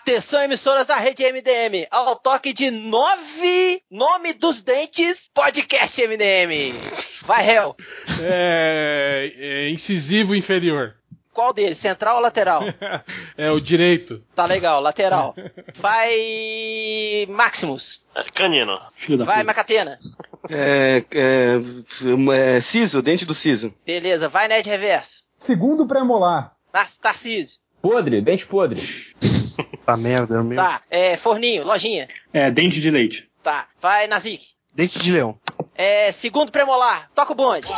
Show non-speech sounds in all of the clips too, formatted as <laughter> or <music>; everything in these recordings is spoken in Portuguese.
Atenção, emissoras da rede MDM, ao toque de nove nome dos dentes, podcast MDM. Vai, Hel. É, é incisivo inferior. Qual deles, central ou lateral? <laughs> é o direito. Tá legal, lateral. <laughs> Vai, Maximus. Canino. Vai, Macatena. É, é, é, Ciso, dente do Ciso. Beleza, vai, Ned Reverso. Segundo pré-molar. Tar- Tarcísio. Podre, dente podre. Tá merda, meu. Tá, é, Forninho, Lojinha. É, dente de leite. Tá, vai, Nazik. Dente de leão. É, segundo premolar, toca o bonde.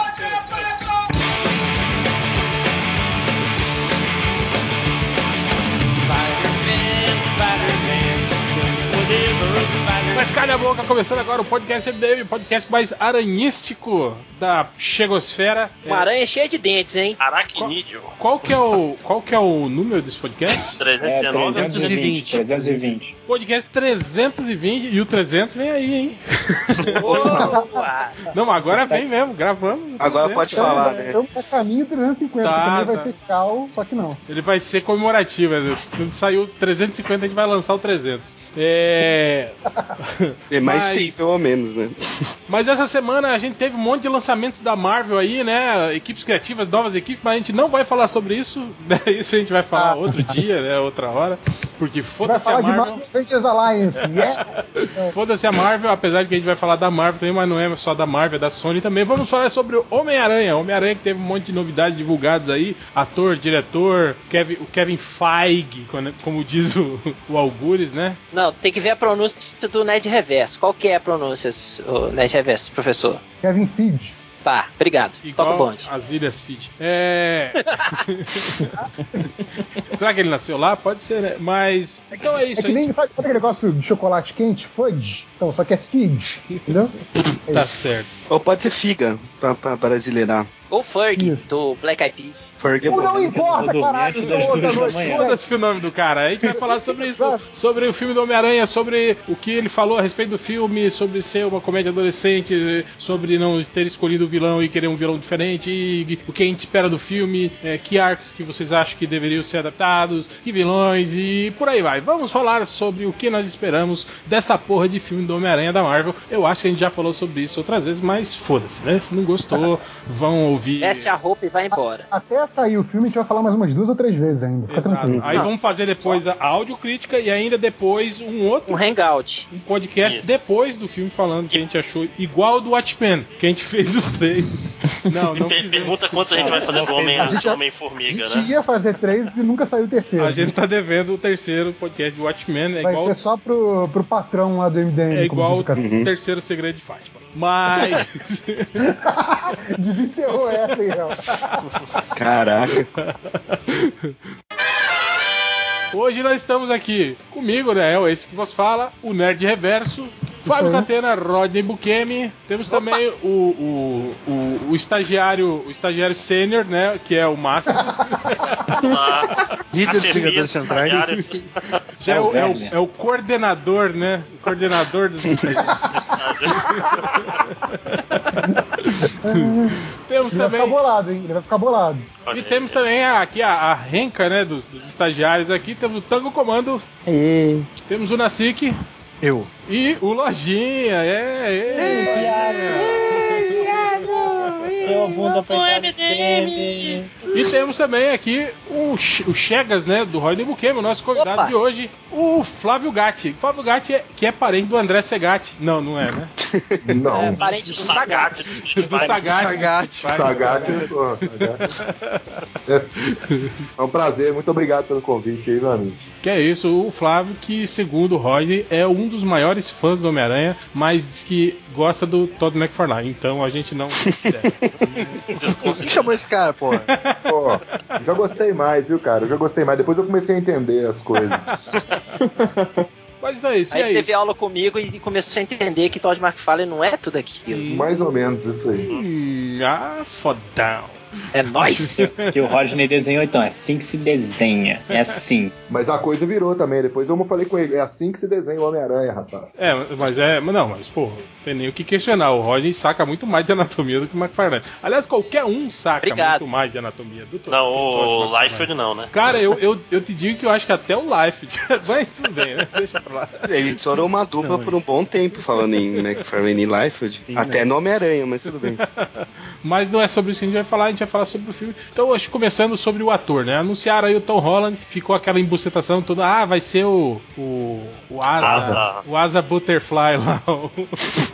Mas calha a boca, começando agora o podcast MDM, o podcast mais aranhístico da Chegosfera. Uma aranha cheia de dentes, hein? Aracnídeo. Qual que é o, qual que é o número desse podcast? <laughs> É, 319 320. 320. Podcast 320 e o 300 vem aí, hein? <laughs> Boa! Não, agora vem mesmo, gravamos. Agora 300. pode falar, né? Então tá caminho 350, Tá, também vai tá. ser cal, só que não. Ele vai ser comemorativo. né? Quando saiu 350, a gente vai lançar o 300. É. <laughs> É mais Mas- tem, pelo menos, né? <laughs> Mas essa semana a gente teve um monte de lançamentos da Marvel aí, né? Equipes criativas, novas equipes, mas a gente não vai falar sobre isso. <laughs> Né? Isso a gente vai falar Ah. outro dia, né? Outra hora. Porque foda-se a falar de Marvel. Marvel Avengers Alliance, yeah! <laughs> Foda-se a Marvel, apesar de que a gente vai falar da Marvel também, mas não é só da Marvel, é da Sony também. Vamos falar sobre o Homem-Aranha. Homem-Aranha que teve um monte de novidades divulgadas aí. Ator, diretor, Kevin, o Kevin Feige, como diz o, o Algures, né? Não, tem que ver a pronúncia do Ned Reverso. Qual que é a pronúncia, o Ned Reverso, professor? Kevin Feige. Tá, obrigado. Toca o Igual bonde. as Ilhas Fiji. É. <laughs> Será que ele nasceu lá? Pode ser, né? Mas. Então é É isso que aí. nem sabe aquele negócio de chocolate quente? Fudge. Então, só que é Feige, entendeu? É Tá isso. certo. Ou pode ser figa, pra, pra brasileirar. Ou Ferg, Isso. do Black Eyed Peas. Ferg é bom. não importa, caralho, são das outra duas da noite. manhã. Foda-se o nome do cara. A gente vai falar sobre isso, sobre o filme do Homem-Aranha, sobre o que ele falou a respeito do filme, sobre ser uma comédia adolescente, sobre não ter escolhido o vilão e querer um vilão diferente, e o que a gente espera do filme, é, que arcos que vocês acham que deveriam ser adaptados, que vilões e por aí vai. Vamos falar sobre o que nós esperamos dessa porra de filme do Homem-Aranha da Marvel. Eu acho que a gente já falou sobre isso outras vezes, mas foda-se, né? Se não gostou, <laughs> vão ouvir. Veste a roupa e vai embora. Até sair o filme, a gente vai falar mais umas duas ou três vezes ainda. Fica Exato. tranquilo. Aí Não. vamos fazer depois a audiocrítica e ainda depois um outro Um hangout. um podcast Isso. depois do filme falando que a gente achou igual do Watchmen, que a gente fez os três. <laughs> Não, E não <laughs> fizemos. pergunta quanto a gente vai fazer do A gente Homem- Homem-Formiga, A gente né? ia fazer três e nunca saiu o terceiro. A gente tá devendo o terceiro podcast de Watchmen, é Vai igual, ser só pro, pro patrão lá do MDM. é igual o o terceiro segredo de Fátima. Mas <laughs> Desenterrou essa aí, ó. Caraca. hoje nós estamos aqui comigo, né? É esse que vos fala, o Nerd Reverso. Fábio. Catena, Rodney Bukemi. Temos também o, o, o, o estagiário, o estagiário sênior, né? Que é o Máximo. Lá, <laughs> Líder dos Vingadores Centrais. <laughs> Já é, o é, o, é o coordenador, né? O coordenador dos estagiários. <laughs> Temos Ele vai também. ficar bolado, hein? Ele vai ficar bolado. E temos também a- aqui a, a renca, né, dos, dos estagiários aqui. Temos o Tango Comando, E... temos o Nasik Eu. e o Lojinha. É, é. Deu a bunda pra MDM. E temos também aqui o, o Chegas, né, do Roy de Buquema, o nosso convidado Opa. de hoje, o Flávio Gatti. Flávio Gatti, é, que é parente do André Segatti. Não, não é, né? <laughs> Não. É, parente do Sagat. Do Sagatti. Sagat, pô, Sagat. É. é um prazer, muito obrigado pelo convite aí, meu amigo. Que é isso, o Flávio, que segundo o Rodney, é um dos maiores fãs do Homem-Aranha, mas diz que gosta do Todd McFarlane. Então a gente não. <laughs> Quem chamou esse cara, porra? Pô, já gostei mais, viu, cara? Eu já gostei mais. Depois eu comecei a entender as coisas. <laughs> mas então é isso, Aí e aí? teve aula comigo e começou a entender que Todd McFarlane não é tudo aquilo. Mais ou menos isso aí. Hum, ah, fodão. É nóis! <laughs> Que o Rodney desenhou, então. É assim que se desenha. É assim. Mas a coisa virou também. Depois eu falei com ele, é assim que se desenha o Homem-Aranha, rapaz. É, mas é. mas Não, mas, pô, não tem nem o que questionar. O Rodney saca muito mais de anatomia do que o McFarlane. Aliás, qualquer um saca Obrigado. muito mais de anatomia do Não, do o. Liefeld não, né? Cara, eu, eu, eu te digo que eu acho que até o Life. <laughs> Mas tudo bem, né? Deixa pra lá. Eles foram uma dupla Não, por um bom tempo, falando em <laughs> McFarlane e Liefeld. Sim, Até né? no Homem-Aranha, mas tudo bem. Mas não é sobre isso que a gente vai falar, gente vai falar sobre o filme. Então, acho começando sobre o ator, né? Anunciaram aí o Tom Holland, ficou aquela embucetação toda, ah, vai ser o. o. o Asa. Asa. O Asa Butterfly lá. O,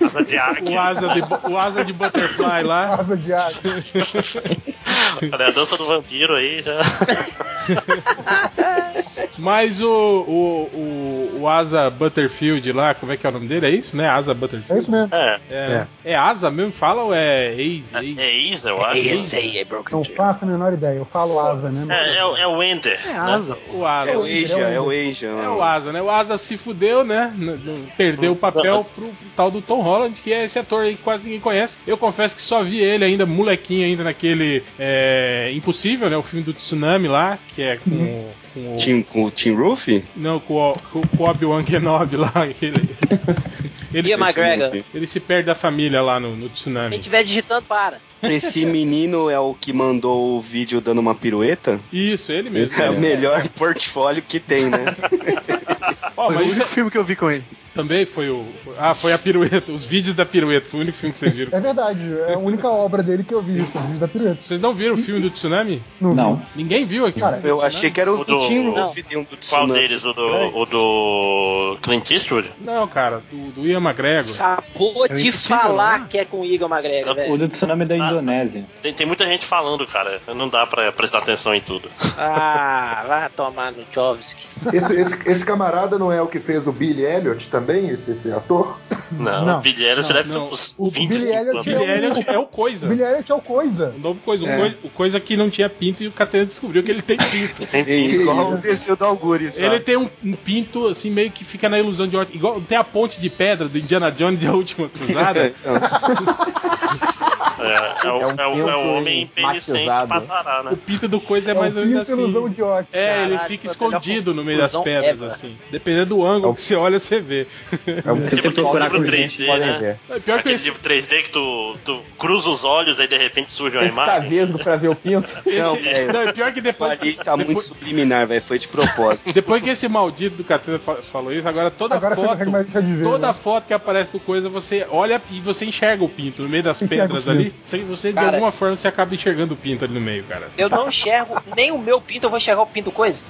Asa de <laughs> o, águia. asa, de, o Asa de Butterfly lá. Asa de água. <laughs> Olha, a dança do vampiro aí já. <laughs> Mas o, o, o, o Asa Butterfield lá, como é que é o nome dele? É isso, né? Asa Butterfield. É isso mesmo. É. É, é Asa mesmo? Fala ou é Ace? Ace? É Isa, eu acho. Esse aí é Broken Não faço a menor ideia. Eu falo asa, né? É, é, o- é o Ender. É asa. O Asa. É o Asia, é o Asia. É o Asa, né? O Asa se fudeu, né? Perdeu o papel pro, pro tal do Tom Holland, que é esse ator aí que quase ninguém conhece. Eu confesso que só vi ele ainda, molequinho ainda, naquele é, Impossível, né? O filme do Tsunami lá, que é com, o- com o. Tim, com o Tim Roof? Não, com o, com o Obi-Wan Kenobi lá. <laughs> <laughs> Ele, Ian se, McGregor. ele se perde da família lá no, no Quem Tsunami. estiver digitando, para. Esse <laughs> menino é o que mandou o vídeo dando uma pirueta? Isso, ele mesmo. Esse é o melhor portfólio que tem, né? Ó, Foi o único filme que eu vi com ele. também foi o. Ah, foi a pirueta, os vídeos da pirueta, foi o único filme que vocês viram. É verdade, é a única obra dele que eu vi, isso, o vídeo da pirueta. Vocês não viram o filme do Tsunami? Não. Não. Ninguém viu aqui. Cara, Eu achei que era o, O do do- Tim tem um do Qual Tsunami. deles? O do, o do Clint Eastwood? Não, cara, do, do Ian McGregor. Acabou É de falar né? que é com o Igor McGregor, O velho. do tsunami da Indonésia. Tem, tem muita gente falando, cara. Não dá pra prestar atenção em tudo. Ah, vai tomar no Jovski. Esse, esse, esse camarada não é o que fez o Billy Elliot também, esse, esse ator? Não, Não, o Billy Elliot não, deve não. ter uns O 25 Billy Elliot é Elliot é o Coisa. O Billy Elliot é o coisa. O novo coisa, o, É. o coisa que não tinha pinto e o Catena descobriu que ele tem pinto. É igual o do ele tem um, um pinto assim meio que fica na ilusão de. Igual tem a ponte de pedra do Indiana Jones e a última cruzada. <laughs> <laughs> <laughs> Então, É, é, o, É um é, o, é o homem penicente matizado. patará, né? o pinto do coisa é É mais ou menos assim. ilusão de ótica. É, ele Caralho, fica melhor escondido no meio das pedras, ever. assim. Dependendo do ângulo É o- que você olha, você vê. É o que Tipo procurar livro com 3D, gente podem né? ver. É pior que Aquele esse, livro 3D que tu, tu cruza os olhos aí de repente surge uma Esse imagem. vesgo pra ver o pinto. <laughs> esse- Não, não, é pior que depois. ali tá muito depois, subliminar, velho. Foi de propósito. depois que esse maldito do Catena fa- falou isso, agora toda Agora você não foto. ver. Toda né? foto que aparece do coisa, você olha e você enxerga o pinto no meio das Enxerga pedras o ali. Você, você, de Cara- alguma forma você acaba enxergando o pinto ali no meio, cara. Eu não enxergo nem o meu pinto, eu vou enxergar o pinto coisa.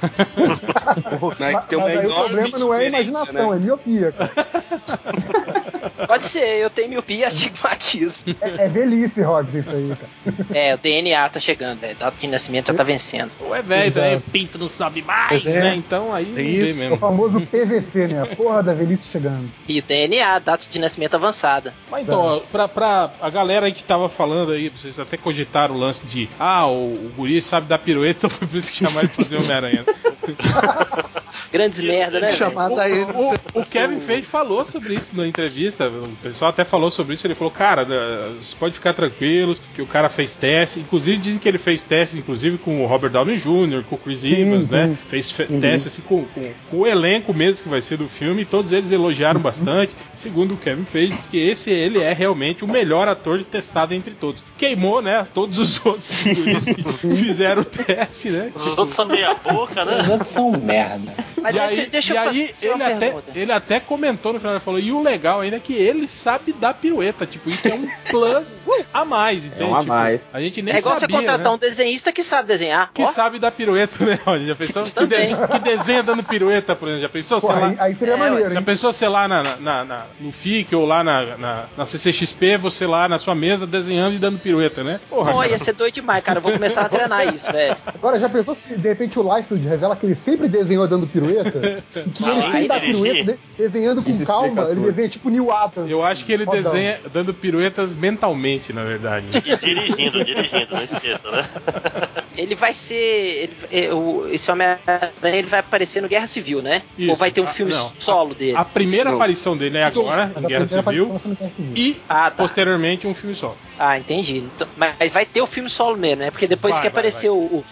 Mas <laughs> Mas, tem uma mas aí o problema não é a diferença, imaginação, né? é miopia. cara. <laughs> Pode ser, eu tenho miopia e <laughs> astigmatismo. É, é velhice, Rodney, isso aí, cara. <laughs> É, o DNA tá chegando, velho. Data de nascimento já tá vencendo. Ou é velho, o pinto não sobe mais, é. né? Então aí vê isso. É o mesmo. famoso PVC, né? A porra da velhice chegando. E DNA, data de nascimento avançada. Mas então, ó, pra, pra a galera aí que tava falando aí, vocês até cogitaram o lance de ah, o, o guri sabe dar pirueta, foi <laughs> por isso que de fazer Homem-Aranha. <laughs> Grandes merda, né? Chamada a ele. O, o Kevin Feige falou sobre isso na entrevista. O pessoal até falou sobre isso. Ele falou, cara, né, você pode ficar tranquilo que o cara fez teste. Inclusive dizem que ele fez teste, inclusive com o Robert Downey Jr., com o Chris Evans, sim. né? Fez fe- teste assim com, com- com o elenco mesmo que vai ser do filme. E todos eles elogiaram bastante. Segundo o Kevin Feige, que esse ele é realmente o melhor ator testado entre todos. Queimou, né? Todos os outros <laughs> que fizeram o teste, né? Os outros são meia boca, né? Os outros são merda. Mas e deixa, aí, deixa e eu aí fazer ele, uma até, pergunta. ele até comentou no final, ele falou, e o legal ainda é que ele sabe dar pirueta, tipo, isso é um <laughs> plus a mais, entende? um a Tipo, mais. A gente nem É igual sabia, você contratar né? um desenhista que sabe desenhar. Que Ó, sabe dar pirueta, <laughs> né? Olha, já pensou? Que, de, que desenha dando pirueta, por exemplo. Já pensou, Pô, sei lá... aí, aí seria É, maneiro, Já hein? pensou, sei lá, na, na, na- no FIC ou lá na, na, na CCXP, você lá na sua mesa desenhando e dando pirueta, né? Porra, Pô, ia ser doido demais, cara. Eu vou começar a treinar isso, velho. <laughs> Agora, já pensou se de repente o Liefeld revela que que ele sempre desenhou dando pirueta, e que <laughs> ele Ah, sem dar pirueta, de- desenhando com Isso calma, explica ele desenha tipo New Adams. Eu acho que ele Fodão. desenha dando piruetas mentalmente, na verdade. <laughs> E dirigindo, dirigindo, não esqueça, né? <laughs> Ele vai ser. Ele, é, o, esse Homem-Aranha ele vai aparecer no Guerra Civil, né? Isso. Ou vai ter um Ah, filme não. solo dele? A primeira Não. aparição dele é agora, Mas em a Guerra Civil, vai no Guerra Civil. e Ah, tá. posteriormente um filme só. Ah, entendi. Então, mas vai ter o filme solo mesmo, né? Porque depois Vai, que vai, apareceu o,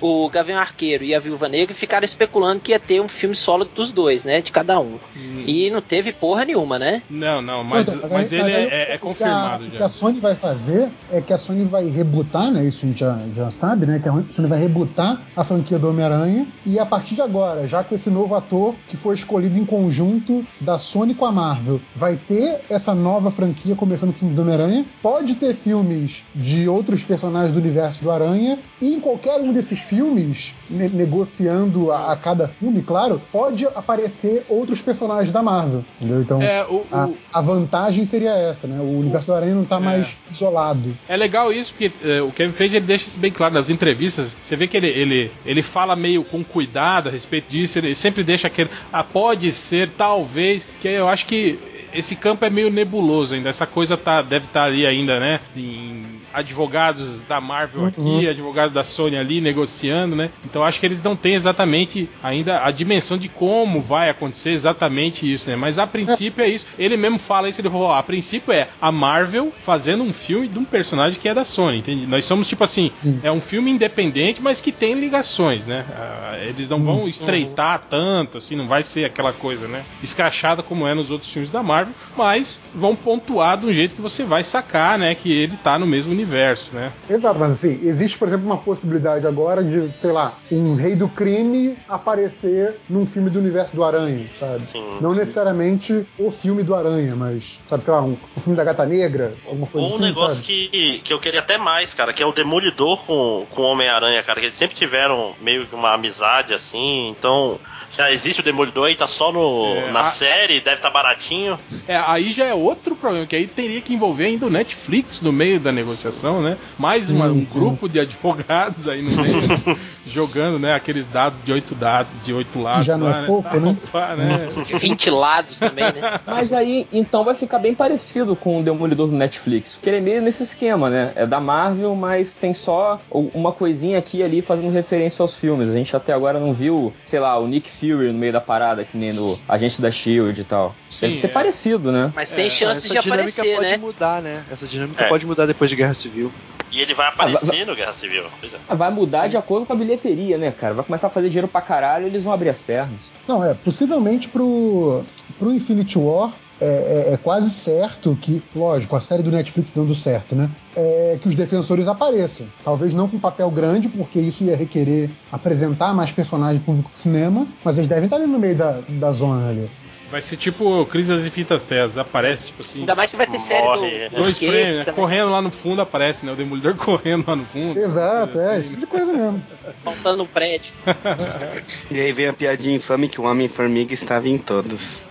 o Gavião Arqueiro e a Viúva Negra, ficaram especulando que ia ter um filme solo dos dois, né? De cada um. E não teve porra nenhuma, né? Não, não, mas, mas aí- ele aí é, é- é o que confirmado a, O que a Sony vai fazer é que a Sony vai rebutar, né? Isso a gente já, já sabe, né? Que a Sony vai rebutar a franquia do Homem-Aranha. E a partir de agora, já com esse novo ator que foi escolhido em conjunto da Sony com a Marvel, vai ter essa nova franquia começando com filmes do Homem-Aranha. Pode ter filmes de outros personagens do universo do Aranha. E em qualquer um desses filmes, ne- negociando a, a cada filme, claro, pode aparecer outros personagens da Marvel. Entendeu? Então. É, o- A, o- a vantagem seria essa, né? O universo do Aranha não tá mais isolado. É legal isso, porque é, o Kevin Feige ele deixa isso bem claro nas entrevistas. Você vê que ele, ele, ele fala meio com cuidado a respeito disso, ele sempre deixa aquele. Ah, pode ser, talvez. Que eu acho que esse campo é meio nebuloso ainda. Essa coisa tá, deve estar ali ainda, né? Em advogados da Marvel aqui, advogados da Sony ali negociando, né? Então acho que eles não têm exatamente ainda a dimensão de como vai acontecer exatamente isso, né? Mas a princípio é isso. Ele mesmo fala isso, ele falou, ó, a princípio é a Marvel fazendo um filme de um personagem que é da Sony, entende? Nós somos tipo assim, é um filme independente, mas que tem ligações, né? Ah, eles não vão estreitar tanto, assim, não vai ser aquela coisa, né? Escrachada como é nos outros filmes da Marvel, mas vão pontuar de um jeito que você vai sacar, né? Que ele tá no mesmo universo, né? Exato, mas assim, existe, por exemplo, uma possibilidade agora de, sei lá, um rei do crime aparecer num filme do universo do Aranha, sabe? Sim, não sim. necessariamente o filme do Aranha, mas, sabe, sei lá, um, um filme da Gata Negra, alguma coisa Ou um assim, negócio sabe? que, que eu queria até mais, cara, que é o Demolidor com, com o Homem-Aranha, cara, que eles sempre tiveram meio que uma amizade assim, então já existe o Demolidor aí, tá só no, É, na a- série, deve estar baratinho. É, aí já é outro problema, que aí teria que envolver ainda o Netflix no meio da negociação, né? Mais uma- um sim. grupo de advogados aí no meio, <laughs> jogando, né, aqueles dados de oito dados, de oito lados. já não lá, é pouco, né? <laughs> Opa, né? 20 lados também, né? <laughs> Mas aí, então vai ficar bem parecido com o Demolidor do Netflix. Porque ele é meio nesse esquema, né? É da Marvel, mas tem só uma coisinha aqui e ali fazendo referência aos filmes. A gente até agora não viu, sei lá, o Nick Fury no meio da parada, que nem no Agente da Shield e tal. Sim, Deve ser é. parecido, né? Mas tem É, chances Essa de dinâmica aparecer, pode né? mudar, né? Essa dinâmica É. pode mudar depois de Guerra Civil. E ele vai aparecer no Guerra Civil. Pois é. Ah, Vai mudar de acordo com a bilheteria, né, cara? Vai começar a fazer dinheiro pra caralho e eles vão abrir as pernas. Não, é, possivelmente pro, pro Infinity War é, é- é quase certo que, lógico, a série do Netflix dando certo, né? É que os defensores apareçam. Talvez não com papel grande, porque isso ia requerer apresentar mais personagens público cinema, mas eles devem estar ali no meio da, da zona ali. Vai ser tipo Crise das Infinitas Terras, aparece, tipo assim. Ainda mais que vai ter série Morre. do. Dois do frames, né? correndo lá no fundo aparece, né? O Demolidor <laughs> correndo lá no fundo. Exato, é, Assim, esse tipo de coisa mesmo. <laughs> Faltando um prédio. <laughs> E aí vem a piadinha infame que o Homem-Formiga estava em todos.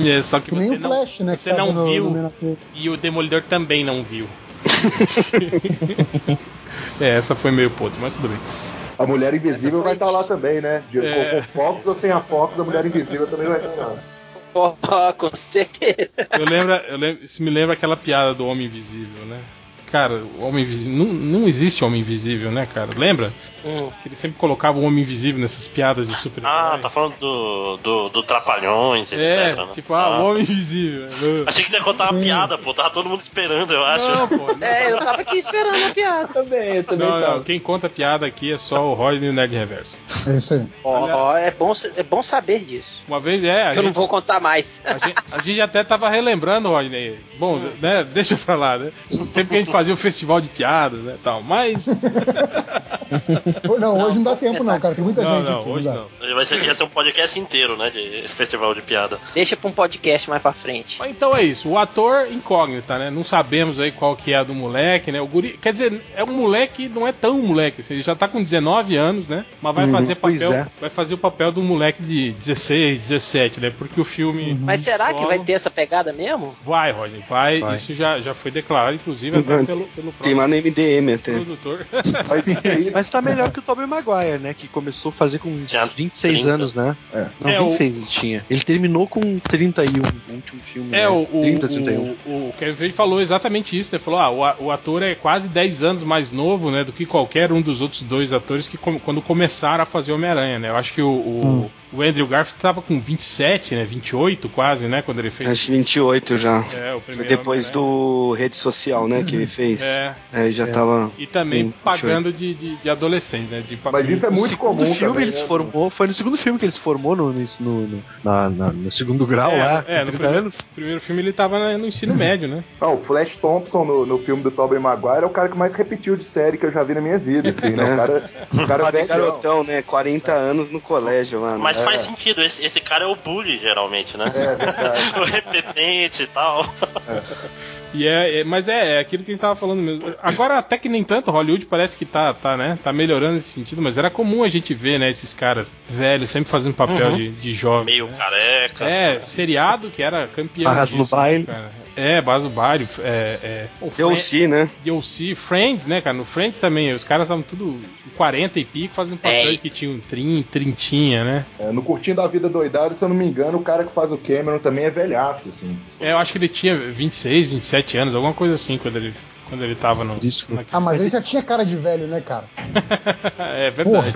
É, só que nem você o não, Flash, né? você não no- viu no e o Demolidor também não viu. é, essa foi meio podre, mas tudo bem. A Mulher Invisível vai estar lá também, né? De, É. Com, com Fox ou sem a Fox, a Mulher Invisível também vai estar lá. Ó, com certeza. Eu lembro, eu lembro, isso me lembra aquela piada do Homem Invisível, né? Cara, o Homem Invisível. Não, não existe Homem Invisível, né, cara? Lembra? Hum. Que ele sempre colocava o Homem Invisível nessas piadas de super Ah, tá falando do, do, do Trapalhões, É, etc. né? tipo, ah, o Homem Invisível. Achei que ia contar uma piada, pô. Tava todo mundo esperando, eu acho. Não, pô. Não, É, eu tava aqui esperando a piada. Também, eu também não, tava. não, quem conta piada aqui é só o Rodney e o Nerd Reverso. É isso aí. Ó, ó, é, bom, é bom saber disso. Uma vez é. A Que eu não gente, vou contar mais. a, gente, a gente até tava relembrando, Rodney. Bom, né? Deixa pra lá, né? No tempo que a gente fazia o festival de piadas, né? Tal. Mas. <laughs> Não, hoje não dá tempo, não, cara. Tem muita Não, gente não, aqui. hoje não. Vai ser, ia ser um podcast inteiro, né? De festival de piada. Deixa pra um podcast mais pra frente. Mas Então é isso, o ator incógnita, né? Não sabemos aí qual que é a do moleque, né? O guri, quer dizer, é um moleque, não é tão moleque, assim, ele já tá com 19 anos, né? Mas vai Uhum, fazer papel, é. vai fazer o papel um moleque de 16, 17, né? Porque o filme Mas será que solo- vai ter essa pegada mesmo? Vai, Rodney, vai, Vai. Isso já, já foi declarado, inclusive, <laughs> até pelo, pelo lá no MDM até. <laughs> Mas Mas tá melhor que o Tobey Maguire, né? Que começou a fazer com Tinha 26 30. anos, né? É. Não, É, 26 ele tinha. Ele terminou com 31, o último filme. É, né? o, o, 30, 31. o, o Kevin Feige falou exatamente isso, né? Falou, ah, o, o ator é quase 10 anos mais novo, né, do que qualquer um dos outros dois atores que com- quando começaram a fazer Homem-Aranha, né? Eu acho que o, o, o Andrew Garfield tava com 27, né, 28 quase, né, quando ele fez Acho que 28 já. é, o Foi primeiro depois Homem-Aranha. do rede social, né, que ele fez. É, É, já tava. e também pagando de, de, de adolescente, né? De Mas isso é muito comum filme também, ele se né? formou, foi no segundo filme que ele se formou no, no, no, na- na- no segundo grau é, lá, é, no 30 primeiro, anos. primeiro filme ele tava no ensino médio, né? Ah, o Flash Thompson no, no filme do Tobey Maguire é o cara que mais repetiu de série que eu já vi na minha vida, assim, né? <laughs> O cara, o cara é garotão, né? 40 anos no colégio, mano. Mas É. faz sentido, esse, esse cara é o bully, geralmente, né? É verdade. <laughs> o repetente e tal. E é, é- mas é, é aquilo que a gente tava falando mesmo. Agora, até que nem tanto, Hollywood parece que tá, tá, né? Tá melhorando nesse sentido, mas era comum a gente ver, né, esses caras velhos, sempre fazendo papel Uhum. de, de jovem. Meio né? careca. É, seriado que era campeão. Barras no disso, baile. né, cara? É, Baile, é, é. DLC, né? DLC, Friends, né, cara? No Friends também, os caras estavam tudo com 40 e pico fazendo papel É. que tinham 30, trintinha, né? É, no Curtindo a Vida Doidado, se eu não me engano, o cara que faz o Cameron também é velhaço, assim. É, eu acho que ele tinha 26, 27 anos, alguma coisa assim, quando ele, quando ele tava no. Na- Ah, mas ele já tinha cara de velho, né, cara? <laughs> é verdade.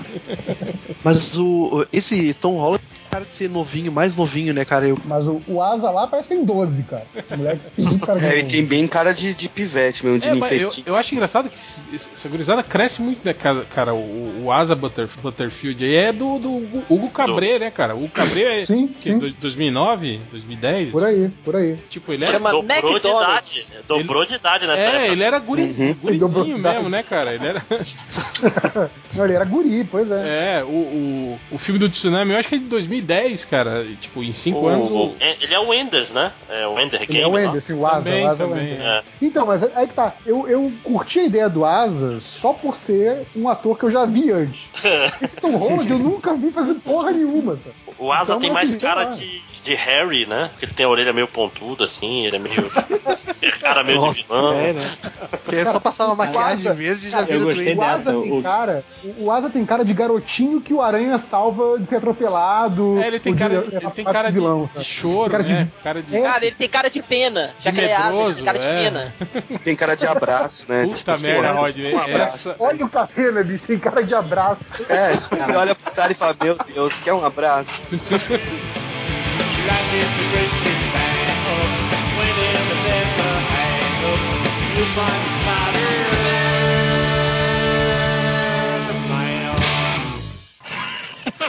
<laughs> Mas o, esse Tom Holland cara de ser novinho, mais novinho, né, cara? Eu, Mas o, o Asa lá parece que tem 12, cara. O moleque tem cara É, ele tem bem cara de, de pivete mesmo, de É, mas eu, eu acho engraçado que essa gurizada cresce muito, né, cara? cara o, o Asa Butter, Butterfield aí é do, do Hugo- Cabré, né, cara? O Cabré é Sim, sim. do- 2009, 2010? Por aí, por aí. Tipo, ele era. Chama Dobrou de idade. Dobrou de idade nessa É, época. ele era guri, Uhum. Gurizinho idade. mesmo, né, cara? Ele era. <laughs> Não, ele era guri, pois é. É, o, o, o filme do Tsunami, eu acho que é de 2010, cara. Tipo, em 5 O- anos. o- é- ele é o Enders, né? É o Ender Ele Game. é o lá. Ender, o Asa, Também, o Asa é o também, Ender. É. Então, mas aí que tá. Eu, eu curti a ideia do Asa só por ser um ator que eu já vi antes. <laughs> Esse Tom Holland eu nunca vi fazendo porra nenhuma, sabe? O Asa Então, tem mais assim, cara de, de Harry, né? Porque ele tem a orelha meio pontuda, assim, ele é meio. <laughs> cara meio de Nossa, vilão. é, né? Porque é só passar uma maquiagem verde e já eu vira. O Asa dessa, tem o- cara. O Asa tem cara de garotinho que o Aranha salva de ser atropelado. É, ele tem de- cara, é, ele tem rapaz cara de, vilão, de choro, Cara de- né? Cara de. É. Cara, ele tem cara de pena. Já De que ele é asa, ele tem cara de é. pena. <laughs> Tem cara de abraço, né? Puta Tipo, merda, porra, Rod. um abraço. Essa, Olha o Catena, bicho, tem cara de abraço. É, tipo, você olha pro cara e fala, meu Deus, quer um abraço? <laughs>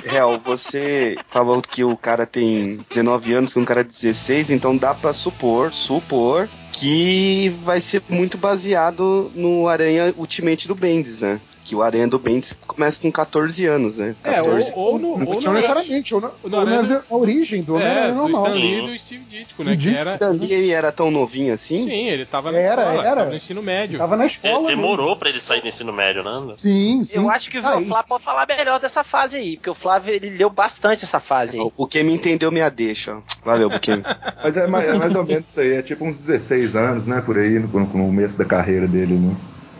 Real, você falou que o cara tem 19 anos, que um cara 16, então dá pra supor, supor que vai ser muito baseado no Aranha Ultimate do Bendis, né? Que o Aranha do Bendis começa com 14 anos, né? é, ou, 14. ou no. Não, Ou no necessariamente, ou, na, no ou Aranha na a origem do é, Homem-Aranha do normal. Stan Lee e do Steve Ditko, né? Que Ditko. era. Ali ele era tão novinho assim? Sim, ele tava na Era, escola, era. tava no ensino médio. Tava na De- escola. Demorou mesmo. pra ele sair do ensino médio, né? Sim, sim. Eu acho que o Aí, Flávio pode falar melhor dessa fase aí, porque o Flávio ele leu bastante essa fase aí. O que me entendeu minha deixa. ó. Valeu, Buquemi. <laughs> Mas é mais, é mais ou menos isso aí, é tipo uns 16 anos, né, por aí, no, no começo da carreira dele, né?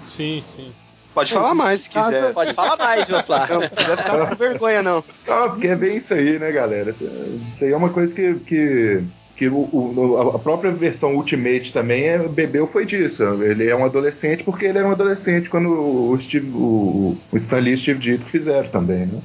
Sim, sim. Pode falar mais se quiser. Pode falar mais, meu Flávio. Não precisa ficar com vergonha, não. Ah, porque é bem isso aí, né, galera? Isso, isso aí é uma coisa que. que... Que o, o- a própria versão Ultimate também é, bebeu foi disso. Ele é um adolescente porque ele era um adolescente quando o, Steve, o, o Stan Lee e Steve Ditko fizeram também, né?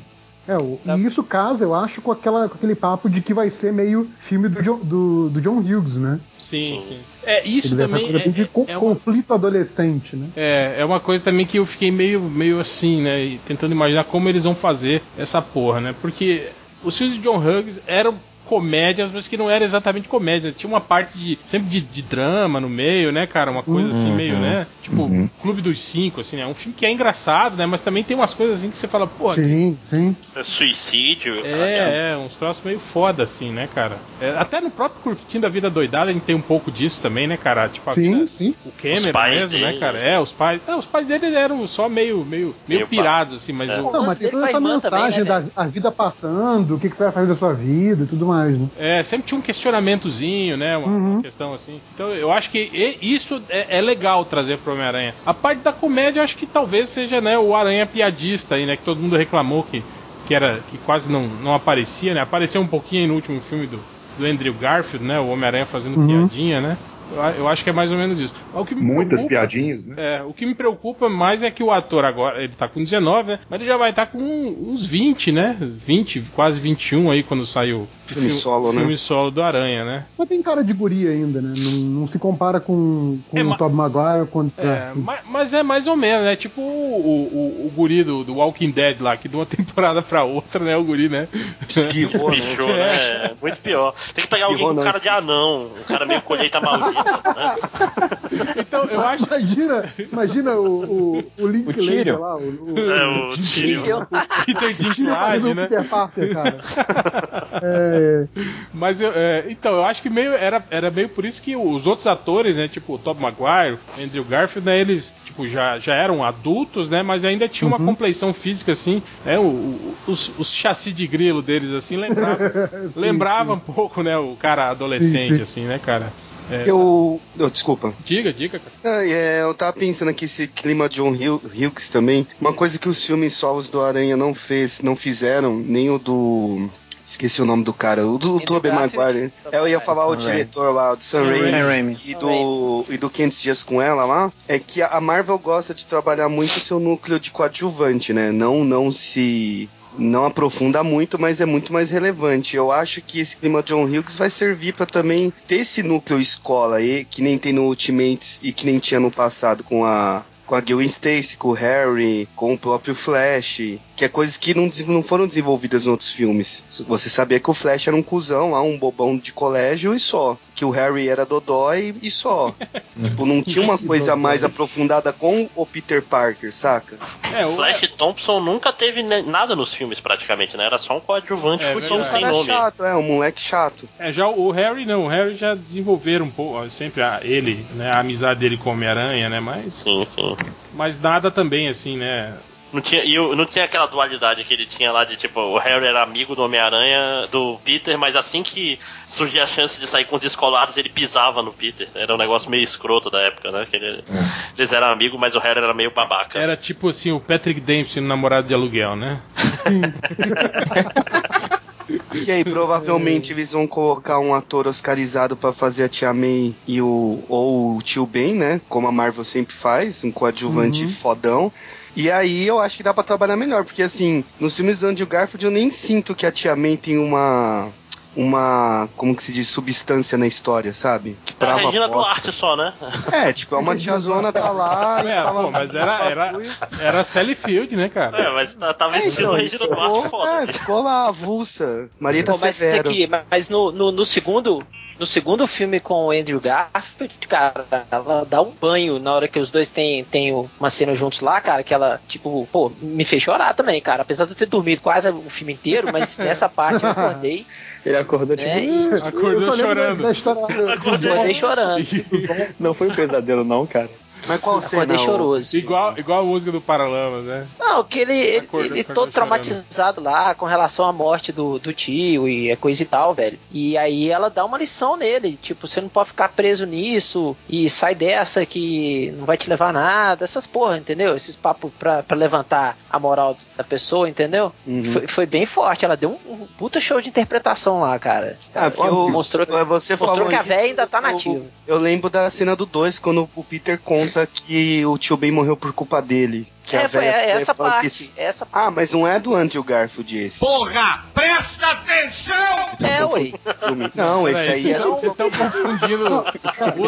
É, o- e isso casa, eu acho, com, aquela, com aquele papo de que vai ser meio filme do John, do, do John Hughes, né? Sim, Sim. sim. É, isso Ele também coisa bem de co- é, é, uma, conflito adolescente, né? é, é uma coisa também que eu fiquei meio, meio assim, né? e Tentando imaginar como eles vão fazer essa porra, né? Porque os filmes de John Hughes eram comédias, mas que não era exatamente comédia. Tinha uma parte de sempre de, de drama no meio, né, cara? Uma coisa assim Uhum. meio, né? Tipo, Uhum. Clube dos Cinco, assim, né? Um filme que é engraçado, né? Mas também tem umas coisas assim que você fala, pô, Sim, sim. É Suicídio. cara. é, é, uns troços meio foda, assim, né, cara? É, até no próprio Curtindo a Vida Doidada a gente tem um pouco disso também, né, cara? Tipo, a Sim, vida- sim. o Cameron mesmo, né, dele. cara? É, os pais. É, os pais dele eram só meio, meio, meio pirados, assim, mas É. o. Não, mas tem toda essa irmã também, mensagem né, da a vida passando, o que, que você vai fazer da sua vida e tudo mais, né? É, sempre tinha um questionamentozinho, né? Uma, uma questão assim. Então eu acho que isso é, é legal trazer pro Homem-Aranha. A parte da comédia, eu acho que talvez seja, né, o Aranha piadista aí, né? Que todo mundo reclamou que, que era que quase não, não aparecia, né? Apareceu um pouquinho aí no último filme do, do Andrew Garfield, né? O Homem-Aranha fazendo Uhum. piadinha, né? Eu, acho que é mais ou menos isso. Mas o que me Muitas preocupa- piadinhas, né? é, o que me preocupa mais é que o ator agora, ele tá com 19, né? Mas ele já vai estar com uns 20, né? 20, quase 21 aí quando saiu o Filme solo, né? filme solo do Aranha, né? Mas tem cara de guri ainda, né? Não, não se compara com, com É, o Tobey Maguire. Quando, É, ma- mas, é mais ou menos, né? Tipo o, o, o guri do, do Walking Dead lá, que de uma <laughs> temporada pra outra, né? O guri, né? Espirrou, né? Bichou, <laughs> né? É, Muito pior. Tem que pegar alguém com Espirrou, cara não. de anão, um cara meio colheita maldita, né? <laughs> Então, eu acho. Imagina, imagina o, o, o Link O Tyrion. lá, o, o, É, o Tyrion. Peter Dinklage, né? Peter Parker, cara. <laughs> É, Mas eu, é, então, eu acho que meio era, era meio por isso que os outros atores, né, tipo o Tobey Maguire, Andrew Garfield, né, eles tipo já, já eram adultos, né, mas ainda tinha uma compleição física assim, né, o, o- os, os chassi de grilo deles assim lembrava, <laughs> sim, lembrava sim. um pouco, né, o cara adolescente Sim, sim. assim, né, cara. É, Eu. não, desculpa. Diga, diga, cara. Ah, é, eu tava pensando aqui esse clima John Hugh- Hughes também. Uma coisa que os filmes solos do Aranha não fez, não fizeram, nem o do. Esqueci o nome do cara, o do Tobey. Maguire. É, eu ia falar o diretor lá, do Sam. Raimi. E do, e do 500 Dias com Ela lá, é que a Marvel gosta de trabalhar muito o seu núcleo de coadjuvante, né? Não, não se. Não aprofunda muito, mas é muito mais relevante. Eu acho que esse clima John Hughes vai servir pra também ter esse núcleo escola aí, que nem tem no Ultimates e que nem tinha no passado com a. Com a Gwen Stacy, com o Harry, com o próprio Flash, que é coisas que não, não foram desenvolvidas em outros filmes. Você sabia que o Flash era um cuzão lá, um bobão de colégio e só. Que o Harry era dodói e só. <laughs> tipo, não tinha uma coisa mais aprofundada com o Peter Parker, saca? É, o, Flash Thompson nunca teve nada nos filmes, praticamente, né? Era só um coadjuvante É fudido verdade. sem cara nome. chato, é, um moleque chato. é, já o Harry não, o Harry já desenvolveram um pouco, sempre a, ele, né, a amizade dele com o Homem-Aranha, né, mas, Sim, sim. mas nada também assim, né, Não tinha, e não tinha aquela dualidade que ele tinha lá de tipo, o Harry era amigo do Homem-Aranha, do Peter, mas assim que surgia a chance de sair com os descolados, ele pisava no Peter. Era um negócio meio escroto da época, né? Que ele- eles eram amigos, mas o Harry era meio babaca. Era tipo assim, o Patrick Dempsey no namorado de aluguel, né? <laughs> E aí, provavelmente eles vão colocar um ator oscarizado pra fazer a Tia May e o ou o Tio Ben, né? Como a Marvel sempre faz, um coadjuvante fodão. E aí eu acho que dá pra trabalhar melhor, porque assim, nos filmes do Andrew Garfield eu nem sinto que a Tia May tem uma uma, como que se diz, substância na história, sabe? Que É a Regina a bosta. Duarte só, né? É, tipo, é uma tiazona tá lá e É, fala pô, mas era, era, era Sally Field, né, cara? É, mas tá- tava É, então, Regina ficou, Duarte foda. é, ficou lá avulsa. Marieta Pô, mas, Severo. aqui, mas no, no, no segundo. No segundo filme com o Andrew Garfield, cara, ela dá um banho na hora que os dois têm, têm uma cena juntos lá, cara, que ela, tipo, pô, me fez chorar também, cara. Apesar de eu ter dormido quase o filme inteiro, mas <laughs> nessa parte eu acordei, Ele acordou tipo. só Acordou chorando. Da, história do, do acordei chorando. Não foi um pesadelo, não, cara. Mas qual cena? Acordei choroso. Igual, igual a música do Paralamas, né? Não, que ele, ele, Acordou- ele todo traumatizado lá com relação à morte do, do tio e a coisa e tal, velho. E aí ela dá uma lição nele, tipo, você não pode ficar preso nisso e sai dessa que não vai te levar a nada, essas porra, entendeu? Esses papos pra, pra levantar a moral da pessoa, entendeu? Uhum. Foi, foi bem forte, ela deu um, um puta show de interpretação lá, cara. Ah, porque eu, mostrou, você mostrou falou que a isso, véia ainda tá eu- nativa. Eu lembro da cena do 2, quando o Peter conta que o tio Ben morreu por culpa dele. Que a É, foi véia ficou essa parte, essa Ah, mas não é do Andrew Garfield esse. Porra, presta atenção! é, ué. filme. Não, esse aí vocês é. Vocês estão confundindo é, do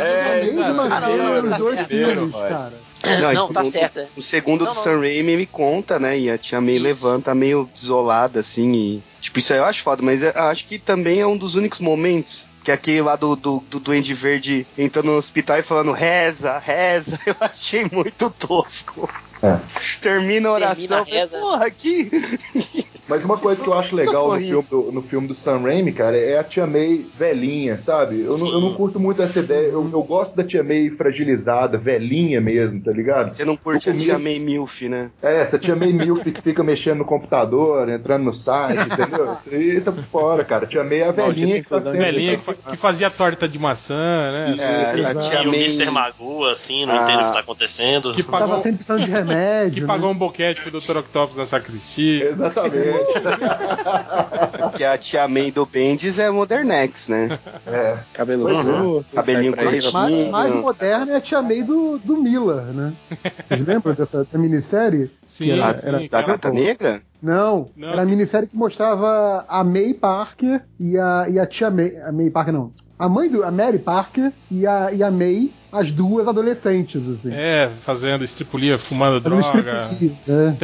A mesma não, cena não, nos tá dois certo. filmes, cara. Não, e tá certa. O segundo Não, do não. Sam Raimi me conta, né? E a tia May Isso. levanta meio desolada, assim, e... Tipo, isso aí eu acho foda, mas eu acho que também é um dos únicos momentos que é aquele lá do, do, do Duende Verde entrando no hospital e falando reza, reza, <laughs> eu achei muito tosco. É. Termina a oração, Termina a reza. porra, aqui... Mas uma coisa que eu acho legal no filme, do, no filme do Sam Raimi, cara, é a Tia May velhinha, sabe? Eu não, eu não curto muito essa ideia. Eu, eu gosto da Tia May fragilizada, velhinha mesmo, tá ligado? Você não curte a Tia May Milf, né? É, essa Tia May Milf que fica mexendo no computador, entrando no site, <laughs> entendeu? Isso aí tá por fora, cara. Tia May é a velhinha que tá sendo. Velhinha que, fa- que fazia torta de maçã, né? É, a E Tia o May. Mr. Magoo, assim, não Ah. entende o que tá acontecendo. Que pagou, Tava sempre precisando de remédio. que né? pagou um boquete pro Dr. Octopus na sacristia. Exatamente. <laughs> Que a Tia May do Bendis é Modernex, né? É. Cabelo Pois é. Cabelinho sai pra aí, curtinho. Mais, mais Não. moderna é a Tia May do, do Miller, né? Vocês lembram dessa da minissérie? Sim, era- sim, era- Da Gata Negra? Não, Não, era a minissérie que mostrava a May Parker e a, e a tia May. A May Parker não. A mãe do. A Mary Parker e a, e a May, as duas adolescentes, assim. É, fazendo estripulia, fumando Fazendo droga.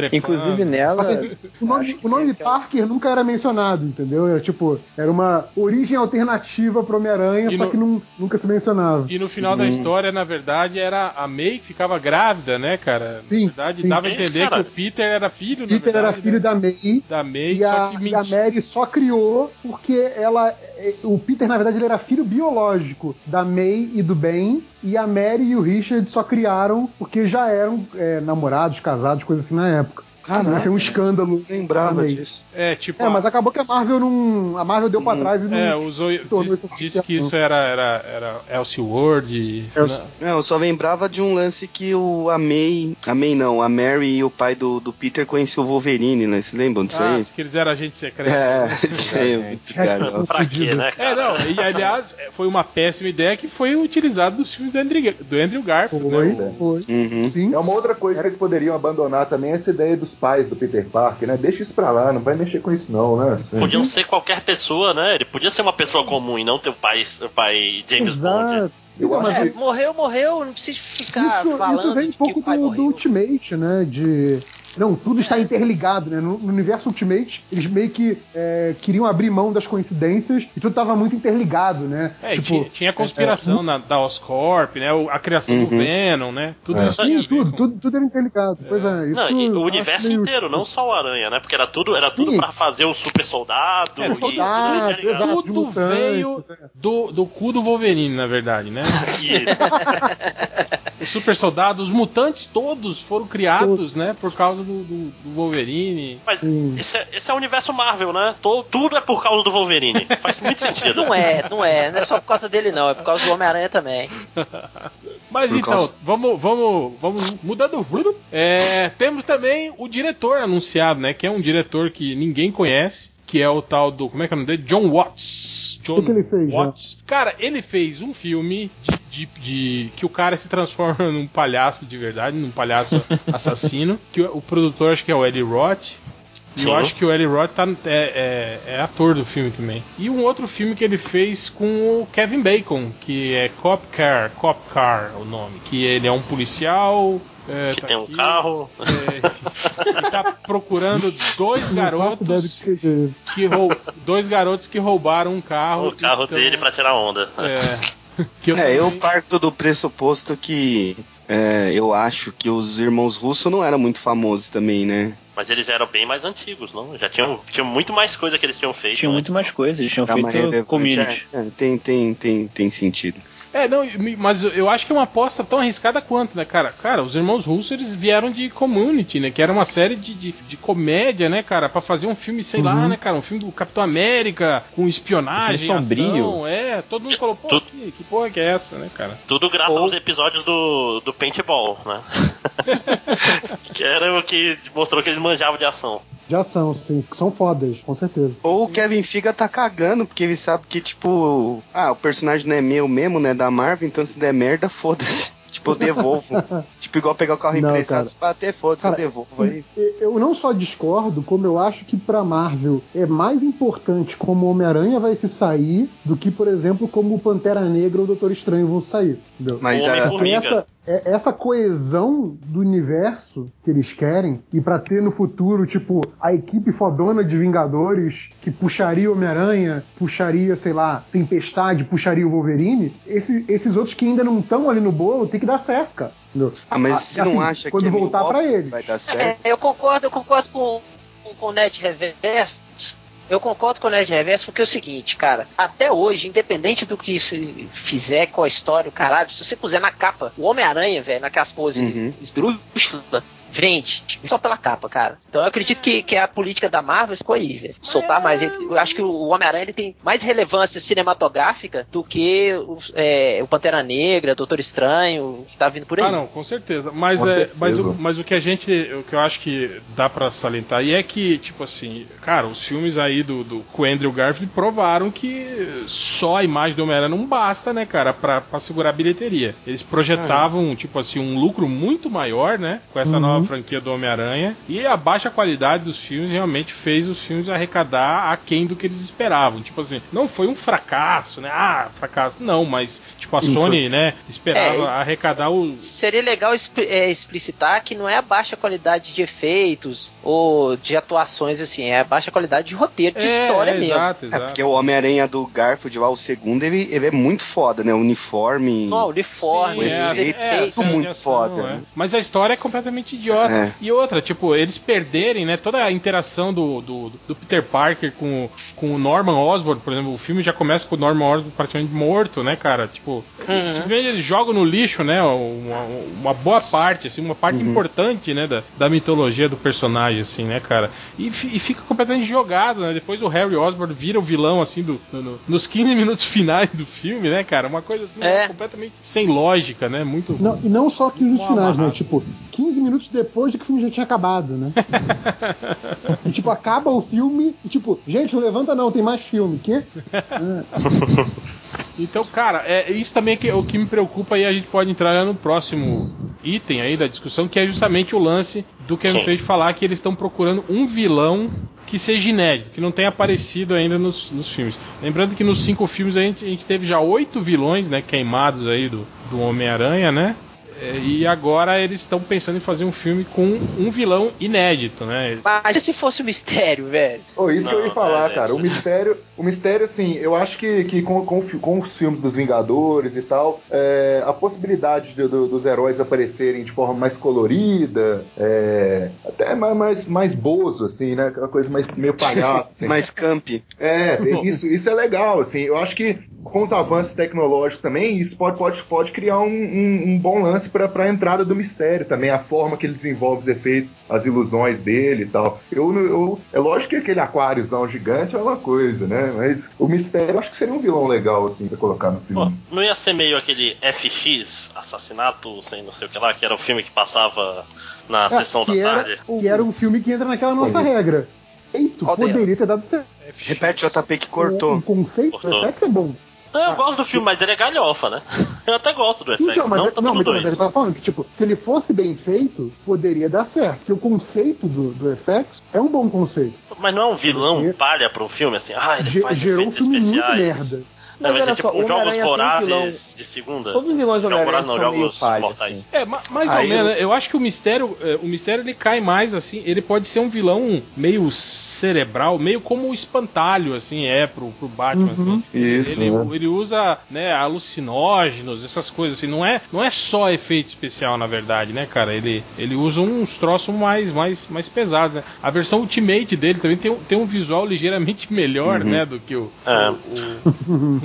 é. Inclusive nela. Que, assim, o nome, o nome Parker nunca era mencionado, entendeu? Era tipo, era uma origem alternativa pro Homem-Aranha, só no- que não, nunca se mencionava. E no final da história, na verdade, era a May que ficava grávida, né, cara? Sim, Na verdade, sim. dava a É, entender cara. que o Peter era filho, Peter verdade, era filho né? da May. da May, E a, só que e a. Mary só criou porque ela. eh, O Peter, na verdade, ele era filho biológico da May e do Ben. E a Mary e o Richard só criaram porque já eram eh, namorados, casados, coisas assim na época. Caraca. Isso é um escândalo. Lembrava Amei. disso. É, tipo. É, a- mas acabou que a Marvel não. A Marvel deu pra Hum, trás e não. É, usou. tornou Diz, isso disse que isso era, era, era Elseworld. e- Else- Não, eu só lembrava de um lance que o a May, a May não, a Mary e o pai do, do Peter conheciam o Wolverine, né? Vocês lembram disso Ah, aí? que eles eram agentes secretos. É, <laughs> isso aí é muito caro. Pra quê, né, É, não, e aliás, é, foi uma péssima ideia que foi utilizada nos filmes do Andrew, do Andrew Garfield. Foi, né? foi. Uhum. Sim. É uma outra coisa que eles poderiam abandonar também, essa ideia dos pais do Peter Parker, né? Deixa isso pra lá, não vai mexer com isso não, né? Assim. Podiam ser qualquer pessoa, né? Ele podia ser uma pessoa comum e não ter o pai, o pai James Bond. Exato. Eu Então, mas É, morreu, morreu, não precisa ficar isso, falando isso vem um pouco do, do. Ultimate, né? De. Não, tudo está interligado, né? No, no universo Ultimate, eles meio que é, queriam abrir mão das coincidências e tudo estava muito interligado, né? É, Tipo, tinha, tinha a conspiração na, da Oscorp, né? A criação do Uhum. Venom, né? Tudo É. isso Sim, tudo, com- tudo, tudo era interligado. Pois é, isso. Não, e o universo meio- inteiro, não só o Aranha, né? Porque era tudo, era tudo pra fazer o super soldado É, e tudo soldado, interligado. exato. Tudo veio é. do, do cu do Wolverine, na verdade, né? Isso. Os super soldados, os mutantes todos foram criados, né? Por causa do, do, do Wolverine. Mas esse é, esse é o universo Marvel, né? To- tudo é por causa do Wolverine. Faz muito sentido. Não é, não é. Não é só por causa dele, não. É por causa do Homem-Aranha também. <laughs> Mas Por então, causa- vamos, vamos, vamos mudando. É, temos também o diretor anunciado, né? Que é um diretor que ninguém conhece. Que é o tal do. Como é que é o nome dele? John Watts. John O que ele fez, já? Watts. Cara, ele fez um filme de, de- de- que o cara se transforma <laughs> num palhaço de verdade, num palhaço <laughs> assassino. Que o, o produtor acho que é o Eddie Roth. E Sim. eu acho que o Eli Roth tá, é, é- é ator do filme também. E um outro filme que ele fez com o Kevin Bacon, que é Cop Car, Cop Car é o nome. Que ele é um policial. É, Que tá tem um aqui, carro. é, e tá procurando dois garotos seja isso. que rou- dois garotos que roubaram um carro. O carro então, dele pra tirar onda. É. <laughs> Que eu É, eu parto do pressuposto que é, eu acho que os irmãos russos não eram muito famosos também, né? Mas eles eram bem mais antigos, não? Já tinham, tinham muito mais coisa que eles tinham feito. Tinha né? muito mais coisas, eles tinham feito community. é, é, tem, tem, tem, tem sentido. É, não, mas eu acho que é uma aposta tão arriscada quanto, né, cara? Cara, os irmãos russos, eles vieram de Community, né? Que era uma série de, de, de comédia, né, cara? Pra fazer um filme, sei lá, né, cara? Um filme do Capitão América, com espionagem, Um filme sombrio. ação. É, todo mundo falou, pô, Tudo- que, que porra que é essa, né, cara? Tudo graças Ou- aos episódios do, do Paintball, né? <laughs> <laughs> que era o que mostrou que eles manjavam de ação. De ação, sim. que São fodas, com certeza. Ou o Kevin Figa tá cagando, porque ele sabe que, tipo, ah, o personagem não é meu mesmo, né? Da Marvel, então se der merda, foda-se. <laughs> Tipo, eu devolvo. <laughs> tipo, igual pegar o carro Não, emprestado, se bater, foda-se, eu devolvo aí. Eu não só discordo, como eu acho que pra Marvel é mais importante como o Homem-Aranha vai se sair do que, por exemplo, como o Pantera Negra ou o Doutor Estranho vão sair. Entendeu? Mas O a, Homem-Formiga. Essa, essa coesão do universo que eles querem, e pra ter no futuro, tipo, a equipe fodona de Vingadores que puxaria o Homem-Aranha, puxaria, sei lá, Tempestade, puxaria o Wolverine, esse- esses outros que ainda não estão ali no bolo tem que dar certo, cara. Ah, mas Ah, você assim, não acha quando que voltar pra eles. vai dar É, certo? eu concordo, eu concordo com. com, o Ned Reverso. Eu concordo com o Ned Reverso porque é o seguinte, cara. Até hoje, independente do que se fizer com a história, o caralho, se você puser na capa o Homem-Aranha, velho, naquelas poses Uhum. esdrúxulas, vende. Só pela capa, cara. Então eu acredito que, que a política da Marvel ficou aí, velho. Soltar mais. Eu acho que o Homem-Aranha tem mais relevância cinematográfica do que o, é, o Pantera Negra, Doutor Estranho, que tá vindo por aí. Ah, não, com certeza. Mas, Com é, certeza. mas, o, mas o que a gente. O que eu acho que dá pra salientar aí é que, tipo assim, cara, os filmes aí do, do com o Andrew Garfield provaram que só a imagem do Homem-Aranha não basta, né, cara, pra, pra segurar a bilheteria. Eles projetavam, tipo assim, um lucro muito maior, né, com essa Uhum. nova franquia do Homem-Aranha. E a baixa qualidade dos filmes realmente fez os filmes arrecadar aquém do que eles esperavam. Tipo assim, não foi um fracasso, né? Ah, fracasso. Não, mas, tipo, a Sim, Sony, né, esperava É, arrecadar os. Seria legal expli- é, explicitar que não é a baixa qualidade de efeitos ou de atuações, assim, é a baixa qualidade de roteiro, de história é, mesmo. Exato, É, exato. porque o Homem-Aranha do Garfield lá, o segundo, ele, ele é muito foda, né? O uniforme. Não, o uniforme, Sim, é, é, de muito foda, é. né? Mas a história é completamente idiota. É. E outra, tipo, eles perderem, né, toda a interação do, do, do Peter Parker com, com o Norman Osborn, por exemplo, o filme já começa com o Norman Osborn praticamente morto, né, cara? Tipo, Uhum. simplesmente eles jogam no lixo, né, uma, uma boa parte, assim, uma parte importante, né, da, da mitologia do personagem, assim, né, cara? E, e fica completamente jogado, né? Depois o Harry Osborn vira o vilão, assim, do, no- no- nos 15 minutos <laughs> finais do filme, né, cara? Uma coisa assim, É. completamente sem lógica, né? Muito. Não, e não só 15 minutos finais, né? Tipo, 15 minutos depois de que o filme já tinha acabado, né? e, tipo, acaba o filme e, tipo, gente, não levanta não, tem mais filme. Quê? Então, cara, é isso também é que, o que me preocupa e a gente pode entrar no próximo item aí da discussão, que é justamente o lance do Kevin Sim. Feige falar que eles estão procurando um vilão que seja inédito, que não tenha aparecido ainda nos, nos filmes. Lembrando que nos cinco filmes a gente, a gente teve já oito vilões, né, queimados aí do, do Homem-Aranha, né? É, E agora eles estão pensando em fazer um filme com um vilão inédito, né? Mas se fosse um mistério, velho? Oh, isso que eu ia Não, falar, é, cara. O gente. mistério, o mistério, assim, eu acho que, que com, com, com os filmes dos Vingadores e tal, é, a possibilidade de- do- dos heróis aparecerem de forma mais colorida, é, até mais, mais, mais bozo, assim, né? Aquela coisa mais, meio palhaço, assim. <laughs> Mais camp. É, isso, isso é legal, assim. Eu acho que com os avanços tecnológicos também, isso pode, pode, pode criar um, um- um bom lance para a entrada do mistério também, a forma que ele desenvolve os efeitos, as ilusões dele e tal. Eu, eu, é lógico que aquele aquáriozão gigante é uma coisa, né? Mas o mistério eu acho que seria um vilão legal, assim, pra colocar no Pô, filme. não ia ser meio aquele FX, assassinato, sem não sei o que lá, que era o filme que passava na Ah, sessão da era, tarde? que era um filme que entra naquela nossa regra. Qual poderia ter dado certo. Repete, JP, que O, cortou. o conceito Cortou. FX é bom. Não, eu gosto do filme, mas ele é galhofa, né? Eu até gosto do FX, Então, mas, não não, tanto mas, do então, mas 2. eu tava falando que, tipo, se ele fosse bem feito, poderia dar certo. Porque o conceito do, do FX é um bom conceito. Mas não é um vilão Porque- palha pra um filme assim? Ah, ele faz gerou um efeitos filme muito especiais. merda. Mas ser só, tipo o um Jogos um Vorazes vilão- de segunda. Todos os vilões do Homem-Aranha são meio Jogos palha, Mortais. assim. É, ma- mais Aí ou menos. eu-? Eu acho que o mistério, é, o mistério ele cai mais assim. Ele pode ser um vilão meio cerebral, meio como o espantalho, assim, é pro, pro Batman. Uhum. Assim. Isso, Ele, né? ele usa né, alucinógenos, essas coisas assim. Não é, não é só efeito especial, na verdade, né, cara? Ele, ele usa uns troços mais, mais, mais pesados, né? A versão Ultimate dele também tem, um- tem um visual ligeiramente melhor, Uhum. né, do que o. É. o- o-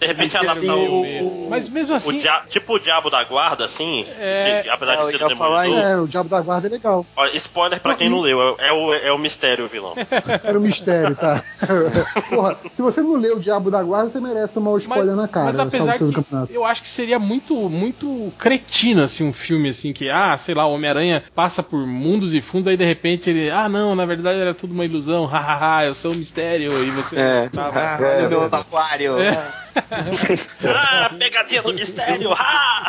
De repente Mas, adaptar assim, o, o- Mas mesmo o assim. dia- tipo o Diabo da Guarda, assim, É, que, apesar é, eu de ser ia o falar. É, o Diabo da Guarda é legal. Olha, spoiler pra Não, quem e- não leu, é o, é o mistério o vilão. <laughs> Era um mistério, tá? <laughs> Porra, se você não lê o Diabo da Guarda, você merece tomar o spoiler na cara. mas apesar que eu acho que seria muito muito cretino assim um filme assim que ah sei lá o Homem-Aranha passa por mundos e fundos aí de repente ele ah não na verdade era tudo uma ilusão <laughs> hahaha eu sou um mistério e você não É. estava Ah, É, o meu é. Ah, pegadinha do mistério! Ah!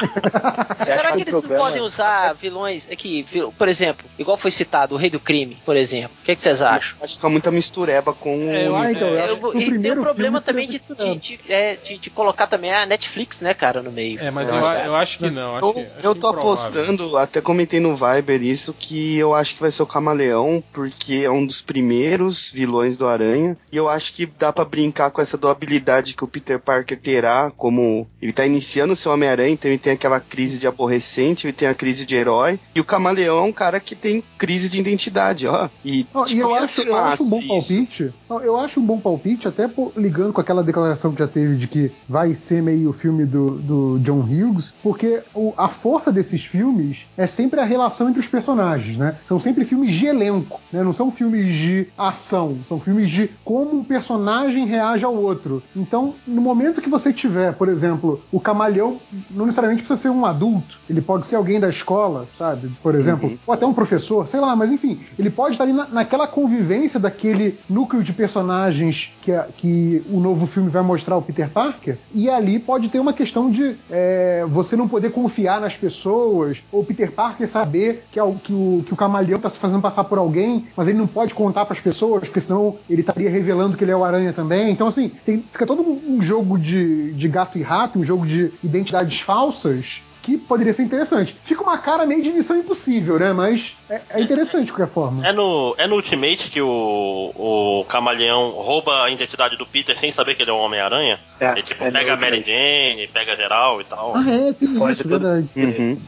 Será que eles não podem usar vilões aqui, por exemplo, igual foi citado, o Rei do Crime, por exemplo? O que, que vocês acham? Acho que fica muita mistureba com É. Ah, então, eu É, acho que e tem o problema também de, de, de, é, de- de colocar também a Netflix, né, cara, no meio. é mas Eu eu, eu acho que não acho Eu, que- acho eu tô improvável. apostando, até comentei no Viber isso, que eu acho que vai ser o Camaleão, porque é um dos primeiros vilões do Aranha. E eu acho que dá pra brincar com essa doabilidade que o Peter Parker Parker terá como. Ele tá iniciando o seu Homem-Aranha, então ele tem aquela crise de aborrecente, ele tem a crise de herói. E o Camaleão é um cara que tem crise de identidade, ó. E, Não, e tipo, eu ia acho, eu acho um bom isso. palpite. Eu acho um bom palpite, até por- ligando com aquela declaração que já teve de que vai ser meio o filme do, do John Hughes, porque o- a força desses filmes é sempre a relação entre os personagens, né? São sempre filmes de elenco, né? Não são filmes de ação, são filmes de como um personagem reage ao outro. Então, no momento que você tiver, por exemplo, o camaleão, não necessariamente precisa ser um adulto, ele pode ser alguém da escola, sabe? Por exemplo, Uhum. ou até um professor, sei lá, mas enfim, ele pode estar ali na- naquela convivência daquele núcleo de personagens que, a- que o novo filme vai mostrar o Peter Parker, e ali pode ter uma questão de é, você não poder confiar nas pessoas, ou o Peter Parker saber que, é o- que o, que o camaleão está se fazendo passar por alguém, mas ele não pode contar para as pessoas, porque senão ele estaria revelando que ele é o Aranha também. Então, assim, tem- fica todo um, um jogo de, de gato e rato, um jogo de identidades falsas que poderia ser interessante. Fica uma cara meio de missão impossível, né? Mas é, é interessante de qualquer forma. É no, é no Ultimate que o, o camaleão rouba a identidade do Peter sem saber que ele é um Homem-Aranha? É, Ele tipo, é pega a Mary. Jane, pega geral e tal. Ah, é, tem isso, verdade. Uhum.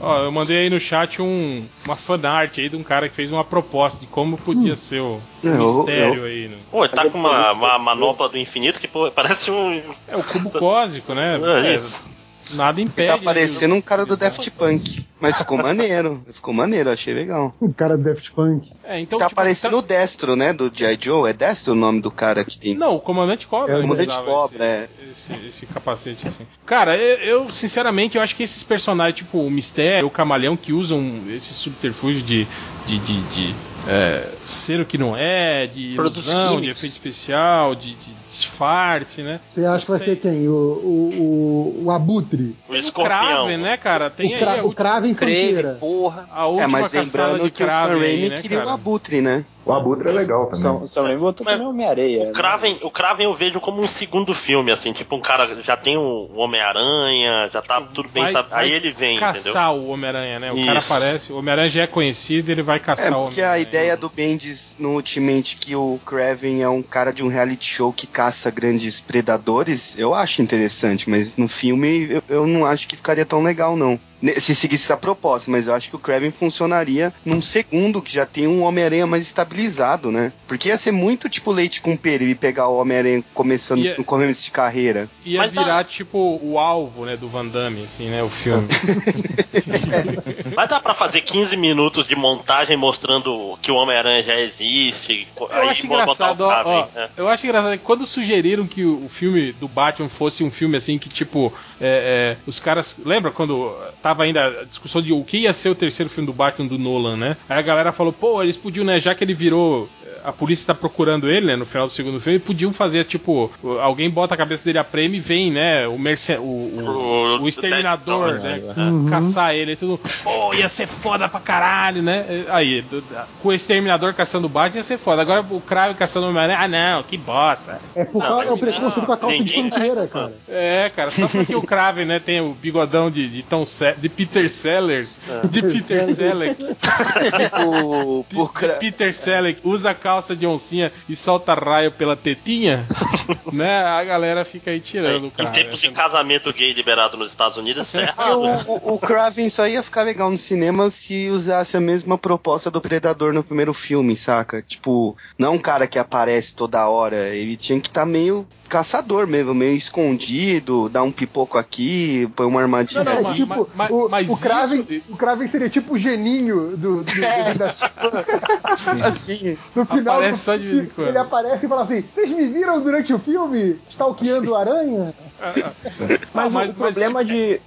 Ó, eu mandei aí no chat um, uma fanart aí de um cara que fez uma proposta de como podia ser o, Eu- mistério aí. Né? Pô, ele tá com eu uma, uma eu- manopla do infinito que pô, <laughs> parece um. É o cubo cósmico, né? É É, isso. Nada Ele impede. tá parecendo um cara do Daft Punk. Mas ficou maneiro. <laughs> Ficou maneiro, achei legal. O cara do Daft Punk. É, então, tá tipo, parecendo o Destro, né? Do G.I. Joe. É Destro o nome do cara que tem. Não, o Comandante Cobra. É, o Comandante Cobra, esse, esse, esse capacete assim. Cara, eu, eu, sinceramente eu acho que esses personagens, tipo o Mistério, o Camaleão, que usam esse subterfúgio de, de, de, de, é, ser o que não é, de Produtos ilusão, de efeito especial, de, de disfarce, né? Você acha que vai ser quem? O, o, o, o Abutre? O o escorpião. Kraven, né, cara? Tem o, aí Cra a, o Kraven Crave, Fanqueira. porra. a última É, mas caçada lembrando de que o Sam aí, Raimi né, queria o? Abutre, né? O Abutre é legal também. São, São Raimi botou Mas- também Homem-Areia. O né? Kraven, o Kraven eu vejo como um segundo filme, assim, tipo, um cara já tem o Homem-Aranha, já tá tudo bem, Vai- sabe? vai aí ele vem, entendeu? caçar o Homem-Aranha, né? O cara Isso. aparece, o Homem-Aranha já é conhecido, ele vai caçar É, o porque a Homem-Aranha. ideia do Bendis no Ultimate que o Kraven é um cara de um reality show que caça grandes predadores, eu acho interessante, mas no filme eu, eu não acho que ficaria tão legal, não. Se seguisse essa proposta, mas eu acho que o Kraven funcionaria num segundo que já tem um Homem-Aranha mais estabilizado, né? Porque ia ser muito tipo leite com pera e pegar o Homem-Aranha começando Ia- no começo de carreira. Ia Mas tá- virar, tipo, o alvo, né, do Van Damme, assim, né, o filme. <laughs> Vai dar pra fazer 15 minutos de montagem mostrando que o Homem-Aranha já existe. Eu aí acho botar o engraçado, ó, ó, né? eu acho engraçado que quando sugeriram que o, o filme do Batman fosse um filme assim que, tipo, é, é, os caras. Lembra quando tava ainda a discussão de o que ia ser o terceiro filme do Batman do Nolan, né? Aí a galera falou, pô, eles podiam, né, já que ele virou. A polícia tá procurando ele, né, no final do segundo filme, podiam fazer, tipo, alguém bota a cabeça dele a prêmio e vem, né, o, merce, o, o, O- exterminador, né, Dex, Uhum. caçar ele e tudo. Pô, ia ser foda pra caralho, né? Aí, do- da- com o exterminador caçando o Batman ia ser foda. Agora o Crave caçando o Homem-Aranha, ah não, que bosta. É por causa é o mas preconceito com a calça de ninguém fanqueira, reclamando. cara. É, cara, só porque o Kraven, né, tem o bigodão de, de, Se- de Peter Sellers, de Peter Selleck, o, o de Kra- Peter Selleck, usa calça de oncinha e solta raio pela tetinha, <laughs> né, a galera fica aí tirando o em cara. tempos de casamento gay liberado nos Estados Unidos, isso é errado. o, o, o Kraven só ia ficar legal no cinema se usasse a mesma proposta do Predador no primeiro filme, saca? Tipo, não um cara que aparece toda hora. Ele tinha que estar meio caçador mesmo, meio escondido, dar um pipoco aqui, põe uma armadilha Não, não, É, mas- ali. tipo, mas- o, mas o, Kraven, isso- o Kraven seria tipo o geninho do, do, do- da- <laughs> assim. no final Aparece do quando. ele aparece e fala assim: Vocês me viram durante o filme? Stalkeando o aranha? Mas, Ah, o problema de.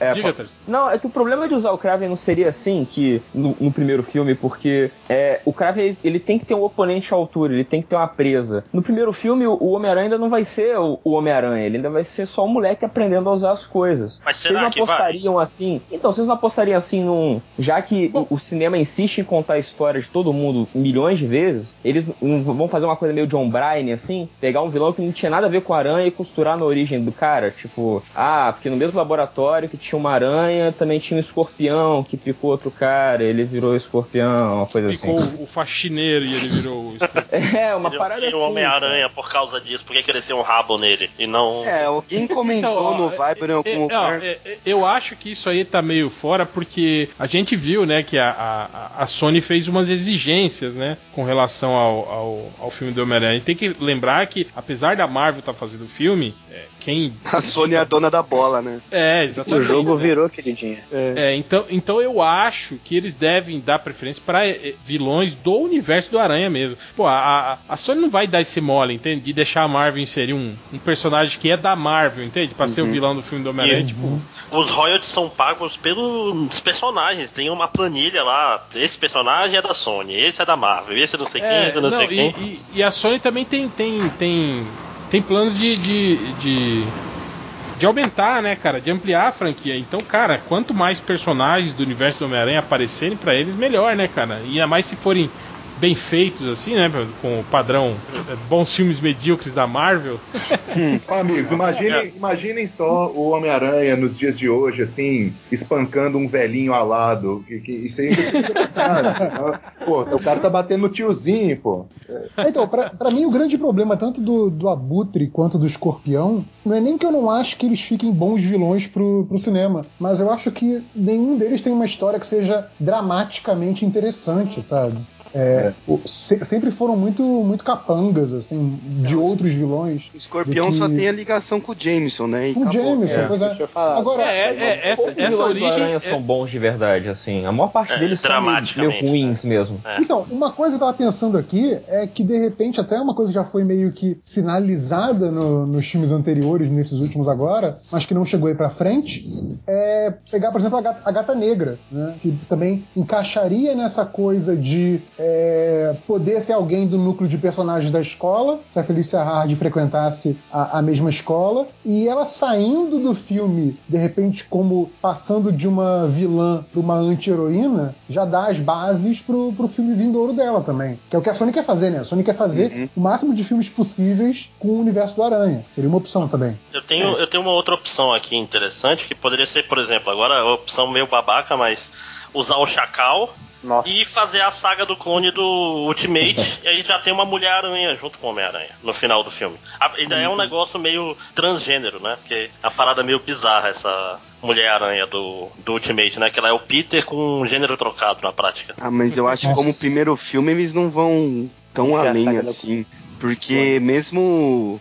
É, Diga. Não, é que o problema de usar o Kraven não seria assim que no, no primeiro filme, porque é, o Kraven ele tem que ter um oponente à altura, ele tem que ter uma presa. No primeiro filme, o, o Homem-Aranha ainda não vai ser o, o Homem-Aranha, ele ainda vai ser só um moleque aprendendo a usar as coisas. Mas Vocês não que vai? apostariam assim. Então, vocês não apostariam assim num. Já que o, o cinema insiste em contar a história de todo mundo milhões de vezes, eles vão fazer uma coisa meio John Bryan, assim, pegar um vilão que não tinha nada a ver com a aranha e costurar na origem do cara. Tipo, ah, porque no mesmo laboratório que tinha uma aranha, também tinha um escorpião que picou outro cara, ele virou escorpião, uma coisa Ficou assim. o faxineiro e ele virou. o escorpião. <laughs> É, uma Ele- parada assim. o Homem-Aranha por causa disso, porque cresceu um rabo nele e não. É, alguém comentou Então, no Viber em algum É, lugar. é, é, eu acho que isso aí tá meio fora porque a gente viu, né, que a, a, a Sony fez umas exigências, né, com relação ao, ao, ao filme do Homem-Aranha. Tem que lembrar que, apesar da Marvel estar fazendo o filme, é, quem. A Sony é a dona da bola, né? É, O exatamente. jogo né? virou queridinha. É, então, então eu acho que eles devem dar preferência para vilões do universo do Aranha mesmo. Pô, a, a, Sony não vai dar esse mole, entende? De deixar a Marvel inserir um, um personagem que é da Marvel, entende? Pra ser o vilão do filme do Homem-Aranha. E- Tipo, Os royalties são pagos pelos personagens. Tem uma planilha lá. Esse personagem é da Sony, esse é da Marvel, esse é não sei quem, É, esse é não, sei e, quem. e- e a Sony também tem tem tem, tem planos de, de, de de aumentar, né, cara, de ampliar a franquia. Então, cara, quanto mais personagens do universo do Homem-Aranha aparecerem pra eles, melhor, né, cara? E ainda mais se forem bem feitos assim, né, com o padrão é, bons filmes medíocres da Marvel. Ó, amigos, <laughs> imaginem, imaginem só o Homem-Aranha nos dias de hoje, assim, espancando um velhinho alado. Que, que, isso aí engraçado. <laughs> né? Pô, o cara tá batendo no tiozinho, pô. Então, pra, pra mim, o grande problema, tanto do, do Abutre quanto do Escorpião, não é nem que eu não acho que eles fiquem bons vilões pro, pro cinema, mas eu acho que nenhum deles tem uma história que seja dramaticamente interessante, sabe? É, o- se- sempre foram muito, muito capangas, assim, de outros vilões. O Escorpião que- só tem a ligação com o Jameson, né? E Com o. Jameson, É. pois é. Agora, É, é, é, essa, essa do origem é- são bons de verdade, assim. A maior parte É, deles são meio, ruins mesmo. Então, uma coisa que eu tava pensando aqui é que, de repente, até uma coisa que já foi meio que sinalizada no- nos filmes anteriores, nesses últimos agora, mas que não chegou aí pra frente, é pegar, por exemplo, a Gata, a Gata Negra, né? Que também encaixaria nessa coisa de é, poder ser alguém do núcleo de personagens da escola, se a Felicia Hard frequentasse a, a mesma escola, e ela saindo do filme, de repente, como passando de uma vilã pra uma anti-heroína, já dá as bases pro, pro filme vindouro dela também. Que é o que a Sony quer fazer, né? A Sony quer fazer Uhum. o máximo de filmes possíveis com o universo do Aranha. Seria uma opção também. Eu tenho, eu tenho uma outra opção aqui interessante, que poderia ser, por exemplo, agora a opção meio babaca, mas usar o Chacal Nossa. e fazer a saga do clone do Ultimate, <laughs> e aí já tem uma Mulher-Aranha junto com o Homem-Aranha no final do filme. A- Ainda é um negócio meio transgênero, né? Porque é uma parada meio bizarra essa Mulher-Aranha do, do Ultimate, né? Que ela é o Peter com um gênero trocado na prática. Ah, mas eu acho que como primeiro filme eles não vão tão a além assim. Porque mesmo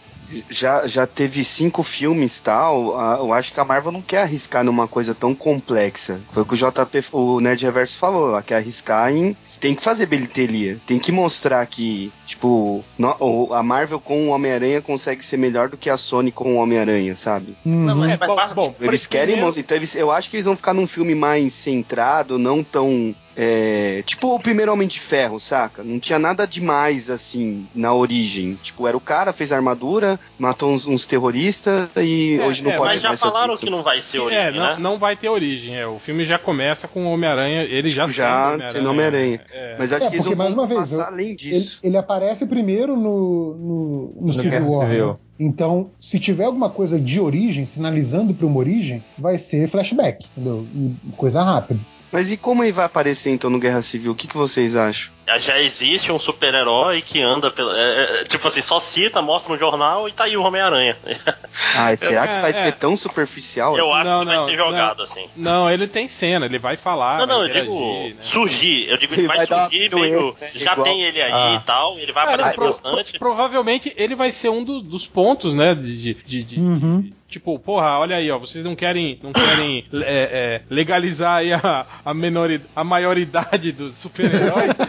já, já teve cinco filmes e tal, a- eu acho que a Marvel não quer arriscar numa coisa tão complexa. Foi o que o JP, o Nerd Reverso falou, ela quer arriscar em. Tem que fazer bilheteria. Tem que mostrar que, tipo, no- a Marvel com o Homem-Aranha consegue ser melhor do que a Sony com o Homem-Aranha, sabe? Não, Uhum. é, mas bom, bom, Eles querem. Então eles, eu acho que eles vão ficar num filme mais centrado, não tão. É, tipo o primeiro Homem de Ferro, saca? Não tinha nada demais assim na origem. Tipo, era o cara, fez a armadura, matou uns, uns terroristas e É, hoje não é, pode Mas já mais fazer falaram isso. que não vai ser origem, é, não, né? não vai ter origem. É. O filme já começa com o Homem-Aranha, ele já Tipo, já sendo sendo Homem-Aranha. É. Mas acho É, que eles não mais vão uma vez, passar eu- além Ele, disso. ele aparece primeiro no, no, no Civil Guerra War. Civil. né? Então, se tiver alguma coisa de origem, sinalizando para uma origem, vai ser flashback, entendeu? E coisa rápida. Mas e como ele vai aparecer então no Guerra Civil? O que, que vocês acham? Já existe um super-herói que anda pela. é, é, tipo assim, só cita, mostra um jornal e tá aí o Homem-Aranha. <laughs> Ah, será que é, vai é. ser tão superficial Eu assim? acho Não, que vai não, ser jogado assim. Não, ele tem cena, ele vai falar. Não, não, eu digo né? surgir. Eu digo que Ele vai, vai surgir pirueta, meio. né, Já igual- tem ele aí Ah. e tal, ele vai Cara, aparecer pro- bastante. pro- provavelmente ele vai ser um do- dos pontos, né? De, de- de- Uhum. de- tipo, porra, olha aí, ó, vocês não querem, não querem é, é, legalizar aí a, a, menori, a maioridade dos super-heróis. <laughs>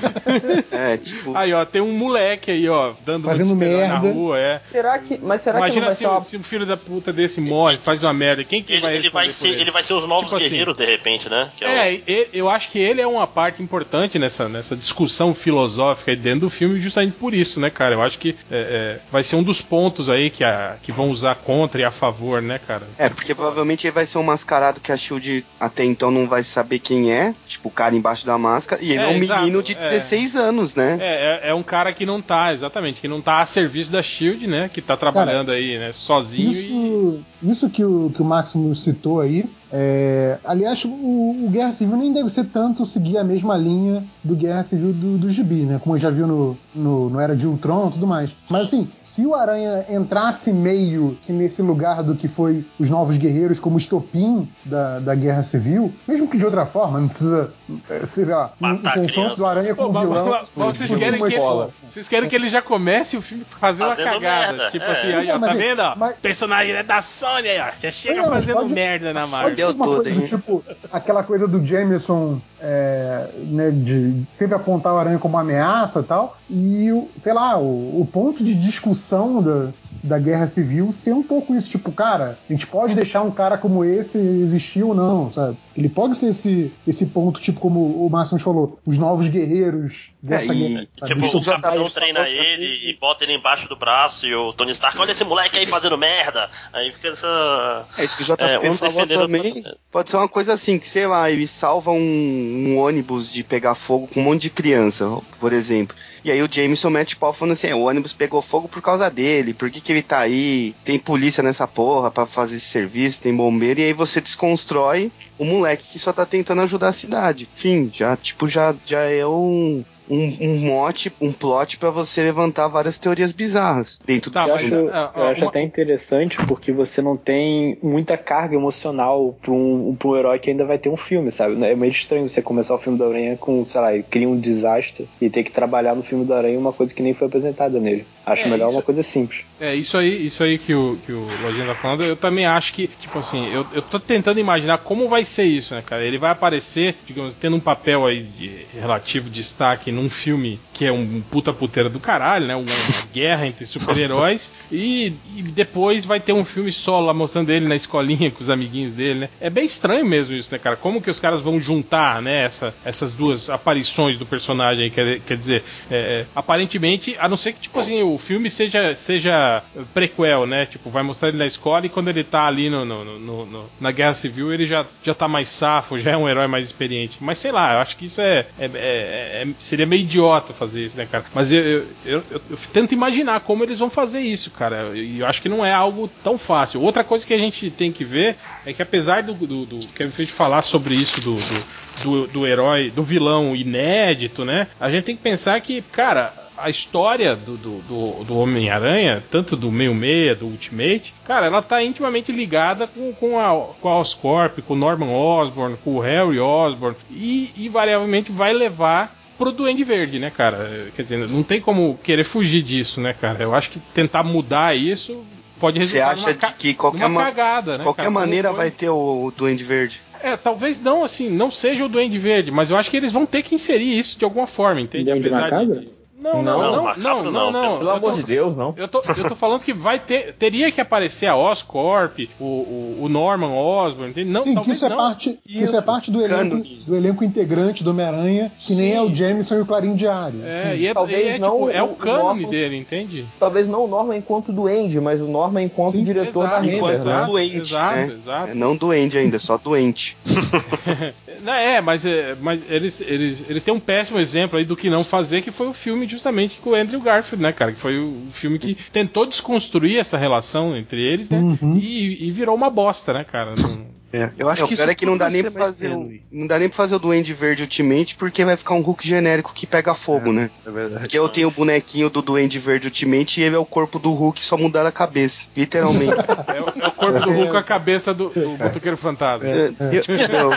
É, tipo. Aí, ó, tem um moleque aí, ó, dando Fazendo merda. na rua, é. Será que. Mas será que Imagina vai se, uma. se um filho da puta desse morre, faz uma merda. Quem que Ele, vai ele vai ser, ele vai ser os novos Tipo assim, guerreiros, de repente, né? Que É, o- e- eu acho que ele é uma parte importante nessa, nessa discussão filosófica aí dentro do filme, justamente por isso, né, cara? Eu acho que é, é, vai ser um dos pontos aí que, a, que vão usar contra e a favor, né, cara? É, porque provavelmente ele vai ser um mascarado que a Shield até então não vai saber quem é, tipo o cara embaixo da máscara, e ele é, É, um exato, menino de é. 16 anos, né? É, é, é um cara que não tá, exatamente, que não tá a serviço da Shield, né? Que tá trabalhando aí, né, sozinho e. Isso, isso que, o, que o Máximo citou aí, é, aliás, o, o Guerra Civil nem deve ser tanto seguir a mesma linha do Guerra Civil do, do Gibi, né? Como já viu no, no, no Era de Ultron e tudo mais. Mas assim, se o Aranha entrasse meio que nesse lugar do que foi os Novos Guerreiros como estopim da, da Guerra Civil, mesmo que de outra forma, não precisa, é, sei lá, um, um Matar confronto do Aranha com o vilão. mas- mas vocês querem que-. Vocês querem que ele já comece o filme fazendo uma cagada. merda, Tipo é. assim, aí, Não, ó, tá é- vendo, ó? mas- Personagem é da Sony aí, ó. Já chega mas fazendo pode- merda na Marvel. Ser Deu uma tudo, coisa do hein? tipo aquela coisa do Jameson é, né, de sempre apontar o Aranha como uma ameaça e tal, e sei lá, o, o ponto de discussão da, da guerra civil ser um pouco isso, tipo, cara, a gente pode deixar um cara como esse existir ou não, sabe? Ele pode ser esse, esse ponto, tipo, como o Máximos falou, os novos guerreiros dessa É, e- guerra. sabe? Tipo, Isso o já tá- Capitão treina ele e bota ele embaixo do braço e o Tony Stark, olha esse moleque aí fazendo merda. Aí fica essa. É isso que o JP É, um falou também. outro. Pode ser uma coisa assim, que sei lá, ele salva um, um ônibus de pegar fogo com um monte de criança, por exemplo. E aí o Jameson mete pau falando assim, é, o ônibus pegou fogo por causa dele, por que, que ele tá aí? Tem polícia nessa porra pra fazer esse serviço, tem bombeiro, e aí você desconstrói o moleque que só tá tentando ajudar a cidade. Enfim, já, tipo, já, já é um, um, um mote, um plot pra você levantar várias teorias bizarras dentro do Tá, Eu mas, acho, ah, eu ah, acho uma- até interessante porque você não tem muita carga emocional pra um, pra um herói que ainda vai ter um filme, sabe? É meio estranho você começar o filme do Aranha com, sei lá, cria um desastre e ter que trabalhar no filme do Aranha uma coisa que nem foi apresentada nele. Acho É, melhor isso- uma coisa simples. É, isso aí, isso aí que o, que o Lojinha tá falando, eu também acho que, tipo assim, eu, eu tô tentando imaginar como vai ser isso, né, cara? Ele vai aparecer, digamos, tendo um papel aí de relativo destaque num filme que é um puta puteira do caralho, né? Uma, uma <laughs> guerra entre super-heróis, e, e depois vai ter um filme solo lá mostrando ele na escolinha com os amiguinhos dele, né? É bem estranho mesmo isso, né, cara? Como que os caras vão juntar, né, essa, essas duas aparições do personagem aí, quer, quer dizer, é, é, aparentemente, a não ser que, tipo assim, o filme seja, seja prequel, né? Tipo, vai mostrar ele na escola e quando ele tá ali no, no- no- no- na Guerra Civil ele já, já tá mais safo, já é um herói mais experiente. Mas sei lá, eu acho que isso é, é- é- é- seria meio idiota fazer isso, né, cara? Mas eu, eu, eu- eu- tento imaginar como eles vão fazer isso, cara. E eu acho que não é algo tão fácil. Outra coisa que a gente tem que ver é que apesar do, do, do Kevin Feige falar sobre isso do, do, do, do herói, do vilão inédito, né? A gente tem que pensar que, cara, a história do, do, do, do Homem-Aranha, tanto do meio-meia, do Ultimate, cara, ela tá intimamente ligada com, com, a, com a Oscorp, com o Norman Osborn, com o Harry Osborn, e invariavelmente vai levar pro Duende Verde, né, cara? Quer dizer, não tem como querer fugir disso, né, cara? Eu acho que tentar mudar isso pode Você resultar acha numa, de que qualquer, numa cagada, de né, qualquer cara? Maneira foi- vai ter o, o Duende Verde? É, talvez não, assim, não seja o Duende Verde, mas eu acho que eles vão ter que inserir isso de alguma forma, entende? Duende Apesar de- Macabro? Não, não, Não, não, não, não, não, não. Pelo Eu amor tô- de Deus, não. Eu tô, eu tô falando que vai ter, teria que aparecer a Oscorp, o, o, o Norman Osborn, entende? Não, Sim, que isso é, não. parte, que isso é Isso. parte do elenco, Cano. do elenco integrante do Homem-Aranha, que nem Sim. é o Jameson e o Clarim Diário. É, Sim. e é, Talvez e é, não tipo, é o- o o cânone dele, entende? Talvez não o Norman enquanto duende, mas o Norman enquanto Sim, diretor da Exato, Render, enquanto né? doente, exato, né? exato. É, não doente ainda, só doente. <laughs> <laughs> Não, é, mas, é, mas eles, eles, eles têm um péssimo exemplo aí do que não fazer, que foi o filme justamente com o Andrew Garfield, né, cara? Que foi o filme que tentou desconstruir essa relação entre eles, né? Uhum. E, e virou uma bosta, né, cara? Não- É, eu acho É, que o pior é que não dá nem pra fazer não dá nem pra fazer o Duende Verde Ultimate porque vai ficar um Hulk genérico que pega fogo, né? É verdade. Porque eu tenho o bonequinho do Duende Verde Ultimate e ele é o corpo do Hulk só mudar a cabeça, literalmente. <laughs> É, o- é o corpo do Hulk com a cabeça do, do Botoqueiro Fantasma. É, entendeu?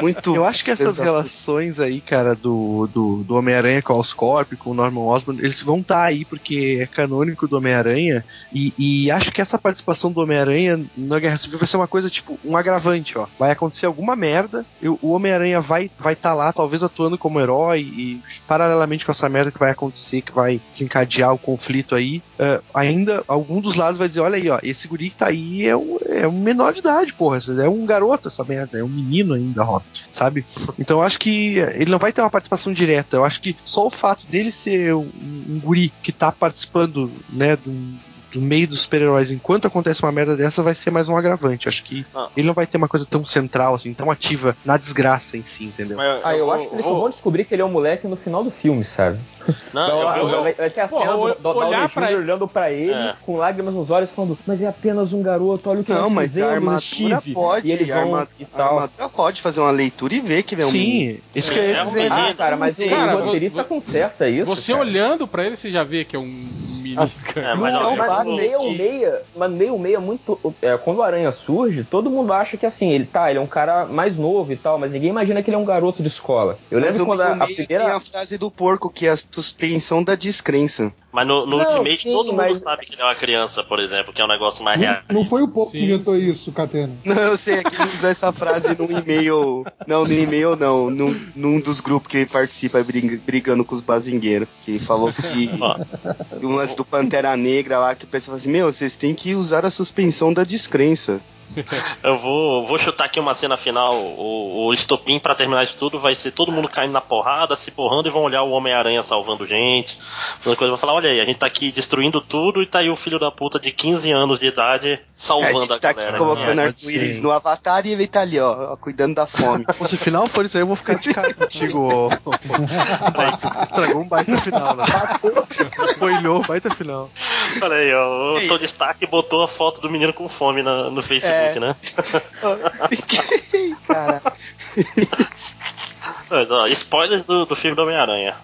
Muito. Eu acho que essas pesado. relações aí, cara, do, do, do Homem-Aranha com o Oscorp, com o Norman Osborn, eles vão estar aí porque é canônico do Homem-Aranha. E, e acho que essa participação do Homem-Aranha na Guerra Civil vai ser uma coisa, tipo, um agravante agravante, ó. Vai acontecer alguma merda, e o Homem-Aranha vai estar vai tá lá, talvez atuando como herói, e paralelamente com essa merda que vai acontecer, que vai desencadear o conflito aí, uh, ainda algum dos lados vai dizer: olha aí, ó, esse guri que tá aí é um, é um menor de idade, porra. É um garoto essa merda, é um menino ainda, ó, sabe? Então eu acho que ele não vai ter uma participação direta. Eu acho que só o fato dele ser um, um guri que tá participando, né, de um do meio dos super-heróis enquanto acontece uma merda dessa vai ser mais um agravante. Acho que ah. ele não vai ter uma coisa tão central, assim, tão ativa na desgraça em si, entendeu? Mas, ah, eu, vou, acho que eles vou... só vão descobrir que ele é um moleque no final do filme, sabe? Não, eu, eu, vai, vai ser a cena do, do. Ele. olhando pra ele, é. com lágrimas nos olhos, falando, mas é apenas um garoto, olha o que não, nós mas fizemos, a armadura Steve. pode, e eles a, vão armadura, e tal. a armadura pode fazer uma leitura e ver que ele é um Sim, isso que eu ia É um dizer. Ah, cara, mas Cara, o roteirista conserta isso. Você olhando pra ele, você já vê que é um menino. cara. É, mas, Não, ó, Mas meio que- meia, mas meio meia muito. é, quando o Aranha surge, todo mundo acha que assim, ele tá, ele é um cara mais novo e tal, mas ninguém imagina que ele é um garoto de escola. Eu Mas lembro o quando a, a primeira. tem a frase do porco, que é a suspensão da descrença. mas no, no Não, Ultimate sim, todo mundo mas- sabe que ele é uma criança, por exemplo, que é um negócio mais real. Não, não foi o que Sim. inventou isso, Catena. Não, eu sei, é que ele usou essa frase num e-mail. Não, no e-mail não, num, num dos grupos que ele participa brig- brigando com os bazingueiros. Que falou que. Ó. lance do Pantera Negra lá, que pessoal falou assim: Meu, vocês têm que usar a suspensão da descrença. <laughs> Eu vou, vou chutar aqui uma cena final. O, o estopim pra terminar isso tudo vai ser todo mundo caindo na porrada, se porrando e vão olhar o Homem-Aranha salvando gente. Coisa. Vão falar: olha aí, a gente tá aqui destruindo tudo e tá aí o filho da puta de 15 anos de idade É, a salvando gente a tá aqui galera. colocando É, pode arco-íris no avatar e ele tá ali, ó, ó, cuidando da fome. Pô, <laughs> se o final for isso aí, eu vou ficar de cara <laughs> contigo. estragou um baita final, né? Spoilhou baita final. Olha aí, ó, o Tony Stark botou a foto do menino com fome na- no Facebook, É. né? <laughs> Cara, Mas, ó, spoilers do, do filme do Homem-Aranha.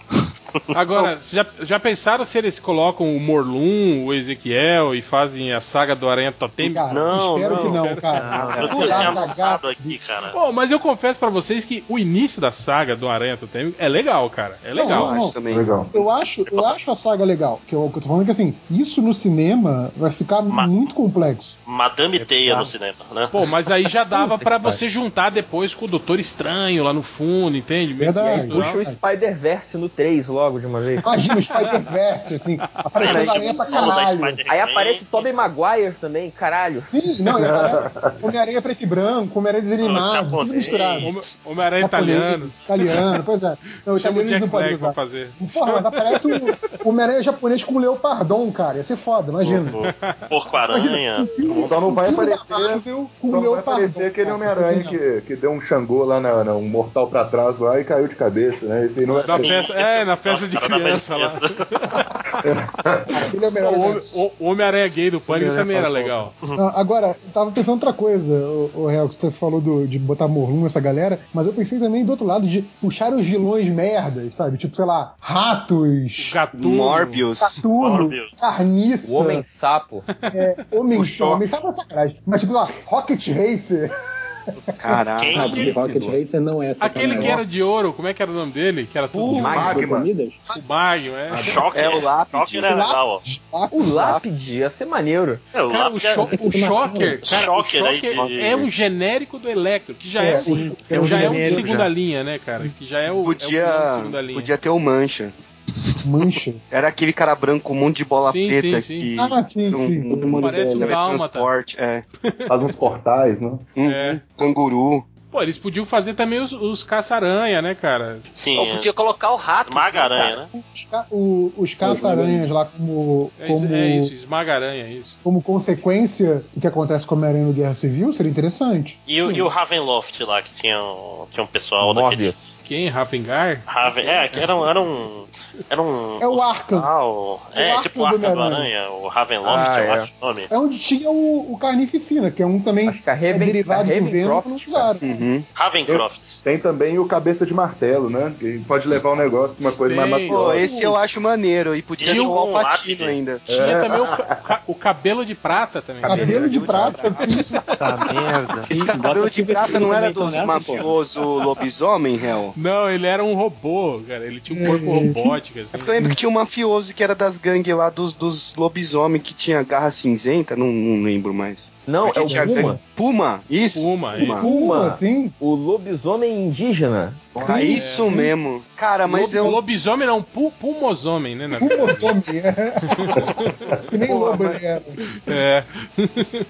Agora, vocês já, já pensaram se eles colocam o Morlun, o Ezequiel e fazem a saga do Aranha Totem? Cara, Não, espero não, que não, quero- cara. Eu da anunciado gata, aqui, cara. Pô, mas eu confesso pra vocês que o início da saga do Aranha Totem é legal, cara. É Não, legal. eu não. acho também. Legal. Eu acho, eu acho a saga legal. Que eu, que eu tô falando que assim, isso no cinema vai ficar Ma- muito complexo. Madame Teia tá. no cinema, né? Pô, mas aí já dava pariu. você juntar depois com o Doutor Estranho lá no fundo, entende? Verdade. Puxa o Spider-Verse no 3 logo de uma vez. Imagina o <laughs> Spider-Verse, assim, aparecendo aranha pra Tudo caralho. Aí aparece Tobey Maguire também, caralho. Sim, não, e aparece <laughs> Homem-Aranha preto e branco, Homem-Aranha desanimado, tudo japonês. misturado. Homem- Homem-Aranha italiano. Italiano, pois é. <laughs> Não, o Chama o Jack Black pra usar. fazer. Porra, mas aparece o Homem-Aranha japonês com o Leopardon, cara. Ia ser foda, imagina. Porco-Aranha. Só não vai aparecer- Só não vai Leopardon, aparecer aquele. Homem-Aranha que, que deu um Xangô lá na, na- um mortal pra trás lá e caiu de cabeça, né? Esse aí não vai Na aparecer. festa, é, na festa de Cara da criança lá. <laughs> Aquele é o melhor O O o Homem-Aranha gay do Pânico também era legal. Não, agora, eu tava pensando outra coisa, o, o Real, que você falou do- de botar morlum nessa galera, mas eu pensei também do outro lado de puxar os vilões merdas, sabe? Tipo, sei lá, ratos, Gatuno. Morbius. Gatuno, Morbius. carniça, O Homem-Sapo. é, homem, homem sabe uma sacanagem, mas tipo lá, Rocket Racer, Caraca. Quem? Porque Rocket Racer não é. Aquele que era de ouro, como é que era o nome dele? Que era tudo de Magma Magma. O Magno, é. Choque. É o lápide. Legal, ó. O Lápide ia ser maneiro. É, o Cara, o, lápide é- cho o Shocker, cara, o Shocker aí Shocker de- é um genérico do Electro, que já é, É, o- é um já é um genérico segunda já. linha, né, cara? Que já é o, é o de Podia, segunda linha. podia ter o Mancha. Mancha. Era aquele cara branco com um monte de bola Sim, preta sim, sim. que. Ah, sim, um, sim. um, Parece um transporte, é. <laughs> Faz uns portais, né? Uhum, É. Canguru. Pô, eles podiam fazer também os, os caça-aranha, né, cara? Sim, Ou podia colocar o rato. Esmaga-aranha, né? Os, ca- o- os caça-aranhas lá como, É isso, como, é isso esmaga-aranha, é isso. como consequência do que acontece com a Homem-Aranha no Guerra Civil, seria interessante. E, o- e o Ravenloft lá, que tinha, um- tinha um pessoal. Morbius. Quem? Ravengar? Raven, é, que era um. Era um, era um É o Arkham. hospital. É É, o tipo o Arkham do Arca do Homem-Aranha. Aranha, o Ravenloft, Ah, eu é. acho o nome. É onde tinha o, o Carnificina, que é um também Acho que a é Raven- derivado a do Venom que usaram. Uhum. Ravencroft. Tem também o Cabeça de Martelo, né? Que pode levar o negócio de uma coisa mais Tem. Pô, mafiosa. esse eu acho maneiro. E podia ter Tinha o um Alpatino ápice. ainda. Tinha também o, ca- o cabelo de prata também. Cabelo de prata, assim. Puta merda. Esse cabelo de prata não era dos então, nessa, pô. mafioso lobisomem, réu? Não, ele era um robô, cara. Ele tinha um corpo robótico. Eu Assim. lembro que tinha um mafioso que era das gangues lá dos, dos lobisomem que tinha garra cinzenta, não, não lembro mais. Não, Porque é o tinha Puma. Puma, isso? Puma, Puma. Puma, assim. O lobisomem indígena. Ah, isso mesmo. Cara, mas Lob- eu. Lobisomem não, pu pulmosomem, né? zombie, é. <laughs> Que nem Porra, lobo mas- ele era. É.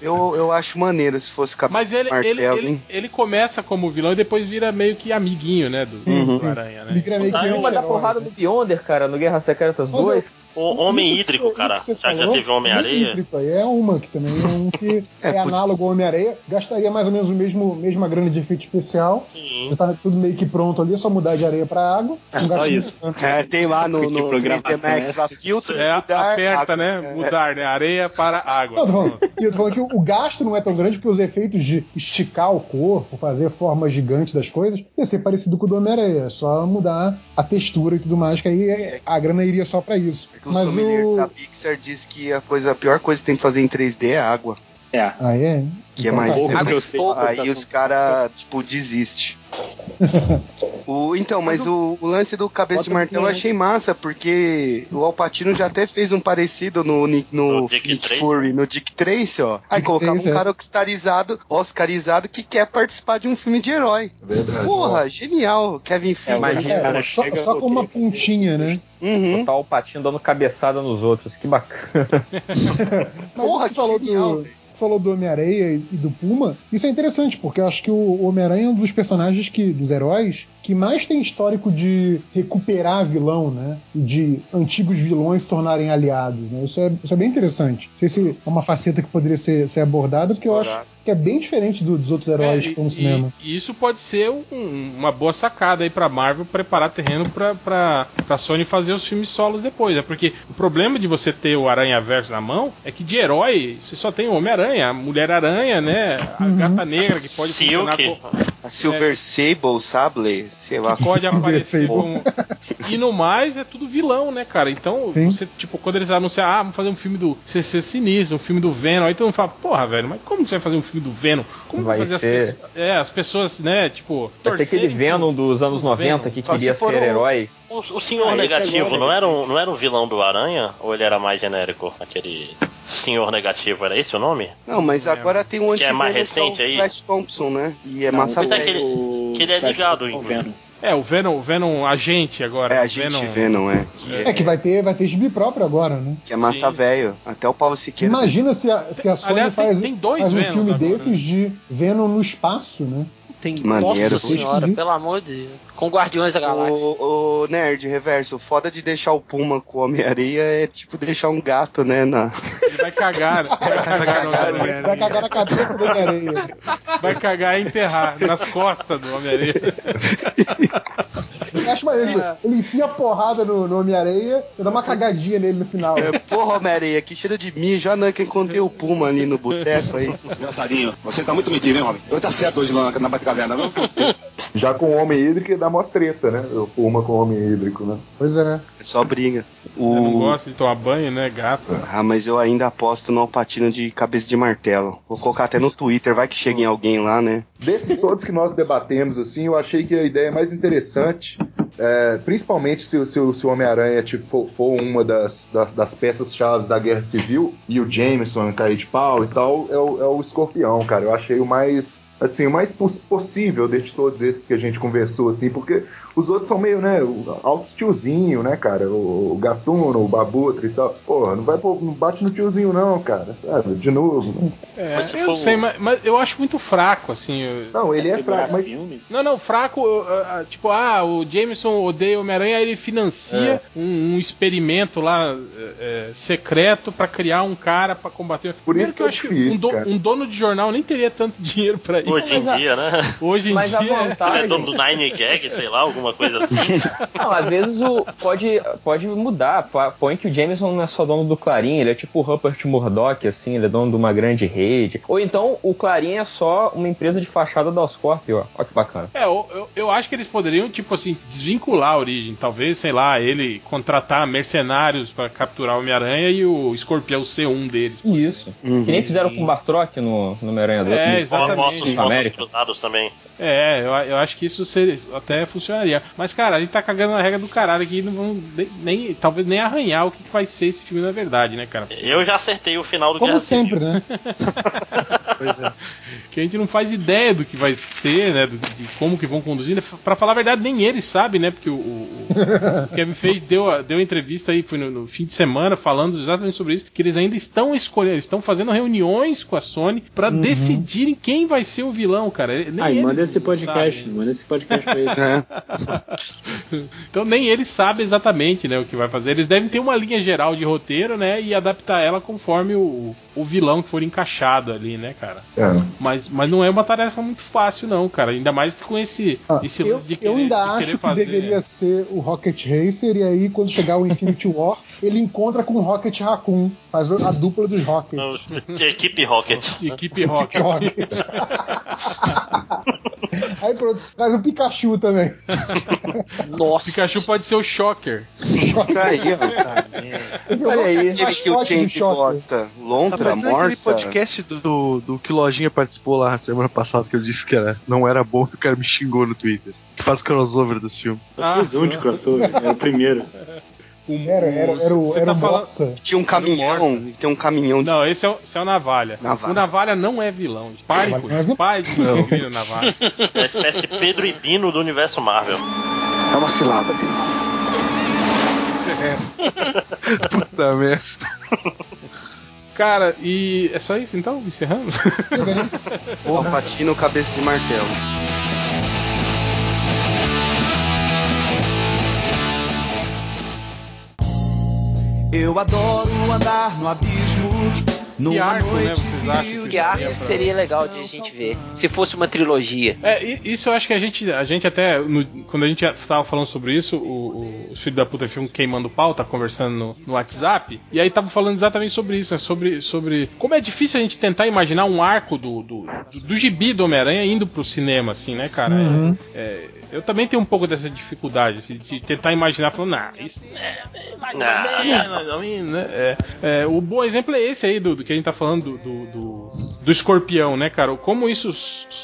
Eu, eu acho maneiro se fosse cabelo Mas ele, de martelo, ele, ele, hein? ele começa como vilão e depois vira meio que amiguinho, né? Do, Sim, do sim. Aranha, né? vira meio que Tá uma da porrada né? do Beyonder, cara, no Guerra Secretas Mas 2. O Homem Isso Hídrico, cara. Já já teve Homem-Areia. Hídrico aí é uma que também é um que É, é, análogo ao Homem-Areia. Gastaria mais ou menos o mesmo mesma grana de efeito especial. Sim. Já tá tudo meio que pronto ali, é só mudar de areia pra água. É só isso. É, tem lá no, no 3D programação Max é lá, filtro, É, mudar, aperta, água. né? É. Mudar, né? Areia para água. Não, tô falando, e eu tô falando que o gasto não é tão grande porque os efeitos de esticar o corpo, fazer forma gigante das coisas, ia ser parecido com o do Homem-Areia. É só mudar a textura e tudo mais, que aí é- a grana iria só pra isso. Os Mas o. da Pixar diz que a, coisa, a pior coisa que tem que fazer em 3D é água. É. Ah, é? Que é Então mais. tá pouco é mais-. Pouco, aí tá os caras, tipo, desistem. <laughs> O, então, mas o, o lance do Cabeça de Bota Martelo eu achei massa, porque o Alpatino já até fez um parecido no, no, No Nick Tracy. Fury, no Dick Tracy, ó. Aí colocava um é. cara oscarizado, oscarizado que quer participar de um filme de herói. Verdade. Porra, genial, Kevin Feige. É, cara só, chega, só com uma pontinha, né? Uhum. Botar o patinho dando cabeçada nos outros. Que bacana. <laughs> Porra, que falou genial, do. Falou do Homem-Areia e, e do Puma. Isso é interessante, porque eu acho que o Homem-Aranha é um dos personagens que, dos heróis, que mais tem histórico de recuperar vilão, né? De antigos vilões se tornarem aliados. Né? Isso, é, isso é bem interessante. Não sei se é uma faceta que poderia ser, ser abordada, porque eu acho que é bem diferente do- dos outros heróis É, que e- estão no cinema. E, e isso pode ser um- uma boa sacada aí pra Marvel preparar terreno pra, pra, pra Sony fazer os filmes solos depois. É porque o problema de você ter o Aranha Verso na mão é que de herói você só tem o Homem-Aranha, a Mulher-Aranha, né? A Uhum. Gata Negra que pode funcionar Silk. com, A Silver Sable, Sable, sei lá. que pode <laughs> aparecer. E no mais é tudo vilão, né, cara? Então, Sim. você, tipo, quando eles anunciam, ah, vamos fazer um filme do CC Sinistro, um filme do Venom, aí todo mundo fala, porra, velho, mas como você vai fazer um filme do Venom? Como Vai fazer ser- as pessoas. É, as pessoas, né, tipo. Vai ser aquele Venom dos anos pro 90 Venom. que queria ser um- herói. O, o senhor Ah, negativo agora, não, era um, não era um vilão do Aranha? Ou ele era mais genérico? Aquele senhor negativo, era esse o nome? Não, mas agora tem um Que é mais é o recente aí? Flash Thompson, né? E é Não, massa é velho. que ele- O que ele é ligado, inclusive. Venom. É, o Venom, o Venom agente agora. É a o gente Venom, é. Que é, É que vai ter, vai ter gibi próprio agora, né? que é massa velho. Até o Paulo Siqueira. Imagina se a, se a Sony Aliás, tem- faz, tem dois faz um filme agora, desses né? de Venom no espaço, né? Tem Que maneiro. Nossa senhora, Esquisito. pelo amor de Deus. Com Guardiões da Galáxia. O, o Nerd, reverso, o foda de deixar o Puma com o Homem-Areia é tipo deixar um gato, né? Na... Ele vai cagar, né? <laughs> vai cagar, no Homem-Aranha. Vai cagar na cabeça do Homem-Areia. Vai cagar e enterrar nas costas do Homem-Aranha. Eu acho maneiro. Ele enfia a porrada no, no Homem-Areia e dá uma cagadinha nele no final. É, porra, Homem-Areia, que cheiro de mijo. Ah, não, que encontrei o Puma ali no boteco aí. Engraçadinho, você tá muito metido, hein, homem? Eu tá certo hoje lá na, viu? <laughs> Já com o Homem Hídrico dá mó treta, né? O Puma com o Homem Hídrico, né? Pois é. É só briga. Eu não O... gosto de tomar banho, né, gato? Ah, mas eu ainda aposto no Alpatino de cabeça de martelo. Vou colocar até no Twitter, vai que chega em alguém lá, né? Desses todos que nós debatemos, assim, eu achei que a ideia mais interessante, é, principalmente se, o- se, o- se o Homem-Aranha tipo, for, uma das, das, das peças-chave da Guerra Civil e o Jameson cair de pau e tal, é o, é o Escorpião, cara. Eu achei o mais, assim, o mais possível de todos esses que a gente conversou, assim, porque os outros são meio, né, altos tiozinho, né, cara? O, o Gatuno, o Babutra e tal. Porra, não vai pô, não bate no tiozinho não, cara. Sabe? De novo. É, Mas eu for- não sei, mas, mas eu acho muito fraco, assim. eu- Não, ele é Segurar fraco, mas filme? Não, não, fraco, tipo, ah, o Jameson odeia o Homem-Aranha, ele financia um, um experimento lá eh, eh, secreto pra criar um cara pra combater. Por isso que é eu acho difícil, um, do- um dono de jornal nem teria tanto <laughs> dinheiro pra isso. Hoje em Mas a- dia, né? Hoje em Mas a dia. Ele é dono do Nine Gag, sei lá, alguma alguma coisa assim. <laughs> Não, às vezes o, pode, pode mudar. Põe que o Jameson não é só dono do Clarim, ele é tipo o Rupert Murdoch, assim, ele é dono de uma grande rede. Ou então o Clarim é só uma empresa de fachada da Oscorp, ó. Olha que bacana. É, eu, eu, eu acho que eles poderiam, tipo assim, desvincular a origem. Talvez, sei lá, ele contratar mercenários pra capturar o Homem-Aranha e o escorpião ser um deles. Isso. Uhum. Que nem fizeram com o Bartrock no, no Homem-Aranha do É, no- exatamente. Ossos, ossos América. cruzados também. É, eu, eu acho que isso seria, até funcionaria. Mas, cara, a gente tá cagando na regra do caralho aqui, não vão nem, talvez nem arranhar o que, que vai ser esse filme na verdade, né, cara? Eu já acertei o final do Como Guerra sempre, Civil. né? <laughs> Pois é. Que a gente não faz ideia do que vai ser, né? de como que vão conduzir. Pra falar a verdade, nem eles sabem, né? Porque o, o- o <laughs> Kevin Feige deu, a- deu uma entrevista aí, foi no, no fim de semana, falando exatamente sobre isso, que eles ainda estão escolhendo, estão fazendo reuniões com a Sony pra decidirem quem vai ser o vilão, cara. Nem Aí, eles manda esse podcast, sabem. manda esse podcast pra ele. <laughs> <laughs> Então nem eles sabem exatamente, né, o que vai fazer. Eles devem ter uma linha geral de roteiro, né, e adaptar ela conforme o, o vilão que for encaixado ali, né, cara. É. Mas, mas não é uma tarefa muito fácil, não, cara. Ainda mais com esse, Ah, esse eu, lance de eu querer, ainda de acho que fazer. deveria ser o Rocket Racer, e aí, quando chegar o Infinity <laughs> War, ele encontra com o Rocket Raccoon. Faz a dupla dos Rockets. <laughs> Equipe Rocket. Equipe Rocket. Rocket. aí pronto, faz o Pikachu também. Nossa. Pikachu pode ser o Shocker. Aí, ó. É Olha aí. Rocket Aquele que o James Shocker. gosta. Tá Lontra, parecendo aquele Morsa. podcast do, do, que o Lojinha participou lá semana passada, que eu disse que era, não era bom e o cara me xingou no Twitter. Que faz crossover dos filmes. Ah, um de crossover, era o primeiro. O, Era, era, era o, você era tá o falando... Tinha um caminhão, tem um caminhão de Não, esse é, o, esse é o Navalha. Navalha. O Navalha não é vilão. Pare com é isso. vilão. Pare de <laughs> não. Navalha. É uma espécie de Pedro e Bino do universo Marvel. É uma cilada, Bino. <laughs> Puta merda. Cara, e é só isso então? Encerramos? Palpatino, cabeça de martelo. Eu adoro andar no abismo. Numa Que arco, né, noite vocês acham que Que arco pra- seria legal de a gente ver. Se fosse uma trilogia. É, isso eu acho que a gente, a gente até, no- quando a gente tava falando sobre isso, o, o, os filhos da puta filme queimando pau, tá conversando no, no WhatsApp, e aí tava falando exatamente sobre isso, né, sobre, sobre como é difícil a gente tentar imaginar um arco do, do, do, do gibi do Homem-Aranha indo pro cinema, assim, né, cara? Uhum. É, é, eu também tenho um pouco dessa dificuldade, assim, de tentar imaginar, falando, nah, isso é, menos, mais ou menos, né? É, é, o bom exemplo é esse aí, do, do que a gente tá falando do, do, do, escorpião, né, cara? Como isso,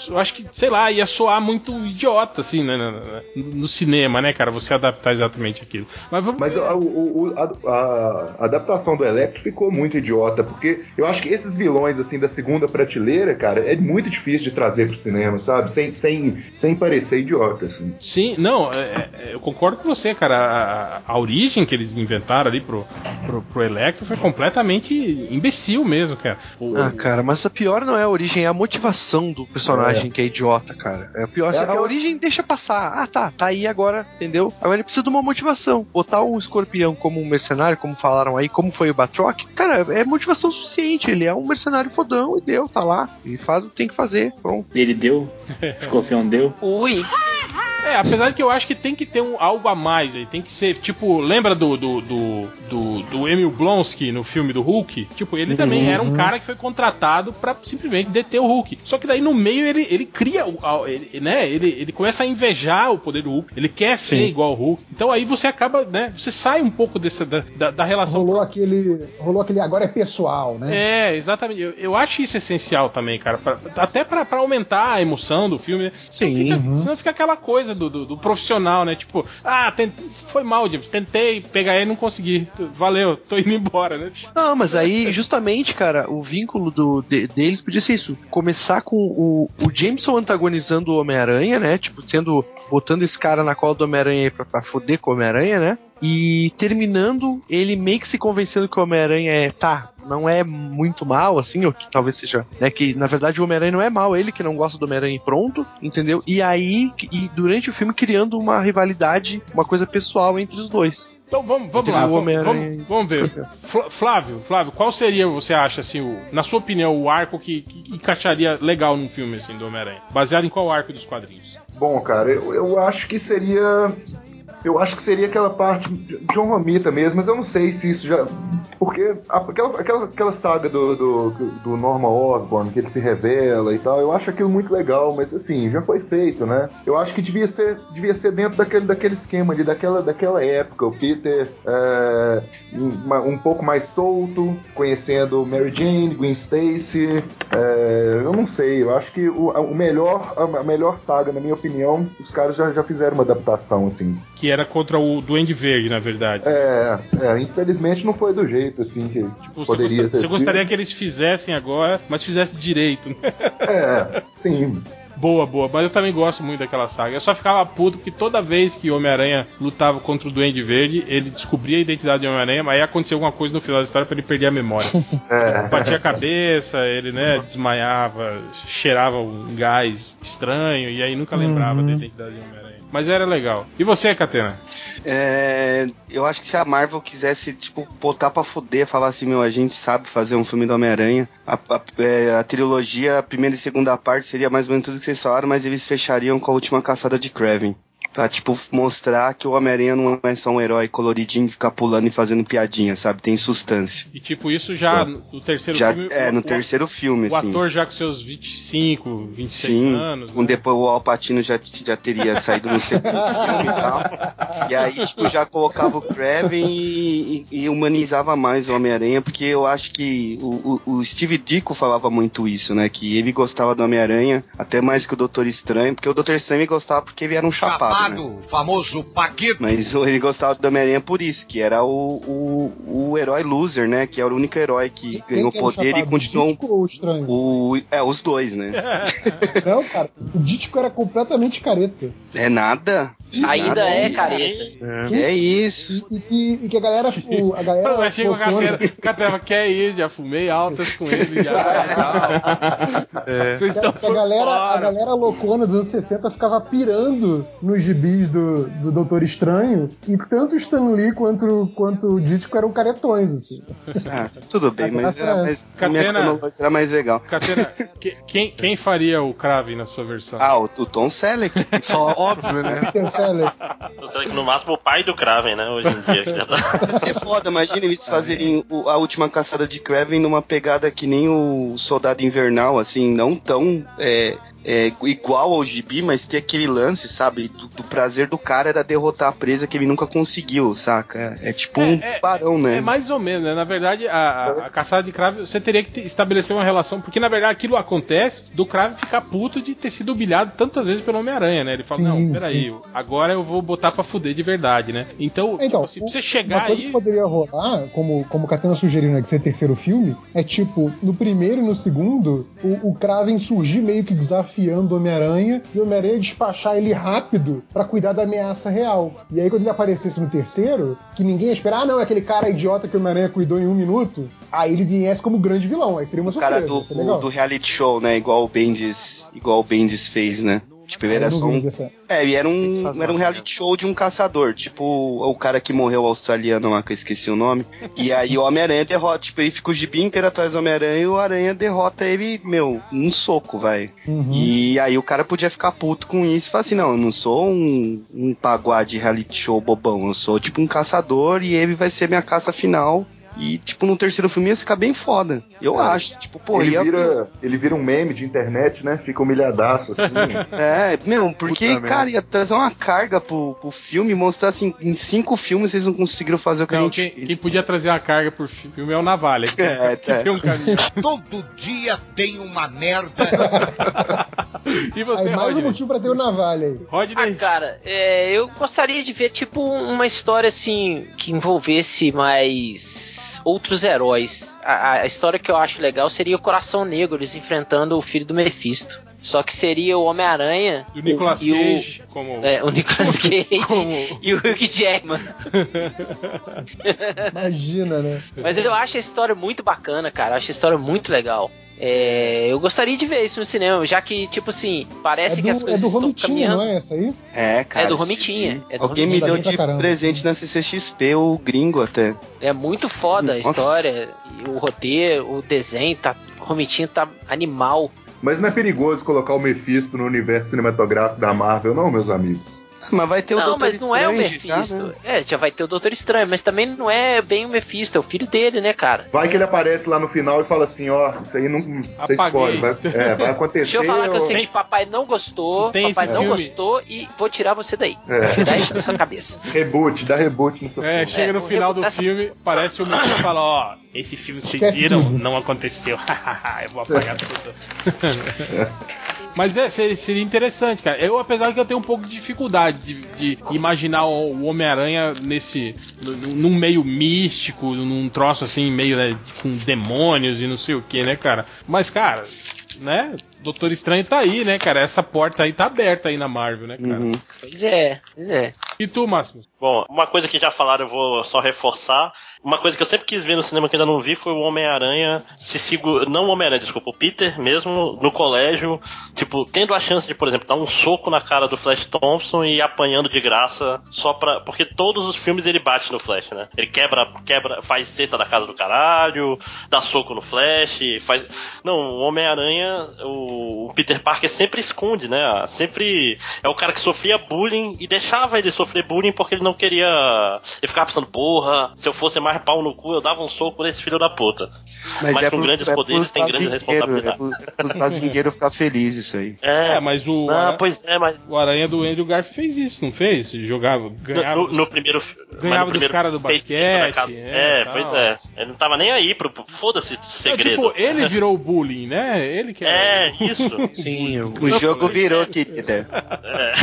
eu acho que, sei lá, ia soar muito idiota, assim, né, no, no- no cinema, né, cara? Você adaptar exatamente aquilo. Mas vamos. Mas a, o- a- a adaptação do Electro ficou muito idiota, porque eu acho que esses vilões, assim, da segunda prateleira, cara, é muito difícil de trazer pro cinema, sabe? Sem, sem, sem parecer idiota, assim. Sim, não, é- é- eu concordo com você, cara. A, a- a origem que eles inventaram ali pro, pro, pro Electro foi completamente imbecil mesmo, cara. O- Ah, cara, mas a pior não é a origem, é a motivação do personagem que é idiota, cara. É a pior. É a aquela- origem deixa passar. Ah, tá, tá aí agora, entendeu? Agora ele precisa de uma motivação. Botar um escorpião como um mercenário, como falaram aí, como foi o Batroc, cara, é motivação suficiente. Ele é um mercenário fodão e deu, tá lá. Ele faz o que tem que fazer, pronto. Ele deu, <laughs> o escorpião deu. Ui, <laughs> É, apesar de que eu acho que tem que ter um, algo a mais aí. Tem que ser, tipo, lembra do do, do, do, do Emil Blonsky no filme do Hulk? Tipo, ele também era um cara que foi contratado pra simplesmente deter o Hulk. Só que daí no meio ele, ele cria, o- ele, né? Ele, ele começa a invejar o poder do Hulk. Ele quer ser igual ao Hulk. Então aí você acaba, né? Você sai um pouco dessa, da, da, da relação Rolou aquele. Rolou aquele. Agora é pessoal, né? é, exatamente. Eu, eu acho isso essencial também, cara. pra- até pra, pra aumentar a emoção do filme, né? Senão Sim. Fica, Senão fica aquela coisa do, do, do profissional, né? Tipo, ah, tent- foi mal, James. Tentei pegar ele e não consegui. Valeu, tô indo embora, né? Não, mas aí, justamente, cara, o vínculo do, de- deles podia ser isso. Começar com o, o Jameson antagonizando o Homem-Aranha, né? Tipo, sendo. botando esse cara na cola do Homem-Aranha pra, pra foder com o Homem-Aranha, né? E terminando ele meio que se convencendo que o Homem-Aranha é, tá, não é muito mal, assim, ou que talvez seja, né? Que na verdade o Homem-Aranha não é mal, ele que não gosta do Homem-Aranha e pronto, entendeu? E aí, e durante o filme criando uma rivalidade, uma coisa pessoal entre os dois. Então vamos, vamos lá, o vamos, vamos, vamos ver. Flávio, Flávio, qual seria, você acha, assim, o, na sua opinião, o arco que, que encaixaria legal num filme assim do Homem-Aranha? Baseado em qual arco dos quadrinhos? Bom, cara, eu, eu acho que seria. Eu acho que seria aquela parte de John Romita mesmo, mas eu não sei se isso já. Porque aquela, aquela, aquela saga do, do, do Norman Osborn, que ele se revela e tal, eu acho aquilo muito legal, mas assim, já foi feito, né? Eu acho que devia ser, devia ser dentro daquele, daquele esquema ali, daquela, daquela época. O Peter é, um, um pouco mais solto, conhecendo Mary Jane, Gwen Stacy. é, eu não sei, eu acho que o, o melhor, a melhor saga, na minha opinião, os caras já, já fizeram uma adaptação, assim. Que era contra o Duende Verde, na verdade. É, é, infelizmente não foi do jeito assim que Tipo, você, poderia gosta- ter você sido. gostaria que eles fizessem agora, mas fizessem direito. né? É, sim. Boa, boa. Mas eu também gosto muito daquela saga. Eu só ficava puto porque toda vez que o Homem-Aranha lutava contra o Duende Verde, ele descobria a identidade do Homem-Aranha, mas aí acontecia alguma coisa no final da história pra ele perder a memória. <laughs> É. Batia a cabeça, ele, né, desmaiava, cheirava um gás estranho e aí nunca lembrava da identidade do Homem-Aranha. Mas era legal. E você, Catena? É, eu acho que se a Marvel quisesse, tipo, botar pra fuder, falar assim, meu, a gente sabe fazer um filme do Homem-Aranha, a, a- é, a trilogia, a primeira e segunda parte seria mais ou menos tudo que vocês falaram, mas eles fechariam com a última caçada de Kraven. Pra, tipo, mostrar que o Homem-Aranha não é só um herói coloridinho que fica pulando e fazendo piadinha, sabe? Tem substância. E tipo, isso já no no terceiro Já, filme. é, o- no o- terceiro filme, O assim. ator já com seus 25, 26 Sim, anos. com né? depois o Alpatino já, já teria saído no segundo filme e tal. E aí, tipo, já colocava o Kraven e, e- e humanizava mais o Homem-Aranha, porque eu acho que o, o- o Steve Ditko falava muito isso, né? Que ele gostava do Homem-Aranha, até mais que o Doutor Estranho, porque o Doutor Estranho gostava porque ele era um chapado, né? famoso Paquito. Mas o- ele gostava do Homem-Aranha por isso, que era o, o, o herói loser, né? Que era o único herói que ganhou que o poder e continuou. O Dítico ou o estranho? O, é, os dois, né? <laughs> Não, cara, o Dítico era completamente careta. É nada. Ainda Nada. é careta. Que é isso. E, e- e que a galera, <laughs> o- a galera Eu achei que o loucona- Catena, Catena, que é isso, já fumei altas com ele, já. já. <laughs> É. Vocês Que estão a, que a galera, a galera loucona dos anos 60 ficava pirando nos gibis do, do Doutor Estranho, e tanto o Stan Lee quanto, quanto o Dítico eram caretões, assim. Ah, tudo bem, mas, era mais, a minha Catena- cronologia era mais legal. Catena, <laughs> que- quem, quem faria o Kraven na sua versão? Ah, o, o Tom Selleck. Só óbvio, né? Sellers. Eu sei que no máximo o pai do Kraven, né? Hoje em dia. Que já tá... Ia ser foda, imagina eles fazerem o- a última caçada de Kraven numa pegada que nem o Soldado Invernal, assim, não tão é, é, igual ao gibi, mas que aquele lance, sabe? Do, do prazer do cara era derrotar a presa que ele nunca conseguiu, saca? É tipo um É, é- barão, né? É mais ou menos, né? Na verdade, a, a, a caçada de Kraven, você teria que te- estabelecer uma relação, porque na verdade aquilo acontece do Kraven ficar puto de ter sido humilhado tantas vezes pelo Homem-Aranha, né? Ele fala, Sim, não, peraí, agora eu vou botar pra fuder de verdade, né? Então, Então, tipo assim, pra você Uma chegar coisa aí. que poderia rolar, como, como o Catena sugeriu, né, de ser terceiro filme, é tipo, no primeiro e no segundo, o, o Kraven surgir meio que desafiando o Homem-Aranha e o Homem-Aranha despachar ele rápido pra cuidar da ameaça real. E aí, quando ele aparecesse no terceiro, que ninguém ia esperar, ah, não, é aquele cara idiota que o Homem-Aranha cuidou em um minuto, aí ele viesse como grande vilão. Aí seria uma O cara surpresa. do, ia ser legal. do reality show, né? Igual o Bendis, igual o Bendis fez, né? Tipo, ele era só um. É, e era um, era um reality show de um caçador, tipo o cara que morreu australiano lá, que eu esqueci o nome. E aí o Homem-Aranha derrota, tipo, ele fica o gibi inteiro atrás do Homem-Aranha e o Aranha derrota ele, meu, num soco, vai. Uhum. E aí o cara podia ficar puto com isso e falar assim, não, eu não sou um, um paguá de reality show bobão, eu sou tipo um caçador e ele vai ser minha caça final. E, tipo, no terceiro filme ia ficar bem foda. Eu acho. Tipo, pô, ele, ia- vira, ele vira um meme de internet, né? Fica humilhadaço, assim. <laughs> É, meu, porque, Puta cara, ia trazer uma carga pro, pro filme, mostrar assim, em cinco filmes vocês não conseguiram fazer o que a Não, gente quem, quem podia trazer uma carga pro filme é o Navalha, que, <laughs> É, que é. tem um. <laughs> Todo dia tem uma merda. E você, Aí mais um Rodney? motivo pra ter o Navalha aí. Ah, Rodney, cara, é, eu gostaria de ver, tipo, uma história assim que envolvesse mais outros heróis. A, a história que eu acho legal seria o Coração Negro, eles enfrentando o filho do Mephisto. Só que seria o Homem-Aranha do Nicolas e o- Cage, como. É, o Nicolas <laughs> Cage como- e o Hugh Jackman. <laughs> Imagina, né? Mas eu acho a história muito bacana, cara. Eu acho a história muito legal. É, eu gostaria de ver isso no cinema, já que, tipo assim, parece É que as do, é coisas do estão Romitinha, caminhando. não é essa aí? É, cara. É do Romitinha, é do Alguém me Romitinha. deu Bem pra de caramba. presente na CCXP, o gringo até. É muito foda a Nossa. história, o roteiro, o desenho, tá, o Romitinho tá animal. Mas não é perigoso colocar o Mephisto no universo cinematográfico da Marvel, não, meus amigos? Mas vai ter o não, Doutor mas não é o Strange já, Mephisto. né? É, já vai ter o Doutor Estranho, mas também não é bem o Mephisto, é o filho dele, né, cara? Vai que ele aparece lá no final e fala assim, ó, isso aí não. É Apaguei. spoiler, vai, é, vai <laughs> acontecer. Deixa eu falar com você ou- que papai não gostou, Tem papai não filme? gostou e vou tirar você daí. É. Tirar isso da sua cabeça. <laughs> Reboot, dá reboot no seu É, filme. chega no vou final do rebotar essa filme, parece o Mephisto e fala, ó, esse filme que vocês viram não aconteceu. <laughs> eu vou apagar tudo. Mas é, seria, seria interessante, cara. Eu, apesar que eu tenho um pouco de dificuldade de, de imaginar o, Homem-Aranha nesse. num- num meio místico, num troço assim, meio né, com demônios e não sei o que, né, cara? Mas, cara, né? Doutor Estranho tá aí, né, cara? Essa porta aí tá aberta aí na Marvel, né, cara? Uhum. Pois é, pois é. E tu, Máximo? Bom, uma coisa que já falaram, eu vou só reforçar. Uma coisa que eu sempre quis ver no cinema que ainda não vi foi o Homem-Aranha se segura. Não o Homem-Aranha, desculpa, o Peter mesmo no colégio, tipo, tendo a chance de, por exemplo, dar um soco na cara do Flash Thompson e apanhando de graça só pra. Porque todos os filmes ele bate no Flash, né? Ele quebra, quebra, faz cesta da casa do caralho, dá soco no Flash, faz. Não, o Homem-Aranha, o Peter Parker sempre esconde, né? Sempre é o cara que sofria bullying e deixava ele sofrer bullying porque ele não queria. Ele ficava pensando, porra, se eu fosse mais pau no cu, eu dava um soco nesse filho da puta. Mas, com pro- grandes é poderes tem grandes responsabilidades. É pro- pros bazingueiros ficar felizes isso aí. É, É, mas o. não, Ara- pois é, mas O Aranha do Andrew Garfield fez isso, não fez? Jogava, ganhava. no, dos- no primeiro mas ganhava no dos primeiro cara do fez cesta da basquete, é, É, pois é. Ele não tava nem aí pro. Foda-se esse É, segredo. tipo, ele virou o bullying, né? Ele que É, isso. <laughs> Sim, O jogo virou, querida. É.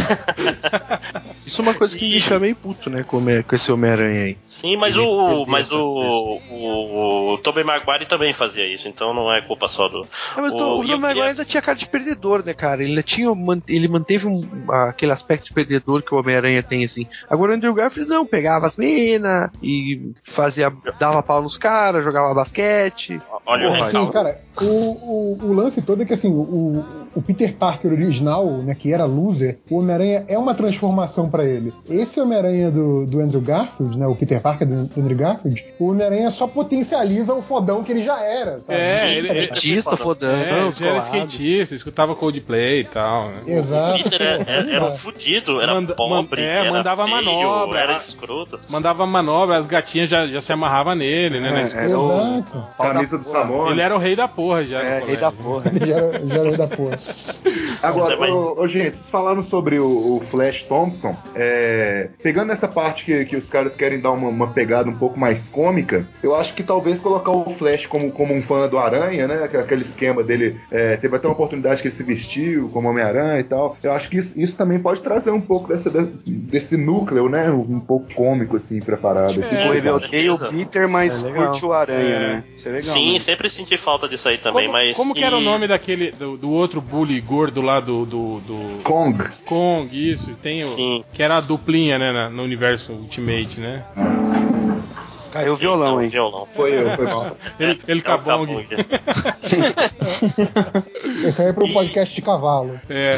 isso é uma coisa que me deixa meio puto, né, com, esse Homem-Aranha aí. Sim, mas Ele o. Mas o. O, o Tobey Maguire também fazia isso, então não é culpa só do. É, mas o, o, Tom Maguire queria- ainda tinha cara de perdedor, né, cara? Ele tinha, ele manteve um- aquele aspecto de perdedor que o Homem-Aranha tem, assim. Agora o Andrew Garfield não, pegava as minas e fazia, dava pau nos caras, jogava basquete. Olha o Porra, Assim, recalque. cara, o, o, o lance todo é que assim, o, o Peter Parker original, né, que era loser, o Homem-Aranha é uma transformação pra ele. Esse Homem-Aranha do, do Andrew Garfield, né, o Peter Parker do, do Andrew Garfield, o Homem-Aranha só potencializa o fodão que ele já era, sabe? É, ele, Skatista, fodão, é, ele já era skatista, escutava Coldplay e tal, né? Exato. O Peter era, era, era um não. fudido, era Manda- pobre, é, era mandava feio, manobra. era escroto. Mandava manobra, as gatinhas já, já se amarravam nele, né? É, o Exato. da Camisa do. Samora. Ele era o rei da porra já. É, rei da porra. Ele já era, já era rei da porra. Agora, ô, ô, gente, vocês falaram sobre o, o Flash Thompson. é, pegando essa parte que, que os caras querem dar uma, uma pegada um pouco mais cômica, eu acho que talvez colocar o Flash como, como um fã do Aranha, né? aqu- Aquele esquema dele. é, teve até uma oportunidade que ele se vestiu como Homem-Aranha e tal. Eu acho que isso, isso também pode trazer um pouco dessa, de- desse núcleo, né? Um pouco cômico, assim, preparado. É, Pô, ele odeia o. Peter, mas É curte o Aranha, É. né? Isso é legal. Sim, né? sempre senti falta disso aí também, Como, mas. como que era o nome daquele, do, do outro bully gordo lá do, do, do Kong. Kong, isso, tem o, Sim. que era a duplinha, né, na- no universo Ultimate, né? Caiu o violão, hein? Violão. Foi eu, foi mal. Ele, ele o Cabong. <laughs> Esse aí é pro podcast de cavalo. É,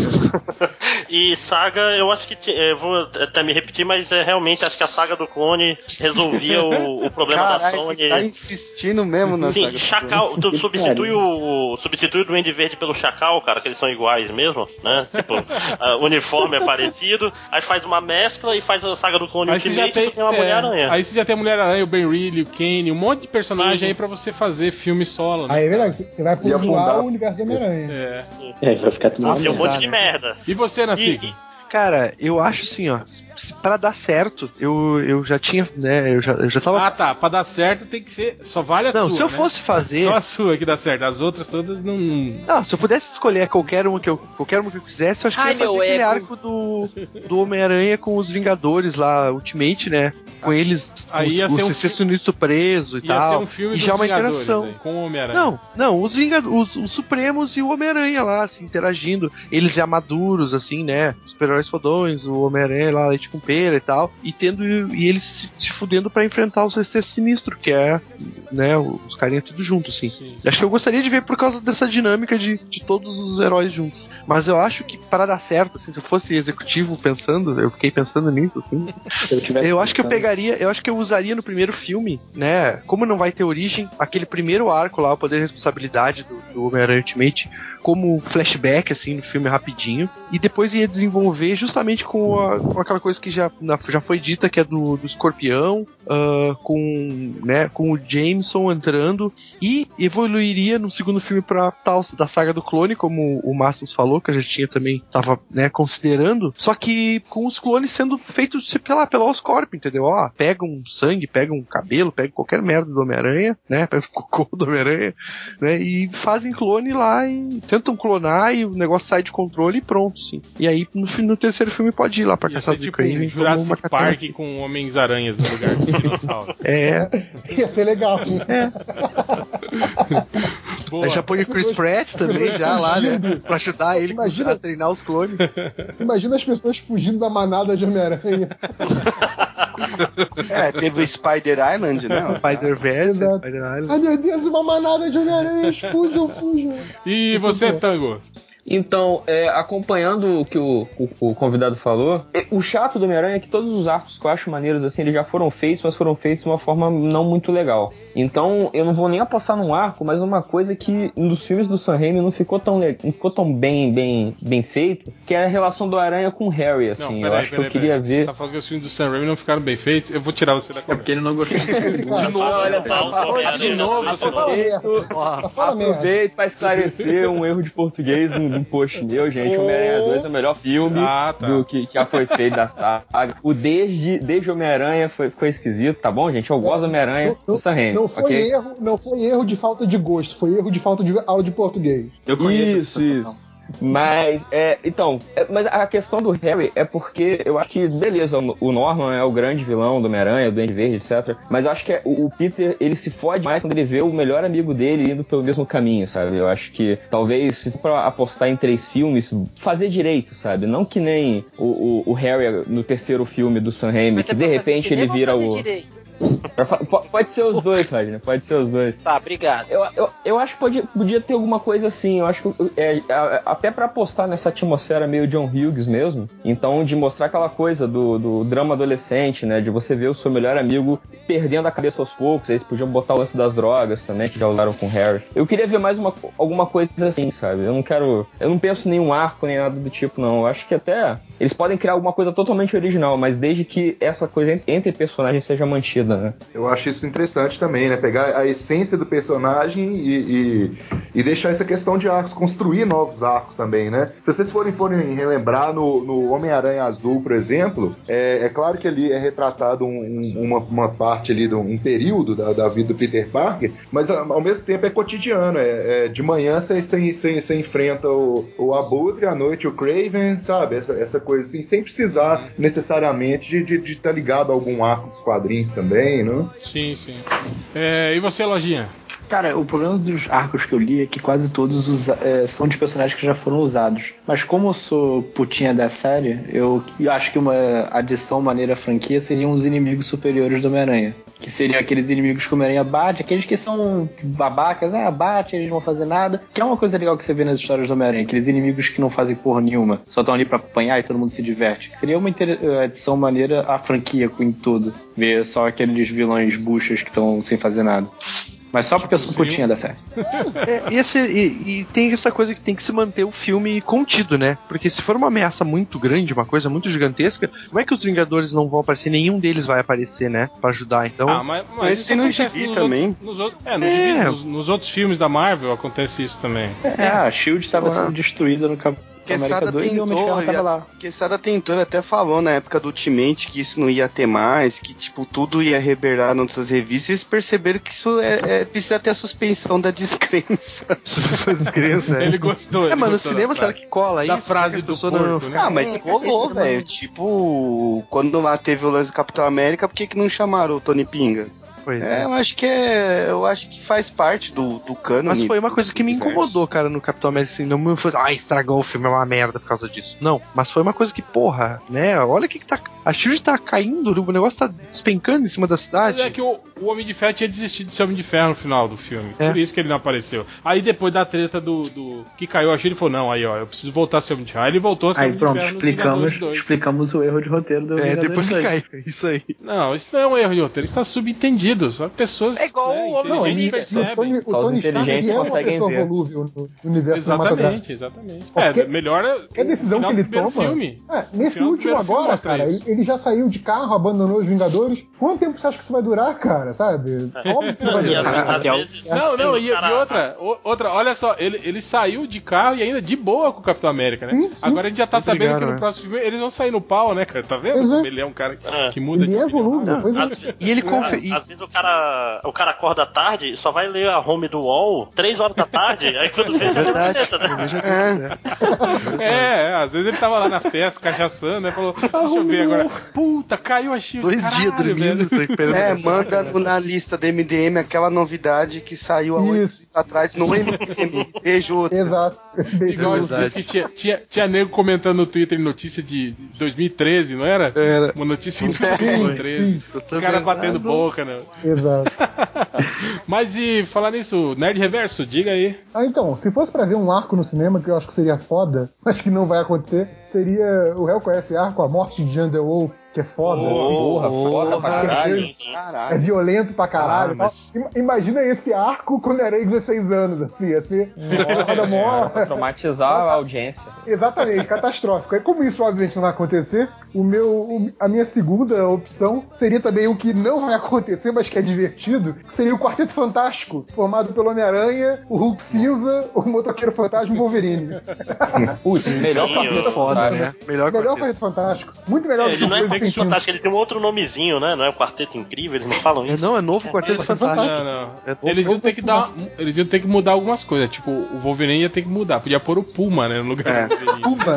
E saga, eu acho que. Eu vou até me repetir, mas é, realmente acho que a saga do clone resolvia o, o problema da Caralho, Sony. você tá insistindo mesmo na Sim, saga. Chacal, tu substitui o, substitui o Duende Verde pelo Chacal, cara, que eles são iguais mesmo, né? Tipo, o uniforme é parecido, aí faz uma mescla e faz a saga do clone aí você já Ultimate tem, e tem uma é, Mulher-Aranha. aí você já tem a Mulher-Aranha, o Ben Reilly, o Kane, um monte de personagem Sim. aí pra você fazer filme solo, né? Aí é verdade, você vai povoar o universo do Homem-Aranha. É. É, vai ficar tudo Ah, um monte de merda. E você, e- Cara, eu acho assim, ó, se- pra dar certo, eu, eu já tinha, né, eu já, eu já tava Ah, tá. Pra dar certo tem que ser. Só vale a Não, sua. se eu né? fosse fazer. Só a sua que dá certo. As outras todas não. Não, se eu pudesse escolher qualquer uma que eu, qualquer uma que eu quisesse, eu acho que Ai, eu ia fazer aquele ego. arco do, do Homem-Aranha com os Vingadores lá, Ultimate, né? Com eles, Aí os, ia o ser um CC fi- Sinistro preso e Ia tal. ser um filme e já uma Vingadores, interação. aí, com o Homem-Aranha. Não, não, os, Vingad os, os Supremos e o Homem-Aranha lá, assim, interagindo. Eles já maduros, assim, né? Super super-heróis fodões, o Homem-Aranha lá, leite com pera e tal, e tendo e eles se, se fudendo pra enfrentar o Sexteto Sinistro, que é, né, os carinha tudo junto, assim. Sim. Acho que eu gostaria de ver por causa dessa dinâmica de, de todos os heróis juntos. Mas eu acho que para dar certo, assim, se eu fosse executivo pensando, eu fiquei pensando nisso, assim, eu, eu acho que eu pegaria, eu acho que eu usaria no primeiro filme, né? Como não vai ter origem, aquele primeiro arco lá, o poder e responsabilidade do, do Homem-Aranha Ultimate, como flashback, assim, no filme rapidinho, e depois ia desenvolver justamente com, a- com aquela coisa que já, na- já foi dita, que é do, do escorpião, ah, com, né, com o Jameson entrando, e evoluiria no segundo filme pra tal da saga do clone, como o Máximos falou, que a gente tinha também, tava, né, considerando, só que com os clones sendo feitos, sei lá, pela Oscorp, entendeu? Ó, pega um sangue, pega um cabelo, pega qualquer merda do Homem-Aranha, né, <laughs> pega o cocô do Homem-Aranha, né, e fazem clone lá e tentam clonar e o negócio sai de controle e pronto, sim. E aí no, no terceiro filme pode ir lá pra caçar tipo Craven. um Jurassic. Park com Homens-Aranhas no lugar dos dinossauros. É, Ia ser legal. Boa. aí já põe o Chris Pratt também já lá, né, pra ajudar ele Imagina- a treinar os clones. Imagina as pessoas fugindo da manada de Homem-Aranha. É, teve o Spider Island, né? Spider-Verse. Spider Island. Ai meu Deus, uma manada de Homem-Aranhas, fujam, fujam. E você, Tango? Então, é, acompanhando o que o, o- o convidado falou, é, o chato do Homem-Aranha é que todos os arcos que eu acho maneiros, assim, eles já foram feitos, mas foram feitos de uma forma não muito legal. Então, eu não vou nem apostar num arco, mas uma coisa que nos filmes do Sam Raimi não ficou tão, não ficou tão bem, bem, bem feito, que é a relação do Aranha com o Harry, assim. eu acho que eu queria ver... Você tá falando que os filmes do Sam Raimi não ficaram bem feitos? Eu vou tirar você da É conversa. porque ele não gostou. De novo, olha só, Tá, de novo, você. Tá. Aproveito pra esclarecer um erro de português num, num post meu, gente. Homem-Aranha 2 é o melhor filme Ah, tá. do que já foi feito da saga. O desde, desde Homem-Aranha foi, ficou esquisito, tá bom, gente? Eu gosto do Homem-Aranha do Sam Raimi, Não foi, ok? erro, não foi erro de falta de gosto, foi erro de falta de aula de português. Eu conheço Isso, isso. Mas, é, então, é, mas a questão do Harry é porque eu acho que, beleza, o Norman é o grande vilão do Homem-Aranha, do Duende Verde, etc. Mas eu acho que é- o, o Peter, ele se fode mais quando ele vê o melhor amigo dele indo pelo mesmo caminho, sabe? Eu acho que, talvez, se for pra apostar em três filmes, fazer direito, sabe? Não que nem o, o, o Harry no terceiro filme do Sam Raimi, que é de repente ele vira o... direito? Pode ser os dois, Radner, pode ser os dois. Tá, obrigado. Eu, eu, eu acho que podia, podia ter alguma coisa assim. Eu acho que é, até pra apostar nessa atmosfera meio John Hughes mesmo. Então, de mostrar aquela coisa do, do drama adolescente, né? De você ver o seu melhor amigo perdendo a cabeça aos poucos. Aí eles podiam botar o lance das drogas também, que já usaram com o Harry. Eu queria ver mais uma, alguma coisa assim, sabe? Eu não quero. Eu não penso em nenhum arco nem nada do tipo, não. Eu acho que até. Eles podem criar alguma coisa totalmente original, mas desde que essa coisa entre personagens seja mantida, né? Eu acho isso interessante também, né? Pegar a essência do personagem e, e, e deixar essa questão de arcos, construir novos arcos também, né? Se vocês forem, forem relembrar no, no Homem-Aranha Azul, por exemplo, é, é claro que ali é retratado um- um- uma, uma parte ali, de um, período da, da vida do Peter Parker, mas ao mesmo tempo é cotidiano. É, é de manhã você, você, você, você enfrenta o, o Abutre, à noite o Craven, sabe? Essa, essa coisa assim, sem precisar necessariamente de estar ligado a algum arco dos quadrinhos também, né? Sim, sim. É, e você, Lojinha? Cara, o problema dos arcos que eu li é que quase todos usa- é, são de personagens que já foram usados. Mas como eu sou putinha da série, eu, eu acho que uma adição maneira à franquia seriam os inimigos superiores do Homem-Aranha. Que seriam aqueles inimigos que o Homem-Aranha bate, aqueles que são babacas, ah, bate, eles não vão fazer nada. Que é uma coisa legal que você vê nas histórias do Homem-Aranha, aqueles inimigos que não fazem porra nenhuma, só estão ali pra apanhar e todo mundo se diverte. Seria uma inter- adição maneira à franquia em tudo. Ver só aqueles vilões buchas que estão sem fazer nada. Mas só porque eu sou putinha da série. É, e, esse- e- e tem essa coisa que tem que se manter o filme contido, né? Porque se for uma ameaça muito grande, uma coisa muito gigantesca, como é que os Vingadores não vão aparecer? Nenhum deles vai aparecer, né? Pra ajudar. Então, Ah, mas, mas Mas isso tem no gibi também. outros- nos outros- é, no É. gibi, nos, nos outros filmes da Marvel acontece isso também. É, a Shield estava Porra. sendo destruída no Cap- América Quesada 2 o Homem de tentou, já-. Quesada tentou, ele até falou na época do Ultimate que isso não ia ter mais, que tipo, tudo ia reverberar nas outras revistas, e eles perceberam que isso é, é- precisa ter a suspensão da descrença. <laughs> essas crianças. Ele gostou. É, ele mas no gostou da cinema será que cola Da isso? frase do pessoas não- porco, né? Ah, mas colou, velho. Tipo, quando lá teve o lance do Capitão América, por que, que não chamaram o Tony Pinga? Pois É, eu acho que é. Eu acho que faz parte do, do cânone. Mas foi uma coisa que me incomodou, cara, no Capitão América. Assim, não me foi, ah, estragou o filme, é uma merda por causa disso. Não, mas foi uma coisa que, porra, né? Olha o que, que tá. A Shield tá caindo, o negócio tá despencando em cima da Mas cidade. é que o, o Homem de Ferro tinha desistido de ser Homem de Ferro no final do filme. É. Por isso que ele não apareceu. Aí depois da treta do, do que caiu a Shield, ele falou: Não, aí ó, eu preciso voltar a ser Homem de Ferro. Aí ele voltou a ser Aí Homem pronto, de Ferro explicamos, 2. explicamos o erro de roteiro do É, Vingadores depois que 2. caiu. Isso aí. Não, isso não é um erro de roteiro, isso tá subentendido. Só pessoas. É igual né, o Homem Não, inteligentes ele, de o Tony, o Só os Tony Stark inteligentes ele é uma conseguem pessoa ver. volúvel no universo cinematográfico. Exatamente, exatamente. É, melhor é. Que a decisão que ele toma. Filme. É, nesse último agora, cara, isso. Ele já saiu de carro, abandonou os Vingadores. Quanto tempo você acha que isso vai durar, cara? Sabe? Óbvio que não vai <laughs> durar. Não, não, e, e outra, outra, olha só, ele, ele saiu de carro e ainda de boa com o Capitão América, né? Sim, sim. Agora a gente já tá sabendo que no né? próximo filme eles vão sair no pau, né, cara? Tá vendo? É. Como ele é um cara que, É. que muda Ele de é volúvel, pois é. Às, E ele confe... e- às vezes o cara, o cara acorda tarde e só vai ler a home do UOL 3 horas da tarde, aí quando vê É verdade. né? Eu já vi, É. né? É, é, às vezes ele tava lá na festa, cachaçando, né? Falou, deixa eu ver agora. Puta, caiu a Shield. Dois caralho, dias dormindo, velho. se recuperando. É, manda no- na lista do MDM aquela novidade que saiu há oito atrás no MDM. Outra. Exato. Igual os dias que tinha, tinha, tinha nego comentando no Twitter notícia de 2013, não era? Era. Uma notícia de Sim, 2013. sim, Os caras batendo boca, né? exato. <laughs> Mas e falar nisso, Nerd Reverso, diga aí. Ah, então, se fosse pra ver um arco no cinema, que eu acho que seria foda, mas que não vai acontecer, seria. O réu conhece esse arco, a morte de Jean The Wolf, que é foda. assim. Porra, foda pra caralho. Sim. É Caralho. violento pra caralho. Ah, mas- Ima- Imagina esse arco quando era 16 anos, assim, ser. foda mó- Pra traumatizar a audiência. Exatamente, catastrófico. E como isso obviamente não vai acontecer, o meu, o- a minha segunda opção seria também o que não vai acontecer, mas que é divertido, que seria o Quarteto Fantástico, formado pelo Homem-Aranha, o Hulk Cinza, o Motoqueiro Fantasma e o Wolverine. Putz, melhor Sim, quarteto fantástico. né? Melhor Melhor quarteto. Quarteto Fantástico. Muito melhor É, do que ele os não é dois Quarteto Fantástico, ele tem um outro nomezinho, né? Não é o Quarteto Incrível, eles não falam É, isso. não, é novo Quarteto Fantástico. Não, não. É, Eles iam ter que dar. Eles iam ter que mudar algumas coisas. Tipo, o Wolverine ia ter que mudar. Podia pôr o Puma, né? No lugar É. do Wolverine. Pumba.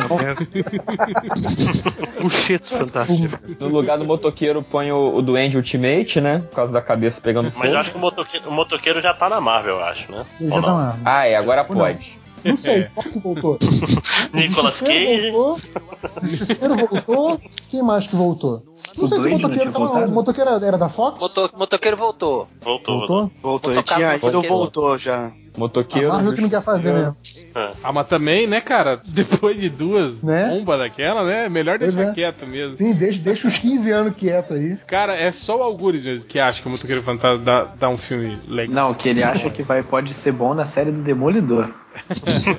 Um <laughs> <laughs> cheto fantástico. No lugar do motoqueiro põe o, o Duende Ultimate, né? Por causa da cabeça pegando fogo. Mas eu acho que o motoqueiro, o motoqueiro já tá na Marvel, eu acho, né? Ele já tá não? lá. Ah, é, agora pode. Não sei, qual que voltou? <laughs> Nicolas Cage. voltou, o Justiceiro voltou. Quem mais que voltou? Não O sei se o motoqueiro tava. O motoqueiro era, da Fox? Moto, motoqueiro voltou. Voltou, voltou. Voltou? Voltou, ele tinha ido, voltou já. Motoqueiro. Marvel que não quer fazer mesmo. Ah, mas também, né, cara? <laughs> Depois de duas Né? bombas daquela, né? é Melhor Pois deixar é. quieto mesmo. Sim, deixa, deixa os 15 anos quieto aí. Cara, é só o Algures mesmo que acha que o Motoqueiro Fantasma dá, dá um filme legal. Não, que ele acha que vai, pode ser bom na série do Demolidor.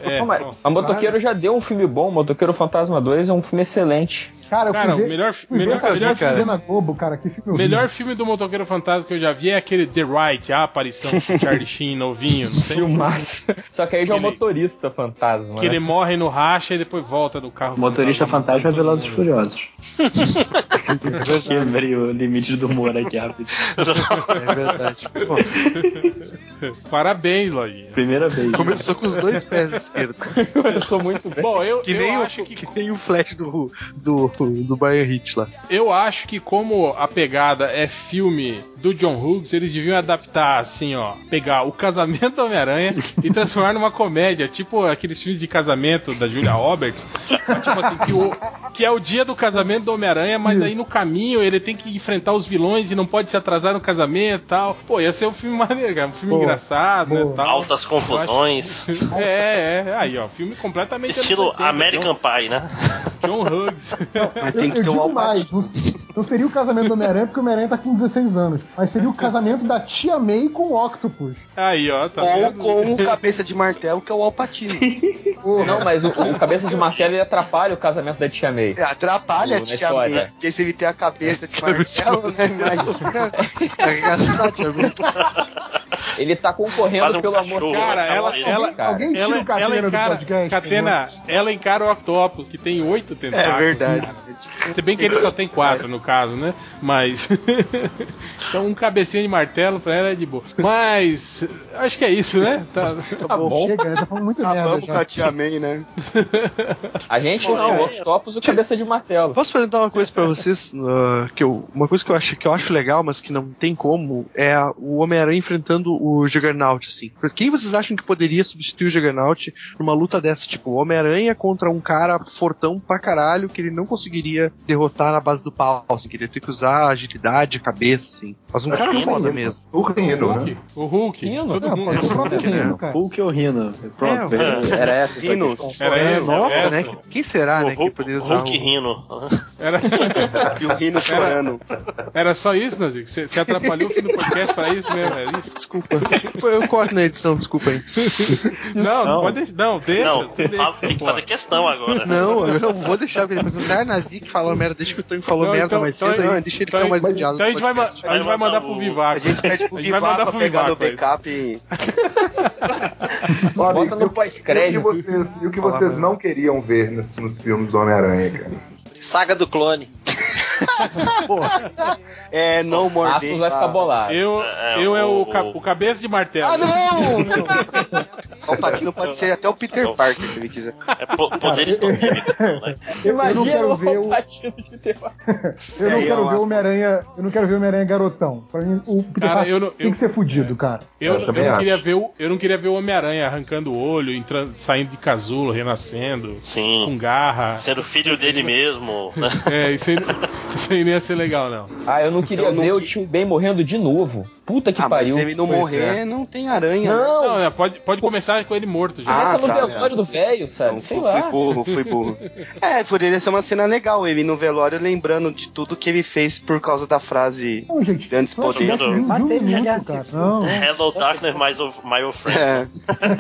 É, Não, mas bom. a Motoqueiro já deu um filme bom. Motoqueiro Fantasma 2 é um filme excelente. Cara, eu Cara, fui o ver, melhor, fui melhor, melhor, gente cara. na Globo, cara. Que filme melhor filme do Motoqueiro Fantasma que eu já vi é aquele The Right, a aparição do <laughs> Charlie Sheen novinho. Não tem? Filmaço. Só que aí já é o Ele- motorista fantasma. Que ele né? morre no racha e depois volta do carro. Motorista fantasma é Velozes e. Furiosos. <laughs> Quebrei o limite do humor aqui rápido. É verdade. <laughs> Parabéns, Lojinha. Primeira vez. começou com os dois pés esquerdos. Começou muito bem. Bom, eu, Que eu nem, o, acho que que nem o flash do, do, do Hitch lá. Eu acho que como a pegada é filme do John Hughes, eles deviam adaptar assim, ó, pegar o casamento do Homem-Aranha <laughs> e transformar numa comédia, tipo aqueles filmes de casamento da Julia Roberts, mas, tipo assim, que, o, que é o dia do casamento do Homem-Aranha, mas aí no caminho ele tem que enfrentar os vilões e não pode se atrasar no casamento e tal. Pô, ia ser um filme maneiro, cara, um filme Boa, engraçado, né, tal. Altas confusões. É, é, aí ó, filme completamente Estilo 80, American Pie, né? John, John Hughes. <laughs> Mas Eu, tem que eu ter o digo mais. Não, seria o casamento do Homem-Aranha porque o Homem-Aranha tá com 16 anos, mas seria o <laughs> casamento da tia May com o Octopus. Aí, ó, tá Ou vendo? com o cabeça de martelo, que é o Alpatino. <laughs> Não, mas o, o cabeça de martelo ele atrapalha o casamento da tia May. É, Atrapalha a tia. May, porque se ele tem a cabeça de <laughs> martelo, né? Imagina. Arregaçado, Ele tá concorrendo um pelo amor cachorro, de Deus. Cara, ela, ela, cara. Alguém tira ela, o Catena ela do encara, podcast, por Catena, ela encara o Octopus, que tem oito tentáculos. É verdade. Se bem que ele só tem quatro, no caso, né? Mas. <laughs> então, um cabecinha de martelo pra ela é de boa. Mas. Acho que é isso, né? Tá, Tá bom. Chega, né? Tá falando muito <laughs> merda. Acabamos já. com a Tia May, né? A gente não, o Octopus o cabeça de martelo. Posso perguntar uma coisa pra vocês? uh, <laughs> que eu, uma coisa que eu, acho, que eu acho legal, mas que não tem como, é o Homem-Aranha enfrentando o Juggernaut, assim. Por Quem vocês acham que poderia substituir o Juggernaut numa luta dessa? Tipo, o Homem-Aranha contra um cara fortão pra caralho que ele não conseguiria derrotar na base do pau, assim, que ele ter que usar agilidade, cabeça, assim. Mas um cara que foda Rino. mesmo. O Rino, né? Hulk, o Hulk. Rino? Todo Ah, mundo. ser o próprio Hulk, né? Rino, cara. Hulk ou Rino? Pronto, É. era essa. Rino. Era É, esse, nossa, essa. né? Quem será, né, O que Hulk, poderia usar Hulk o... rindo. Era, <laughs> E o Rino chorando. era só isso, Nazik? Você você atrapalhou o fim do podcast pra isso mesmo? É isso? Desculpa. Eu corto na edição, desculpa aí. Não, não, Não. pode deixar. Não, deixa. Não, deixa, fala- tem que fazer questão agora. Não, eu não vou deixar, porque depois o ah, Nazik falou merda, deixa que o Tony falou merda então- mais então- cedo, deixa ele então- ser o mais odiado. Então a gente vai, mandar pro o- Vivaco. A gente pede pro Vivaco pegar no backup e. <laughs> Ó, Bota no o- pós-crédito. E o que vocês, e o que Fala, vocês mano. não queriam ver nos, nos filmes do Homem-Aranha, cara? Saga do clone. <laughs> É, No More Aços Day. vai ficar bolado. Eu, É, eu é o, o- ca- o cabeça de martelo. Ah, não! <laughs> o Patino pode ser até o Peter Parker, se ele quiser. É po- poderes químicos, né? Eu, <laughs> eu não Imagina quero o ver o, Patino de terror. eu não É, quero eu ver o. Homem-Aranha. Eu não quero ver o Homem-Aranha garotão. Pra mim, o Peter Cara, Parker eu não- tem eu- que ser fudido, cara. Eu, Eu eu também não queria ver o, eu não queria ver o Homem-Aranha arrancando o olho, entrando, saindo de casulo, renascendo, com Sim. garra. Sendo filho dele mesmo. né? É, isso aí, isso aí não ia ser legal, não. Ah, eu não queria Eu não ver o que- tio Ben morrendo de novo. Puta que ah, pariu. mas se ele não morrer, é. não tem aranha. né? Não, Não, né, pode, pode começar com ele morto já. Ah, começa no tá, velório é. do velho, sabe? Não, Sei fui lá. burro, fui burro. <laughs> É, poderia ser uma cena legal, ele no velório lembrando de tudo que ele fez por causa da frase Não, gente. Grandes um poderes. um cara. se Não. Hello Darkness, my old, my old friend. É.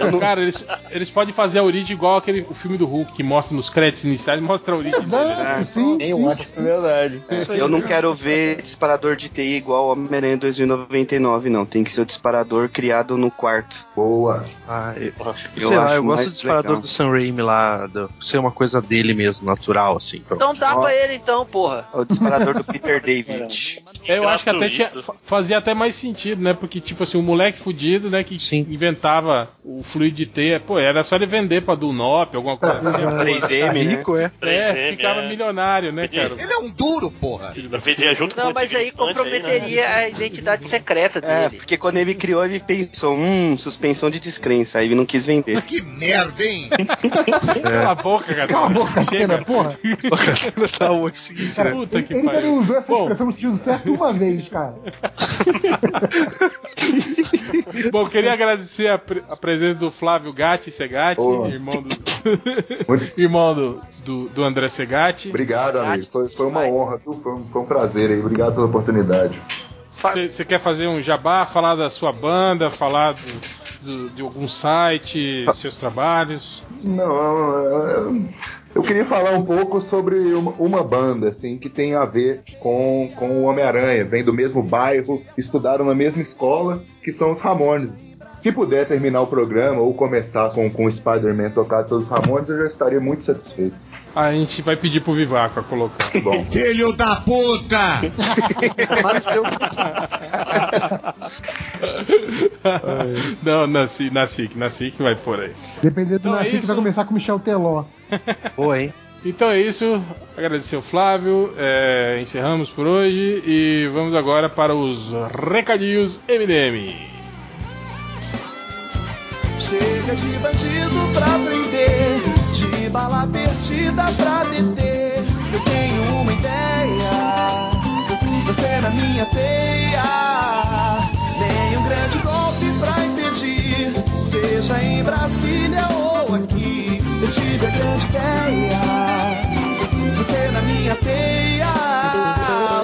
Eu não- Cara, eles, eles podem fazer a origem igual aquele o filme do Hulk, que mostra nos créditos iniciais, mostra a origem dele. né? Exato, sim. Sim. um acho que é verdade. eu não quero ver disparador de TI igual ao Homem-Aranha 2099, não. Tem que ser o disparador criado no quarto. Boa. Ah, eu, Eu sei lá, acho eu gosto mais do disparador legal. do Sam Raimi lá, do, ser uma coisa dele mesmo, natural, assim. pronto. Então dá pra ele então, porra. É o disparador do <laughs> Peter David. Eu acho que até tinha, fazia até mais sentido, né? Porque, tipo assim, o moleque fudido, né, que Sim. inventava o fluido de teia, pô, era só ele vender pra Dunlop, alguma coisa <laughs> assim. 3M, né? Rico, é. É, 3M, ficava é. milionário, né, cara? Ele é um duro, porra. Vendia junto com Não, o mas aí comprometeria a identidade secreta É, dele. porque quando ele criou, ele pensou, hum, suspensão de descrença, aí ele não quis vender. Que merda, hein? <laughs> Cala a boca, cara. Cala a boca, Chega. Catena, porra. tá o seguinte, né? Puta Ele, que ele também pariu. usou essa Bom. expressão no sentido certo uma vez, cara. <laughs> Bom, queria agradecer a, pre- a presença do Flávio Gatti Segatti, Boa. irmão do, <laughs> irmão do, do, do André Segatti. Obrigado, amigo. Foi, foi uma honra? Foi, um- foi um prazer aí. Obrigado pela oportunidade. Você quer fazer um jabá, falar da sua banda, falar do- do- de algum site, seus trabalhos? Não, eu, queria falar um pouco sobre uma, uma banda, assim, que tem a ver com, com o Homem-Aranha. Vem do mesmo bairro, estudaram na mesma escola, que são os Ramones. Se puder terminar o programa ou começar com, com o Spider-Man tocar todos os Ramones, eu já estaria muito satisfeito. A gente vai pedir pro Vivaco a colocar. <laughs> Bom, Filho da puta! Apareceu. <laughs> Não, nasci, nasci, nasci que vai por aí. Dependendo do Então é que isso. vai começar com o Michel Teló. Boa, hein? Então é isso. Agradecer ao Flávio. é, encerramos por hoje e vamos agora para os recadinhos MDM. Chega de bandido pra prender, de bala perdida pra deter. Eu tenho uma ideia, você na minha teia. Nenhum grande golpe pra impedir, seja em Brasília ou aqui. Eu tive a grande ideia, você na minha teia.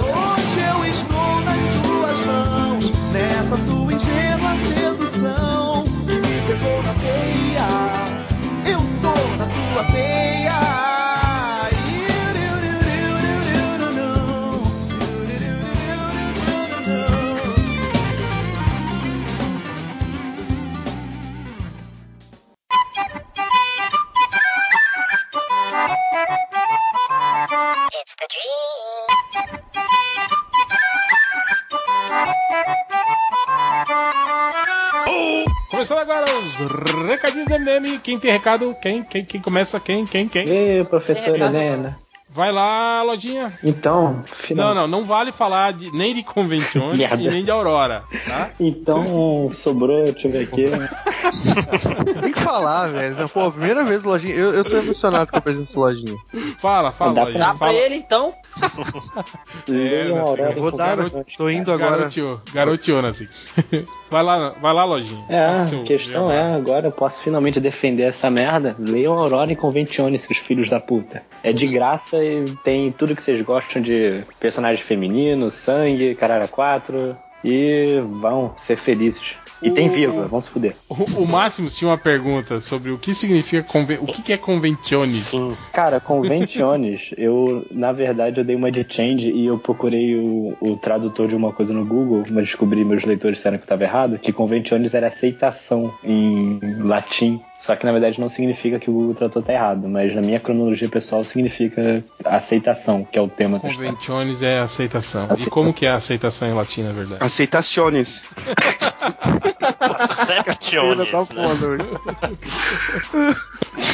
Hoje eu estou nas suas mãos, nessa sua ingênua sedução Começando agora os recadinhos do MDM. Quem tem recado? Quem? Quem, quem começa? Quem? Quem? Quem? Ei, professora Helena. Vai lá, lojinha. Então, final... Não, não, não vale falar de, nem de convenções e nem de Aurora, tá? Então, sobrou, deixa eu ver aqui. <laughs> Tem que falar, velho. Não, Pô, primeira vez lojinha. Eu, eu tô emocionado com a presença de lojinha. Fala, fala, Dá lojinha. Dá pra fala. ele então? Leiam <laughs> É, Aurora Eu vou dar. bastante. Tô indo agora. Garoteou, garoteou, assim. <laughs> Vai lá, vai lá, lojinha. É, a questão é, agora eu posso finalmente defender essa merda. Leiam Aurora e Conventione, seus filhos da puta. É de graça e tem tudo que vocês gostam de personagens femininos, sangue, caralho 4. E vão ser felizes. E tem vírgula, vão se fuder. O, o Máximo tinha uma pergunta sobre o que significa conven... o que, que é conventiones. Cara, <laughs> conventiones, eu, na verdade, eu dei uma de change e eu procurei o, o tradutor de uma coisa no Google, mas descobri, meus leitores disseram que estava errado, que conventiones era aceitação em latim. Só que na verdade não significa que o Google tratou tá errado, mas na minha cronologia pessoal significa aceitação, que é o tema da. Conventiones é aceitação. E Aceitação. como que é a aceitação em latim, na verdade? Aceitaciones. <laughs> Septiones, Tá né? foda, velho.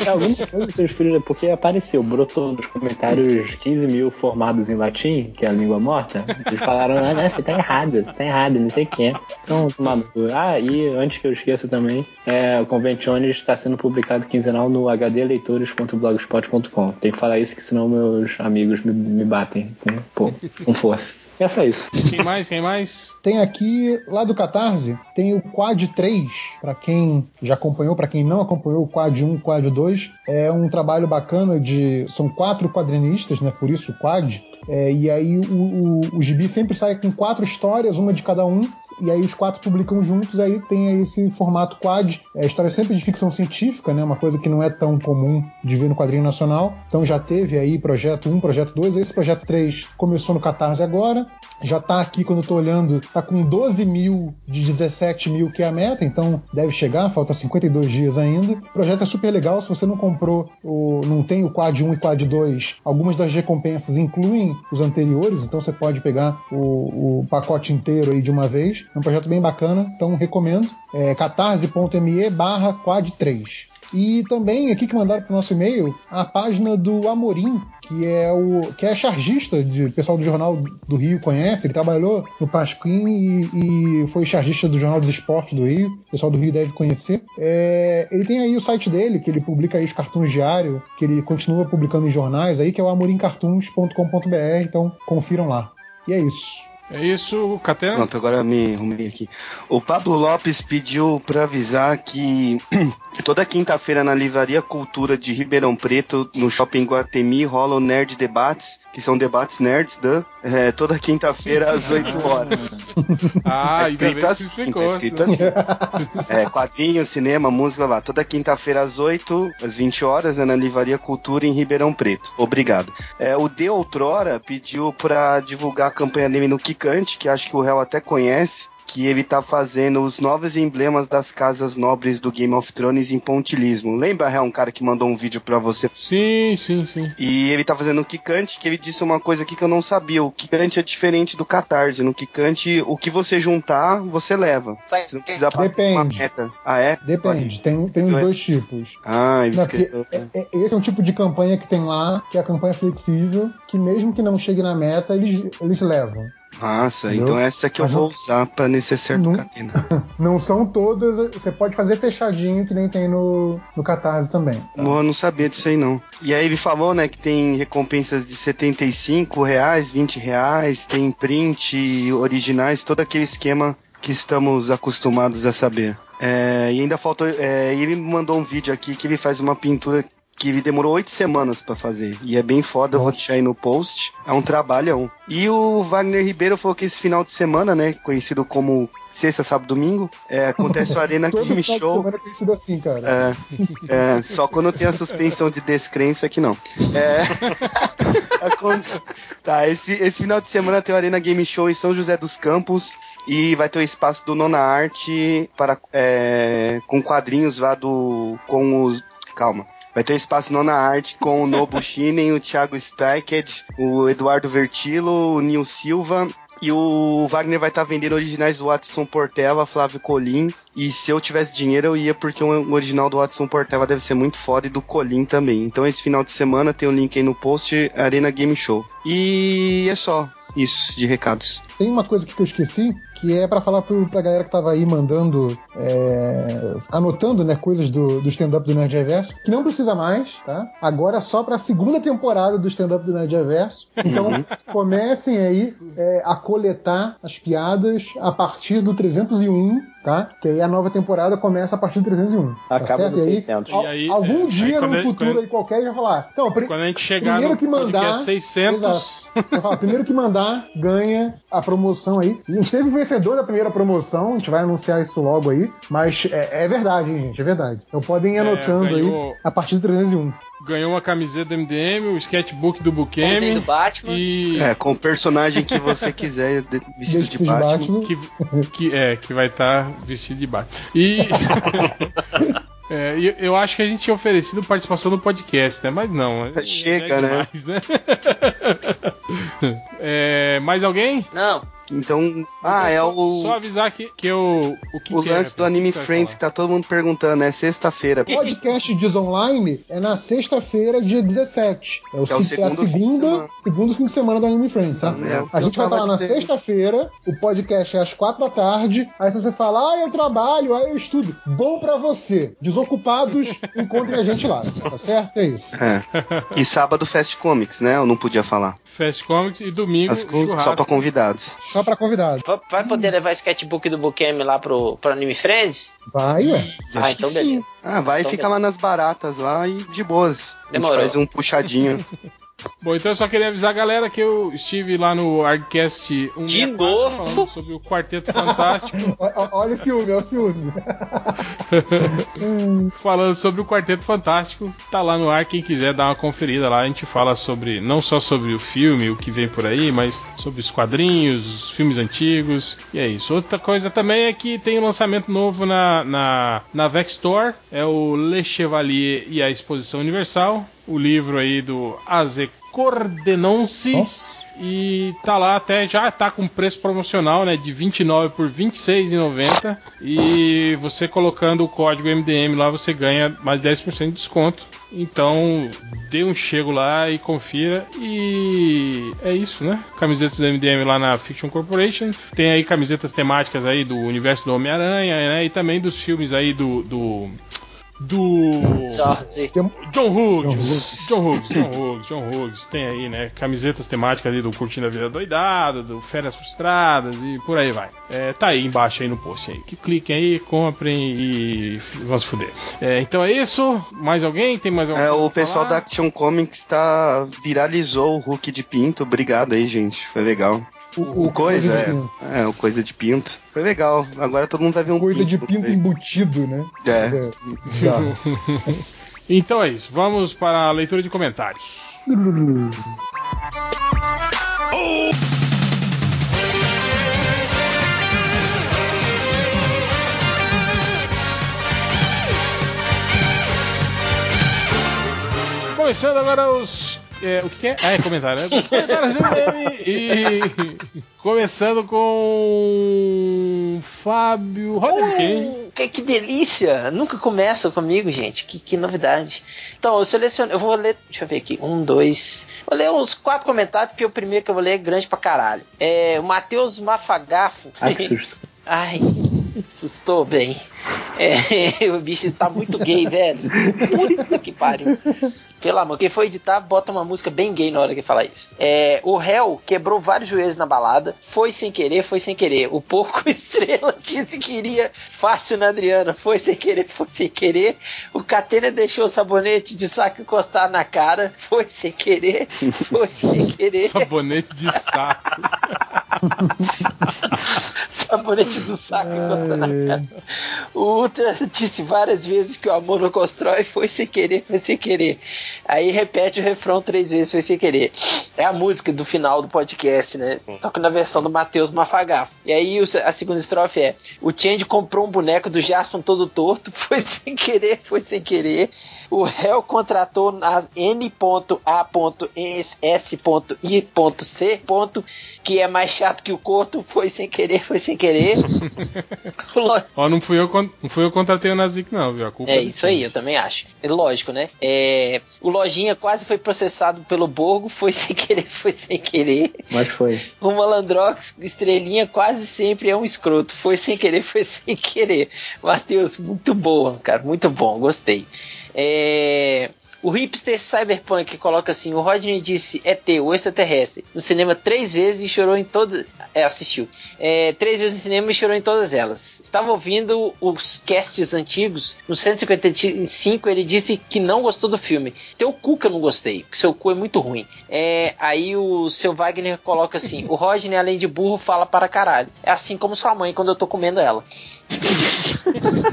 É alguma coisa seus filhos, porque apareceu, brotou nos comentários 15 mil formados em latim, que é a língua morta. Eles falaram, ah, não, você tá errado, você tá errado, não sei o que. Então, mano, ah, e antes que eu esqueça também, é, o Conventiones está sendo publicado quinzenal no hdleitores.blogspot.com. Tem que falar isso, que senão meus amigos me, me batem com, pô, com força. É só isso. Quem mais? Quem mais? Tem aqui, lá do Catarse, tem o Quad 3, pra quem já acompanhou, pra quem não acompanhou o Quad 1, Quad 2. É um trabalho bacana de. São quatro quadrinistas, né? Por isso o Quad. É, e aí o, o, o gibi sempre sai com quatro histórias, uma de cada um, e aí os quatro publicam juntos, aí tem esse formato quad. É história sempre de ficção científica, né? Uma coisa que não é tão comum de ver no quadrinho nacional. Então já teve aí projeto 1, projeto 2, esse projeto 3 começou no Catarse agora. Já tá aqui, quando eu tô olhando, tá com 12 mil de 17 mil que é a meta, então deve chegar, falta 52 dias ainda. O projeto é super legal, se você não comprou, o, não tem o Quad 1 e Quad 2, algumas das recompensas incluem os anteriores, então você pode pegar o, o pacote inteiro aí de uma vez. É um projeto bem bacana, então recomendo. É catarse.me barra Quad 3. E também aqui que mandaram para o nosso e-mail a página do Amorim, que é o que é chargista de o pessoal do Jornal do Rio conhece. Ele trabalhou no Pasquim e, e foi chargista do Jornal dos Esportes do Rio. O pessoal do Rio deve conhecer. É, ele tem aí o site dele, que ele publica aí os cartuns diários, que ele continua publicando em jornais aí, que é o amorimcartuns.com.br. Então confiram lá. E é isso. É isso, Catena? Pronto, agora me arrumei aqui. O Pablo Lopes pediu para avisar que <clears throat> toda quinta-feira na Livraria Cultura de Ribeirão Preto, no Shopping Guatemi, rolam Nerd Debates, que são debates nerds, né? É, toda quinta-feira às 8 horas. Ah, tá ainda escrito assim, tá escrito assim. É, quadrinho, cinema, música, lá. Toda quinta-feira às 8, às 20 horas, né, na Livraria Cultura em Ribeirão Preto. Obrigado. É, o De Outrora pediu pra divulgar a campanha dele no Kikante, que acho que o réu até conhece, que ele tá fazendo os novos emblemas das casas nobres do Game of Thrones em pontilismo. Lembra, réu, um cara que mandou um vídeo pra você? Sim, sim, sim. E ele tá fazendo o Kikante, que ele disse uma coisa aqui que eu não sabia. O Kikante é diferente do Catarse. No Kikante, o que você juntar, você leva. Você não precisa Depende. meta. Ah, é? Depende, tem, tem os dois tipos. Ah, ele Não, escreveu. é- é- esse é um tipo de campanha que tem lá, que é a campanha flexível, que mesmo que não chegue na meta, eles, eles levam. Massa, Entendeu? então essa que eu Mas vou não- usar pra necessário do Não- Catena. <laughs> Não são todas, você pode fazer fechadinho, que nem tem no, no Catarse também. Bom, eu não sabia disso aí não. E aí ele falou, né, que tem recompensas de 75 reais, 20 reais, tem print originais, todo aquele esquema que estamos acostumados a saber. É, e ainda faltou. É, ele mandou um vídeo aqui que ele faz uma pintura que demorou oito semanas pra fazer. E é bem foda, eu vou deixar aí no post. É um trabalhão. E o Wagner Ribeiro falou que esse final de semana, né, conhecido como sexta, sábado, domingo, é, acontece o <laughs> Arena Todo Game final de Show. semana tem sido assim, cara. É, é, só quando tem a suspensão de descrença que não. É, <laughs> tá, esse, esse final de semana tem o Arena Game Show em São José dos Campos e vai ter o espaço do Nona Arte para, é, com quadrinhos lá do. com os. Calma. Vai ter espaço não na arte com o Nobu Shinen, o Thiago Spackett, o Eduardo Vertilo, o Nil Silva e o Wagner vai estar vendendo originais do Watson Portela, Flávio Colim. E se eu tivesse dinheiro, eu ia porque o original do Watson Portela deve ser muito foda e do Colim também. Então esse final de semana tem o um link aí no post Arena Game Show. E é só isso de recados. Tem uma coisa que eu esqueci, que é para falar pro, pra galera que tava aí mandando, é, anotando, né, coisas do, do stand-up do Nerd Reverso, que não precisa mais, tá? Agora é só pra segunda temporada do stand-up do Nerd Reverso. Então comecem aí é, a coletar as piadas a partir do 301, tá? Que aí a nova temporada começa a partir do 301. Tá Acaba certo? no E aí, 600. E aí, algum é, dia aí no futuro quando- aí qualquer já falar. Então, Quando a gente chegar primeiro no que mandar, podcast 600, Exato. Falo, primeiro que mandar ganha a promoção aí. E a gente teve o vencedor da primeira promoção, a gente vai anunciar isso logo aí. Mas é, é verdade, hein, gente, é verdade. Então podem ir É, anotando ganhou- aí a partir do 301. ganhou uma camiseta do MDM, o sketchbook do Bukemi do Batman. e É, com o personagem que você quiser de- vestido de Desde Batman. que, que é que vai estar vestido de Batman. E <laughs> É, e eu acho que a gente tinha oferecido participação no podcast, né? Mas não. é- Chega, é né? demais, né? <laughs> É, mais alguém? Não, Então, ah, é só, o, Só avisar que, que eu. O, que o que é, lance do Anime que Friends que tá todo mundo perguntando, é sexta-feira. Podcast Diz Online é na sexta-feira, dia 17. É, o, é o se- é a segundo fim de segunda, semana. segundo fim de semana do Anime Friends, tá? É, a gente vai estar lá na sexta-feira, o podcast é às quatro da tarde. Aí se você fala, ah, eu trabalho, ah, eu estudo. Bom pra você. Desocupados, <laughs> encontrem a gente lá. Tá certo? É isso. É. E sábado Fast Comics, né? Eu não podia falar. Fast Comics e domingo As co- churrasco. só pra convidados. Só pra convidado. Va- vai poder levar sketchbook do Bukemi lá pro, pro Anime Friends? Vai, ué. Ah, Acho que então sim. beleza. Ah, vai Então ficar lá nas baratas lá e de boas. A gente Demorou. faz um puxadinho. <laughs> Bom, então eu só queria avisar a galera que eu estive lá no Argcast 164 De novo? falando sobre o Quarteto Fantástico. <laughs> Olha o ciúme, olha o ciúme. <laughs> falando sobre o Quarteto Fantástico. Tá lá no ar, quem quiser dar uma conferida lá. A gente fala sobre, não só sobre o filme, o que vem por aí, mas sobre os quadrinhos, os filmes antigos. E é isso. Outra coisa também é que tem um lançamento novo na, na, na Vex Store. É o Le Chevalier e a Exposição Universal. O livro aí do Aze Cordenonce. Nossa. E tá lá até já tá com preço promocional, né, de 29 por 26,90 e você colocando o código MDM lá você ganha mais 10% de desconto. Então, dê um chego lá e confira e é isso, né? Camisetas do MDM lá na Fiction Corporation. Tem aí camisetas temáticas aí do universo do Homem-Aranha, né? E também dos filmes aí do do do Jorge. John Hughes. John Hughes, John Hughes, John Hughes. Tem aí, né? Camisetas temáticas ali do Curtindo a Vida Doidado, do Férias Frustradas e por aí vai. É, tá aí embaixo aí no post aí. Que cliquem aí, comprem e vão se fuder. É, então é isso. Mais alguém? Tem mais alguém? É, o pessoal da Action Comics tá, viralizou o Hulk de Pinto. Obrigado aí, gente. Foi legal. O, O coisa, de é. pinto. É, o coisa de pinto. Foi legal. Agora todo mundo vai ver um Coisa de no pinto embutido, né? É. bizarro. <laughs> Então é isso. Vamos para a leitura de comentários. Começando agora os. É, o que, é? Ah, é comentário, né? Os comentários do meme. E. Começando com. Fábio. Uh, que, que delícia! Nunca começa comigo, gente. Que, que novidade. Então, eu selecionei. Eu vou ler. Deixa eu ver aqui. Um, dois. Vou ler uns quatro comentários, porque o primeiro que eu vou ler é grande pra caralho. É o Matheus Mafagafo. Ai, que susto. <laughs> Ai, assustou bem. É, <laughs> o bicho tá muito gay, velho. Puta que pariu. Pelo amor, quem for editar, bota uma música bem gay na hora que falar isso. É, o réu quebrou vários joelhos na balada. Foi sem querer, foi sem querer. O porco <laughs> estrela disse que iria fácil na Adriana. Foi sem querer, foi sem querer. O Catena deixou o sabonete de saco encostar na cara. Foi sem querer, foi sem querer. Sabonete de saco. <laughs> <laughs> sabonete do saco cara. O Ultra disse várias vezes que o amor não constrói, foi sem querer, foi sem querer. Aí repete o refrão três vezes, foi sem querer. É a música do final do podcast, né? Só que na versão do Matheus Mafagafo. E aí a segunda estrofe é: O Change comprou um boneco do Jaspion todo torto, <laughs> foi sem querer, foi sem querer. O réu contratou a N.A.S.I.C. Que é mais chato que o corto, foi sem querer, foi sem querer. <laughs> Ó, não fui eu, não fui eu que contratei o Nazik, não, viu? A culpa É do isso aí, eu também acho. É lógico, né? É, o Lojinha quase foi processado pelo Borgo, foi <laughs> sem querer, foi sem querer. Mas foi. O Malandrox, estrelinha, quase sempre é um escroto. Foi sem querer, foi <laughs> sem querer. Matheus, muito boa, cara, muito bom, gostei. É, O hipster cyberpunk coloca assim: o Rodney disse ET, o extraterrestre, no cinema três vezes e chorou em todas. É, assistiu. É, três vezes no cinema e chorou em todas elas. Estava ouvindo os casts antigos. No 155 ele disse que não gostou do filme. Teu cu que eu não gostei, porque seu cu é muito ruim. É, aí o seu Wagner coloca assim: o Rodney, além de burro, fala para caralho. É assim como sua mãe quando eu tô comendo ela. <laughs>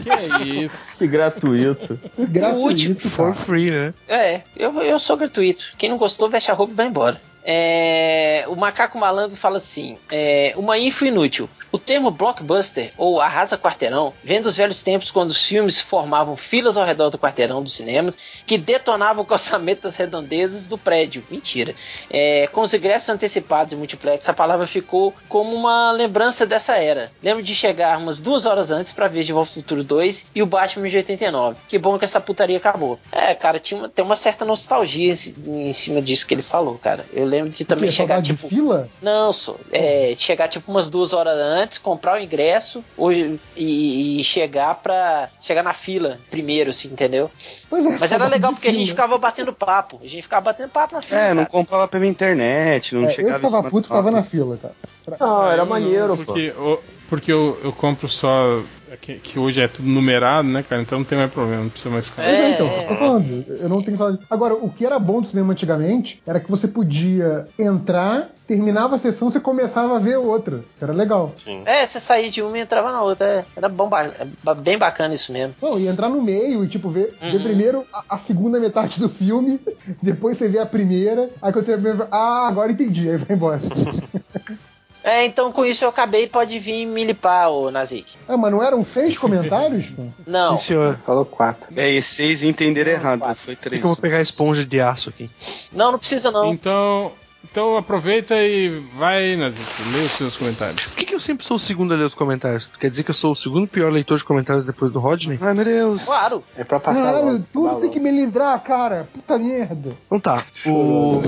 Que é isso? Que gratuito. Gratuito, For cara. free, né? É, eu, eu sou gratuito. Quem não gostou, veste a roupa e vai embora. É, o Macaco Malandro fala assim: é, uma info inútil. O termo blockbuster, ou arrasa quarteirão, vem dos velhos tempos quando os filmes formavam filas ao redor do quarteirão dos cinemas que detonavam <laughs> com o orçamento das redondezas do prédio. Mentira. É, com os ingressos antecipados e multiplex, a palavra ficou como uma lembrança dessa era. Lembro de chegar umas duas horas antes para ver De Volta ao Futuro 2 e o Batman de 89. Que bom que essa putaria acabou. É, cara, tinha uma, tem uma certa nostalgia em, em cima disso que ele falou, cara. Eu lembro de também chegar saudade tipo. de fila? Não, só. É, de chegar tipo umas duas horas antes, comprar o ingresso hoje, e, e chegar pra. chegar na fila primeiro, assim, entendeu? Pois é, Mas era legal porque a gente ficava batendo papo. A gente ficava batendo papo na fila. É, não cara. comprava pela internet, não É, chegava eu ficava puto, do ficava na fila, cara. Não, era maneiro, não, pô. porque, eu- porque eu, eu compro só. Que, que hoje é tudo numerado, né, cara? Então não tem mais problema, não precisa mais ficar. Pois é, É, então, é. eu tô falando. Eu não tenho saudade. Agora, o que era bom do cinema antigamente era que você podia entrar, terminava a sessão, você começava a ver outra. Isso era legal. Sim. É, você saía de uma e entrava na outra. é. Era bom, é bem bacana isso mesmo. Não, e entrar no meio e, tipo, ver, ver Uhum. primeiro a, a segunda metade do filme, <laughs> depois você vê a primeira, aí quando você vê a primeira, ah, agora entendi, aí vai embora. <laughs> É, então com isso eu acabei, pode vir me limpar, ô Nazik. ah, mas não eram seis comentários? <laughs> Não. Sim, senhor. Falou quatro. É, e seis entenderam errado, quatro. foi Por três. que eu vou pegar a esponja de aço aqui? Não, não precisa não. Então. Então aproveita e vai, Nazik, lê os seus comentários. Por que, que eu sempre sou o segundo a ler os comentários? Quer dizer que eu sou o segundo pior leitor de comentários depois do Rodney? Ai, meu Deus. Claro. É pra passar Caralho, logo. tudo acabar tem que melindrar, cara. Puta merda. Então tá. O.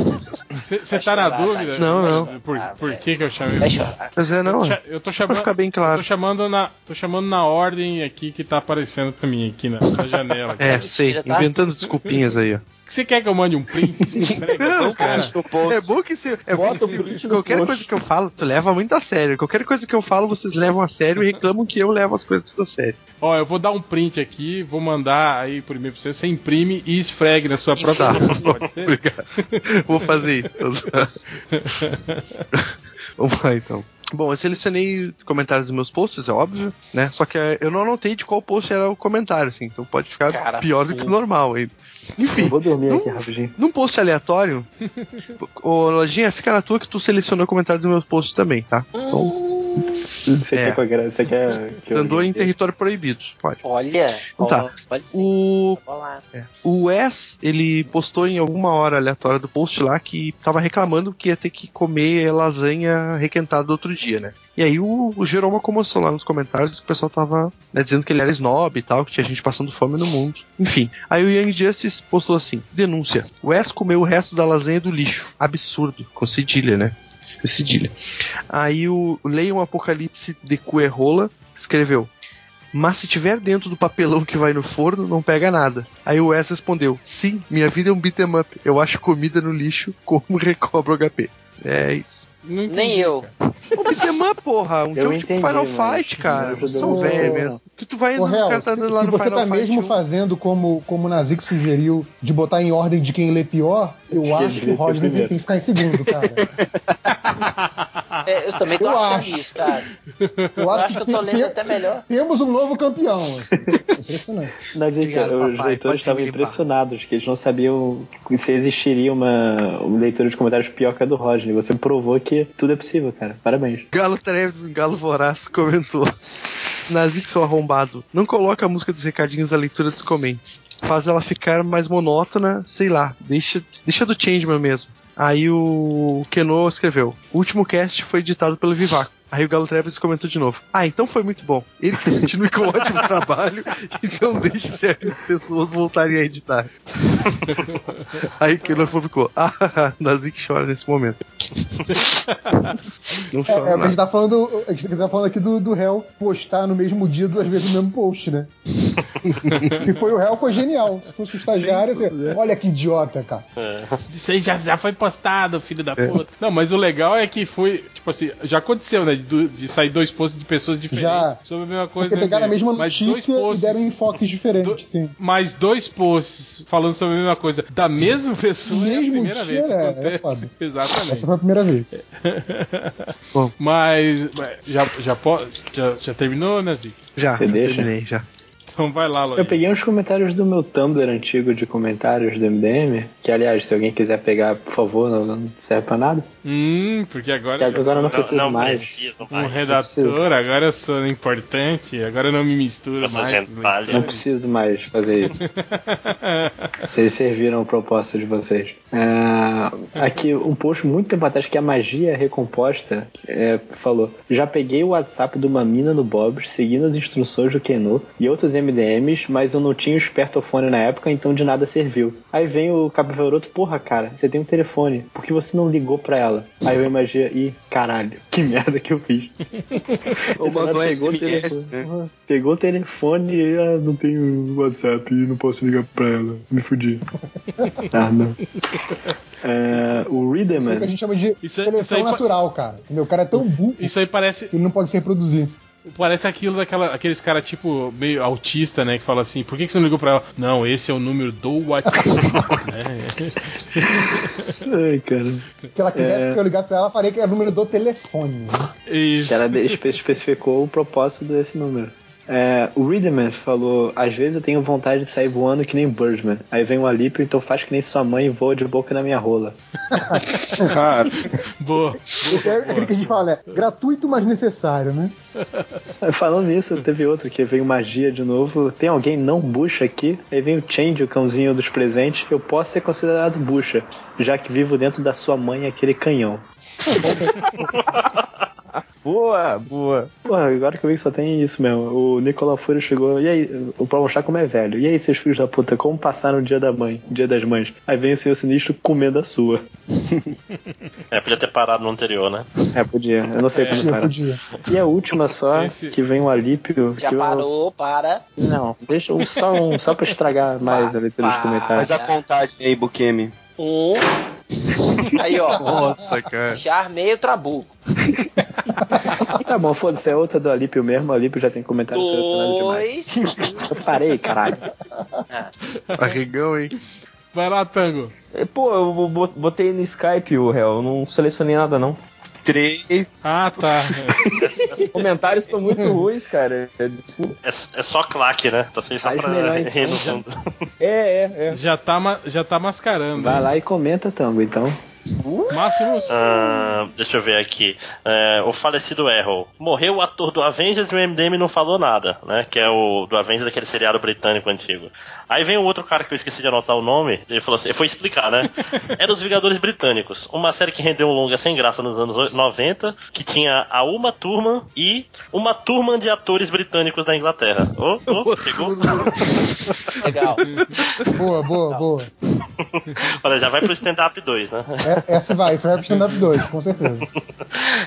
Você tá na chorar, dúvida? Não, não. Por, Ah, por que, que eu chamei? Vai chorar. Mas é, não. É. Eu tô Pra chamando. ficar bem Eu claro. tô chamando na, tô chamando na ordem aqui que tá aparecendo pra mim aqui na, na janela. É, sei. tá? Inventando desculpinhas aí, ó. Você quer que eu mande um print? <laughs> Peraí, Não, cara. É bom que se, é bom que se qualquer post. coisa que eu falo, tu leva muito a sério. Qualquer coisa que eu falo, vocês levam a sério e reclamam que eu levo as coisas tudo a sério. Ó, eu vou dar um print aqui, vou mandar aí por e-mail pra você. Você imprime e esfregue na sua própria Tá. Pode ser? <laughs> Obrigado. Vou fazer isso. <laughs> Vamos lá então. Bom, eu selecionei comentários dos meus posts, é óbvio, né? Só que eu não anotei de qual post era o comentário, assim, então pode ficar Cara, pior do que o normal ainda. Eu Enfim, vou dormir Não. aqui rapidinho. num post aleatório, <laughs> ô Lojinha, fica na tua que tu selecionou comentários dos meus posts também, tá? Então, <laughs> Você É. quer gra- Você quer que eu. andou em território proibido, pode. Olha. Então tá. Pode ser. O- lá. O Wes, ele postou em alguma hora aleatória do post lá que tava reclamando que ia ter que comer lasanha requentada outro dia, né? E aí o, o gerou uma comoção lá nos comentários que o pessoal tava né, dizendo que ele era snob e tal, que tinha gente passando fome no mundo. Enfim, aí o Young Justice postou assim: denúncia. Wes comeu o resto da lasanha do lixo. Absurdo. Com cedilha, né? Cedilha. Aí o Leiam Apocalipse de Cuerrola escreveu. Mas se tiver dentro do papelão que vai no forno, não pega nada. Aí o Wes respondeu: Sim, minha vida é um beat'em up. Eu acho comida no lixo como recobro HP. É isso. Não entendi, Nem eu. Ô, Bitman, porra, um Eu jogo tipo entendi, Final mas Fight, cara. não são velho mesmo. Que tu vai Ô, o Hel, cara tá se, lá se no você Final tá Fight mesmo 1. fazendo como, como o Nazik sugeriu, de botar em ordem de quem lê pior, eu Que acho que o ser Rodney tem, que ficar em segundo, cara. É, eu também tô Eu achando acho. isso, cara. Eu Eu acho, acho que eu tô lendo tem- até melhor. temos um novo campeão. Impressionante. <laughs> Mas é que Obrigado, os papai. Leitores estavam impressionados, que eles não sabiam se existiria uma, uma leitura de comentários pior que a do Rodney. Você provou que tudo é possível, cara. Parabéns. Galo Treves, um galo voraz, comentou. Nazik, seu arrombado, não coloca a música dos recadinhos na leitura dos comentários. Faz ela ficar mais monótona, sei lá, deixa, deixa do Changeman mesmo. Aí o Keno escreveu: O último cast foi editado pelo Vivaco. Aí o Galo Treves comentou de novo. Ah, então foi muito bom. Ele que continue com ótimo <laughs> trabalho, então deixe certas pessoas voltarem a editar. <laughs> Aí o Keno publicou. Ah, <laughs> Nazik chora nesse momento. <laughs> Não É, é, a gente tá falando, a gente tá falando aqui do, do réu postar no mesmo dia duas vezes o mesmo post, né? <laughs> Se foi o réu, foi genial. Se fosse o estagiário, você, olha que idiota, cara. Isso aí já, já foi postado, filho da puta. Não, mas o legal é que foi, tipo assim, já aconteceu, né? De, de sair dois posts de pessoas diferentes Já. sobre a mesma coisa. Porque pegaram a né? mesma Mas dois notícia e posts- deram enfoques diferentes, do- sim. mais dois posts falando sobre a mesma coisa da mesma pessoa é a Mesmo primeira dia, vez que é, é foda. <laughs> Exatamente. Essa foi a primeira vez. <laughs> Mas mas já, já, já, já terminou, né, Zico? Já, Você já deixa? terminei, já. Então vai lá, Eu Lojinha. peguei uns comentários do meu Tumblr antigo de comentários do MDM, que aliás, se alguém quiser pegar, por favor, não, não serve pra nada. Hum, porque agora Que agora eu não Não, preciso não mais. preciso um mais. redator, agora eu sou importante, agora eu não me misturo Eu mais. Não preciso mais fazer isso. <laughs> Vocês serviram a proposta de vocês. É, aqui, um post muito tempo atrás que a magia recomposta é, falou: Já peguei o WhatsApp de uma mina no Bob's, seguindo as instruções do Keno e outros MDMs, mas eu não tinha o espertofone na época, então de nada serviu. Aí vem o Capivoroto: Porra, cara, você tem um telefone, por que você não ligou pra ela? Aí vem a magia: Ih, caralho, <laughs> que merda que eu fiz. Ou mandou Pegou o SMS, telefone. né? Pegou o telefone e ah, não tenho WhatsApp e não posso ligar pra ela. Me fudi. <laughs> ah, não. É, o Isso aí que a Readerman. gente chama de Isso seleção natural, cara. Entendeu? O cara é tão burro Isso aí parece, que ele não pode se reproduzir. Parece aquilo daquela, aqueles caras tipo meio autista, né? Que fala assim, por que, que você não ligou pra ela? Não, esse é o número do WhatsApp. né? <laughs> Ai, cara. Se ela quisesse que eu ligasse pra ela, eu faria que era o número do telefone. Né? Isso. Que ela especificou o propósito desse número. É, o Readerman falou: Às vezes eu tenho vontade de sair voando que nem Birdman. Aí vem o Alípio, então faz que nem sua mãe e voa de boca na minha rola. Cara, <laughs> Boa. Esse é aquele que a gente fala, né? Gratuito, mas necessário, né? <laughs> Falando nisso, teve outro que veio magia de novo. Tem alguém não bucha aqui? Aí vem o Change, o cãozinho dos presentes. Eu posso ser considerado bucha, já que vivo dentro da sua mãe aquele canhão. <laughs> boa, boa. Porra, agora que eu vi que só tem isso mesmo. O Nicolau Fúrio chegou, e aí, o pra mostrar como é velho. E aí, seus filhos da puta, como passaram o dia da mãe, dia das mães? Aí vem o senhor sinistro comendo a sua. É, podia ter parado no anterior, né? É, podia. Eu não sei como Podia, parar. podia. E a última só, Esse- que vem o Alípio. Já que eu- parou, para. Não, deixa um, só, um, só pra estragar mais a leitura de Pá. comentários. Faz a contagem aí, Bukemi. Um. <laughs> Aí, ó. Nossa, cara. Já armei o trabuco. <laughs> Tá bom, foda-se, é outra do Alípio mesmo. O Alípio já tem comentário selecionado demais. Dois. Eu parei, caralho. Barrigão, hein? Vai lá, Tango. Pô, eu bo- botei no Skype o réu, eu não selecionei nada não. Três. Ah, tá. Os comentários estão muito <laughs> ruins, cara. É, desculpa. É, é só claque, né? Tá assim só Faz pra melhor, <laughs> então. rir no fundo. É, é, é. Já tá, já tá mascarando. Vai lá e comenta, Tango, então. Máximos. Ah, deixa eu ver aqui. É, o falecido Errol. Morreu o ator do Avengers e o MDM não falou nada, né? Que é o do Avengers, aquele seriado britânico antigo. Aí vem o outro cara que eu esqueci de anotar o nome. Ele falou assim, ele foi explicar, né? <laughs> Era os Vingadores Britânicos. Uma série que rendeu um longa sem graça nos anos 90, que tinha a Uma Turma e uma turma de atores britânicos da Inglaterra. Ô, ô, chegou? Legal. <laughs> Boa, boa, boa. Olha, já vai pro stand-up 2, né? É, <laughs> essa vai, essa vai pro stand-up 2, com certeza.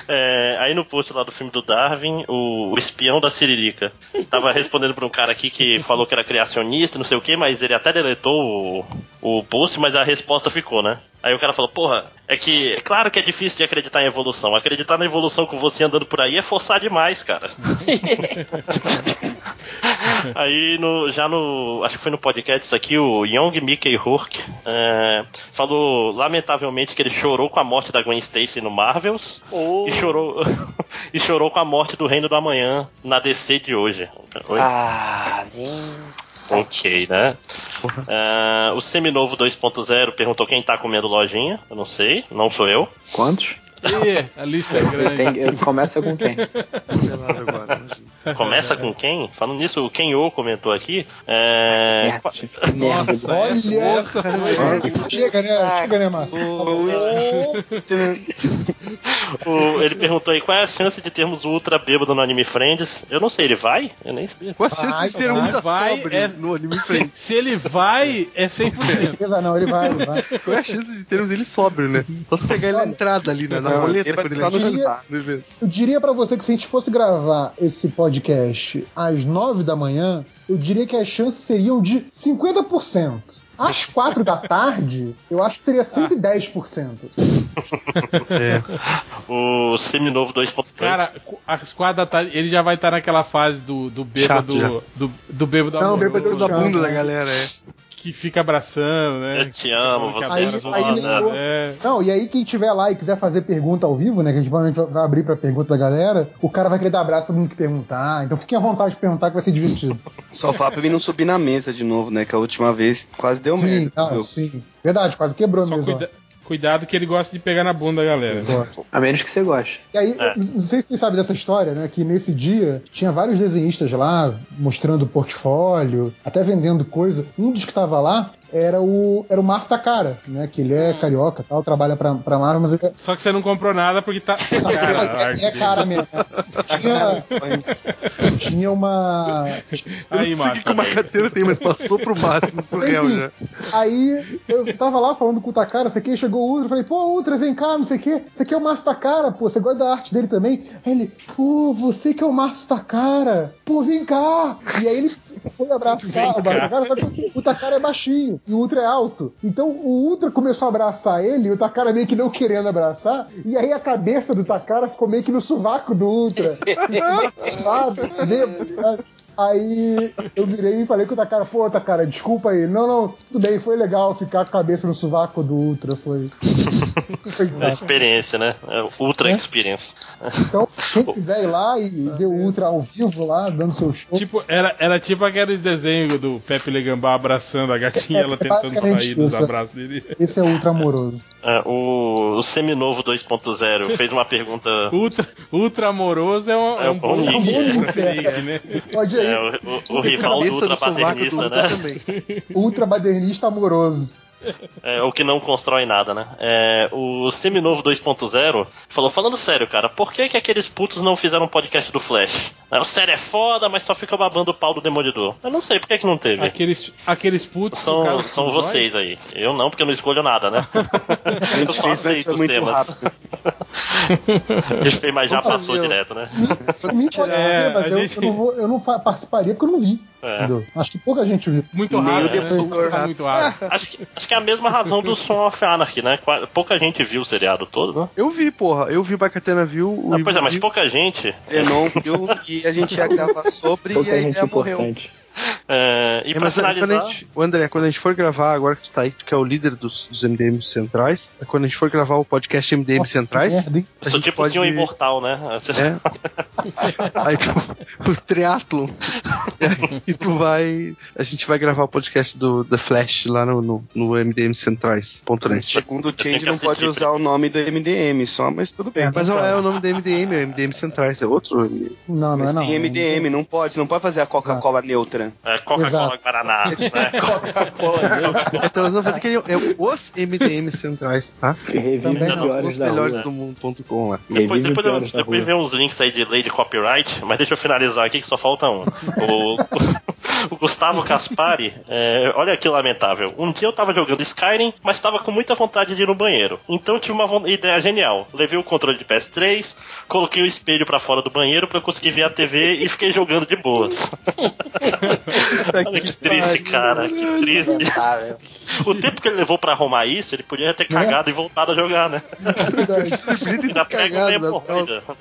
É, aí no post lá do filme do Darwin, o, o espião da Siririca tava respondendo pra um cara aqui que falou que era criacionista, não sei o que, mas ele até deletou o, o post, mas a resposta ficou, né? Aí o cara falou, porra, é que é claro que é difícil de acreditar em evolução. Acreditar na evolução com você andando por aí é forçar demais, cara. <laughs> Aí no, já no. Acho que foi no podcast isso aqui, o Young Mickey Rourke é, falou lamentavelmente que ele chorou com a morte da Gwen Stacy no Marvels Oh. e chorou <laughs> e chorou com a morte do Reino do Amanhã na DC de hoje. Oi? Ah, nem. Ok, né? Ah, o Seminovo 2.0 perguntou quem tá comendo lojinha. Eu não sei, não sou eu. Quantos? Ih, a lista é grande. Tem- eu- começa com quem? Começa com quem? Falando nisso, o Kenyo comentou aqui. É. Nossa, Olha, essa foi- Chega, né? Chega, né, Márcio? o- ele perguntou aí qual é a chance de termos o Ultra bêbado no Anime Friends. Eu não sei, ele vai? Eu nem sabia. Qual a chance de ter muita vai, sobre é- no anime Se, frente? se ele vai, é 100%. Certeza não, ele vai, ele vai. Qual é a chance de termos ele sóbrio, né? Só se pegar ele na entrada ali, né? na Roleta, quando ele no evento. Eu diria pra você que se a gente fosse gravar esse podcast às 9 da manhã, eu diria que as chances seriam de 50%. Às 4 da tarde, eu acho que seria 110%. <laughs> É. O Seminovo 2.0. Cara, às quatro da tarde, ele já vai estar naquela fase do, do bêbado. Chato já. do, do bêbado Não, bêbado Da bunda da galera, é. Que fica abraçando, né? Eu te amo, você é foda. Aí lembrou- é. Não, e aí quem tiver lá e quiser fazer pergunta ao vivo, né? Que a gente provavelmente vai abrir pra pergunta da galera, o cara vai querer dar abraço a todo mundo que perguntar. Então fiquem à vontade de perguntar que vai ser divertido. <laughs> Só fala pra mim não subir na mesa de novo, né? Que a última vez quase deu sim, merda. não, sim. Verdade, quase quebrou Só mesmo. cuida- cuidado que ele gosta de pegar na bunda da galera. A menos que você goste. E aí, É. não sei se você sabe dessa história, né? Que nesse dia tinha vários desenhistas lá mostrando portfólio, até vendendo coisa. Um dos que tava lá era o, era o Márcio Takara, né? Que ele é carioca tal, trabalha pra, pra Marvel, mas ele Só que você não comprou nada porque tá. <laughs> Cara, a é, arte é cara mesmo. Tinha, Foi- tinha uma. Aí, Não sei que o Macateiro tem, mas passou pro máximo pro réu Enfim, já. Aí eu tava lá falando com o Takara, sei que, chegou o Ultra, eu falei, pô, Ultra, vem cá, não sei o que, você aqui é o Márcio Takara, pô, você gosta da arte dele também? Aí ele, pô, você que é o Márcio Takara, pô, vem cá! E aí ele foi abraçar o Márcio Takara, o Takara é baixinho e o Ultra é alto. Então o Ultra começou a abraçar ele, o Takara meio que não querendo abraçar, e aí a cabeça do Takara ficou meio que no sovaco do Ultra. <laughs> Bêbado, sabe? Aí eu virei e falei com o Takara, pô, Takara, desculpa aí. Não, não, tudo bem, foi legal ficar com a cabeça no sovaco do Ultra, foi. foi É massa. experiência, né? É Ultra É. experience. Então, quem <laughs> quiser ir lá e ver o Ultra ao vivo lá, dando seu show. Tipo, era, era tipo aqueles desenhos do Pepe Legambá abraçando a gatinha, É, ela é tentando sair dos isso. abraços dele. Esse é o Ultra amoroso. É, o, o Seminovo 2.0 fez uma pergunta. Ultra, ultra amoroso é um, é É um um bom é. nick, né? Pode ir É, o, o- o rival do Cabeça Ultra do né? também. Ultra badernista amoroso. É, o que não constrói nada, né? É, o Seminovo 2.0 falou, falando sério, cara, por que, que aqueles putos não fizeram um podcast do Flash? É, o sério é foda, mas só fica babando o pau do Demolidor. Eu não sei, por que, que não teve? Aqueles, aqueles putos no São, caso, são vocês aí. Eu não, porque eu não escolho nada, né? A <laughs> eu só fez, mas aceito os muito temas. rápido. A gente fez, mas já Vamos passou fazer, direto, né? Pode É, ser, mas eu, gente- eu não, vou, eu não fa- participaria porque eu não vi. É. Acho que pouca gente viu. Muito raro, o né? Tá muito raro. Acho que, acho que é a mesma razão do Son of Anarchy, né? Pouca gente viu o seriado todo, né? Eu vi, porra. Eu vi o Bacatena viu. O Ah, pois é, mas pouca gente. Zenon viu e a gente ia gravar sobre Pouca e a gente ideia morreu. É, e É, pra mas é, quando finalizar. a gente, o André, quando a gente for gravar, agora que tu tá aí, tu que é o líder dos, dos MDMs centrais, é quando a gente for gravar o podcast MDM Nossa, centrais, merda, hein? Eu sou gente tipo pode... assim um imortal, né? É. <laughs> aí tu, <laughs> o triatlon. <laughs> E tu vai. A gente vai gravar o podcast do The Flash lá no, no, no MDM Centrais.net. Segundo o Change, não pode usar o nome do MDM só, mas tudo bem. Mas não é o nome do MDM, é o MDM Centrais, é outro MDM. Não, não Mas é não. tem MDM, não pode, não pode fazer a Coca-Cola neutra. É, Coca-Cola Exato. Guaraná. <laughs> Né? <laughs> Então nós vamos fazer que é os MDM Centrais, tá? Revive Também os melhores do mundo.com lá. Depois, Revive os depois, eu, depois vê uns links aí de lei de copyright, mas deixa eu finalizar aqui que só falta um. O, <laughs> o Gustavo Caspari, é, olha que lamentável. Um dia eu tava jogando Skyrim, mas tava com muita vontade de ir no banheiro. Então tive uma ideia genial. Levei o controle de PS3, coloquei o espelho pra fora do banheiro pra eu conseguir ver a TV e fiquei jogando de boas. Olha que triste, cara. Que triste. O tempo que ele levou pra arrumar isso, ele podia ter cagado e voltado a jogar, né? Ainda <laughs> pega cagado nas hemorroida. <laughs>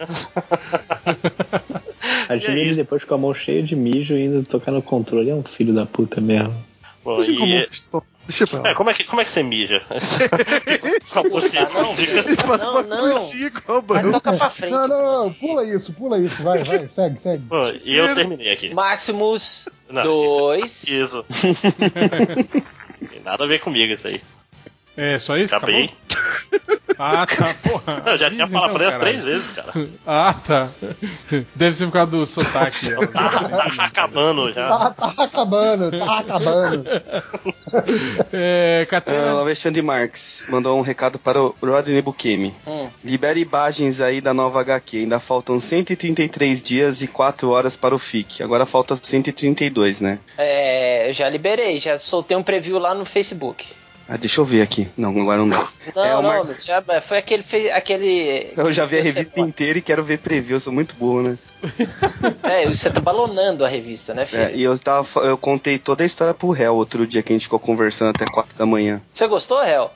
Imagina é ele isso. depois com a mão cheia de mijo e indo tocar no controle. É um filho da puta mesmo. Bom, Deixa e- como- Deixa pra lá. é, como, é que, como é que você mija? <laughs> Com a buceta, não, fica- Não, não. banco. tocar pra frente. Não, não, não, pula isso, pula isso, vai, vai, segue, segue. Bom, e eu terminei aqui. Maximus Não, 2. Isso. <laughs> Tem nada a ver comigo isso aí. É, só isso? Acabei. Acabou? Ah, tá, <laughs> porra. Eu já tinha falado então, as três vezes, cara. Ah, tá. Deve ser por causa do sotaque. <laughs> Tá, tá acabando já. Tá, tá acabando, tá acabando. <laughs> É, Ah, Catena. o Alexandre Marques mandou um recado para o Rodney Bukemi. Hum. Libere imagens aí da nova HQ. Ainda faltam 133 dias e 4 horas para o FIC. Agora falta 132, né? É, eu já liberei, já soltei um preview lá no Facebook. Ah, deixa eu ver aqui. Não, agora não dá. Não, É, o não, já, foi aquele, aquele. Eu já vi a revista pode- inteira e quero ver preview. Eu sou muito burro, né? <laughs> É, você tá balonando a revista, né, filho? É, e eu, tava, eu contei toda a história pro réu outro dia que a gente ficou conversando até 4 da manhã. Você gostou, Hel?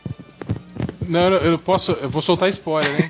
Não, eu não posso. Eu vou soltar spoiler, né?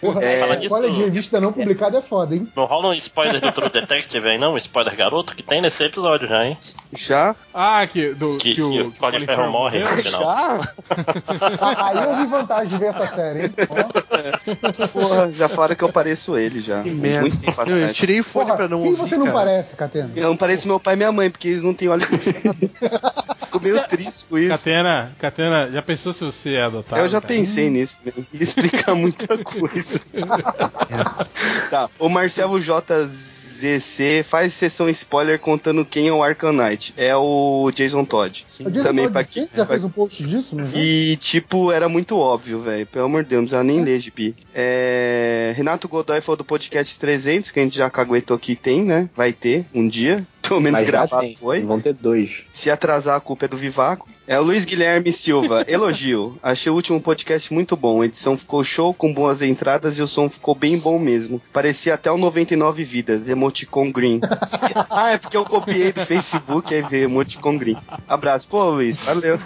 Porra, É, fala disso- de revista não publicada é foda, hein? Não rola um spoiler do True Detective aí, não? Um spoiler garoto que tem nesse episódio já, hein? Já? Ah, que, do, Que, que, que o. o Colin Farrell morre no final. Já? <laughs> Aí eu vi vantagem de ver essa série, hein? Ó. Porra, já falaram que eu pareço ele já. Que merda. Muito tempo Eu, eu tirei o fone Porra, pra não quem ouvir, você não cara. parece, Catena? Eu não pareço meu pai e minha mãe, porque eles não têm olho <laughs> Fico meio triste com isso. Catena, Catena, já pensou se você é adotado? eu já cara? pensei nisso, né? Explicar <laughs> muita coisa. <laughs> tá, o Marcelo JZC faz sessão spoiler contando quem é o Arcanite. É o Jason Todd. O Jason Também Todd pra quem? Já pra- fez um post disso, já? E, tipo, era muito óbvio, velho. Pelo amor de Deus, não precisava nem ler, Gibi. É... Renato Godoy falou do podcast 300, que a gente já caguetou aqui, tem, né? Vai ter, um dia. Pelo menos Mas gravado tem. foi. Vão ter dois. Se atrasar, a culpa é do Vivaco. É o Luiz Guilherme Silva. <laughs> Elogio. Achei o último podcast muito bom. A edição ficou show, com boas entradas e o som ficou bem bom mesmo. Parecia até o 99 Vidas, Emoticon Green. <laughs> ah, é porque eu copiei do Facebook, aí veio Emoticon Green. Abraço. Pô, Luiz, valeu.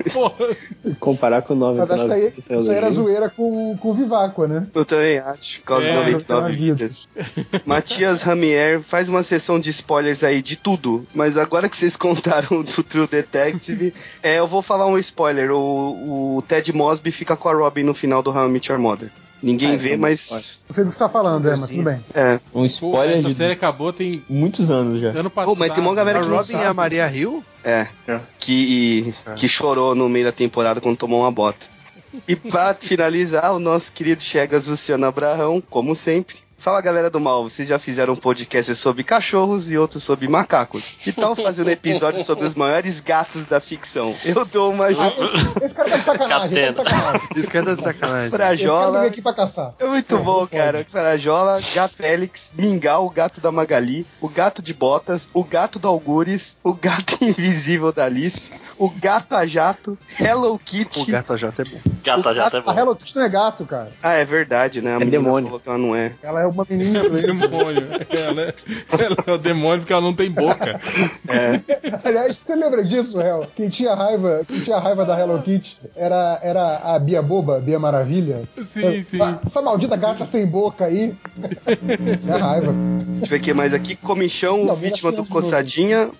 <laughs> Comparar com o 9 Mas acho que isso aí, isso é isso aí era zoeira com, com o Vivaco, né? Eu também acho, por causa É, do 99 99 Vidas. Matias Ramier faz uma sessão de spoilers aí de tudo, mas agora que vocês <laughs> contaram do True Detective, é, eu vou falar um spoiler. O, o Ted Mosby fica com a Robin no final do How I Met Your Mother. Ninguém Ah, vê, é mas. Não sei do que você tá falando, é, mas tudo bem. É. Um Pô, spoiler essa de série acabou tem muitos anos já. ano passado. Pô, mas tem uma galera A que não Robin e a. Maria Hill? É. Que, que chorou no meio da temporada quando tomou uma bota. E pra <laughs> finalizar, o nosso querido Chegas Luciano Abraão, como sempre. Fala galera do mal, vocês já fizeram um podcast sobre cachorros e outro sobre macacos. Que tal fazer um episódio sobre os maiores gatos da ficção? Eu dou uma ajuda. Esse cara tá de sacanagem, tá de sacanagem. Isso que é de sacanagem. Esse cara Frajola. veio aqui pra caçar. É muito bom, cara. Frajola, Gato Félix, Mingau, o gato da Magali, o gato de Botas, o gato do Algures, o gato <laughs> invisível da Alice, o gato a jato, Hello Kitty. O gato já é bom. Gata já tá A bom. Hello Kitty não é gato, cara. Ah, é verdade, né? A É menina demônio. falou que ela não é. Ela é uma menina É o inglesa. demônio. Ela é, ela é o demônio porque ela não tem boca. É. Aliás, você lembra disso, Hel? Quem tinha raiva, quem tinha raiva da Hello Kitty era, era a Bia Boba, Bia Maravilha. Sim, sim. Ah, Essa maldita gata sem boca aí. Isso é raiva. Deixa eu ver aqui mais aqui. Comichão, Não, vítima vira do. Coçadinha.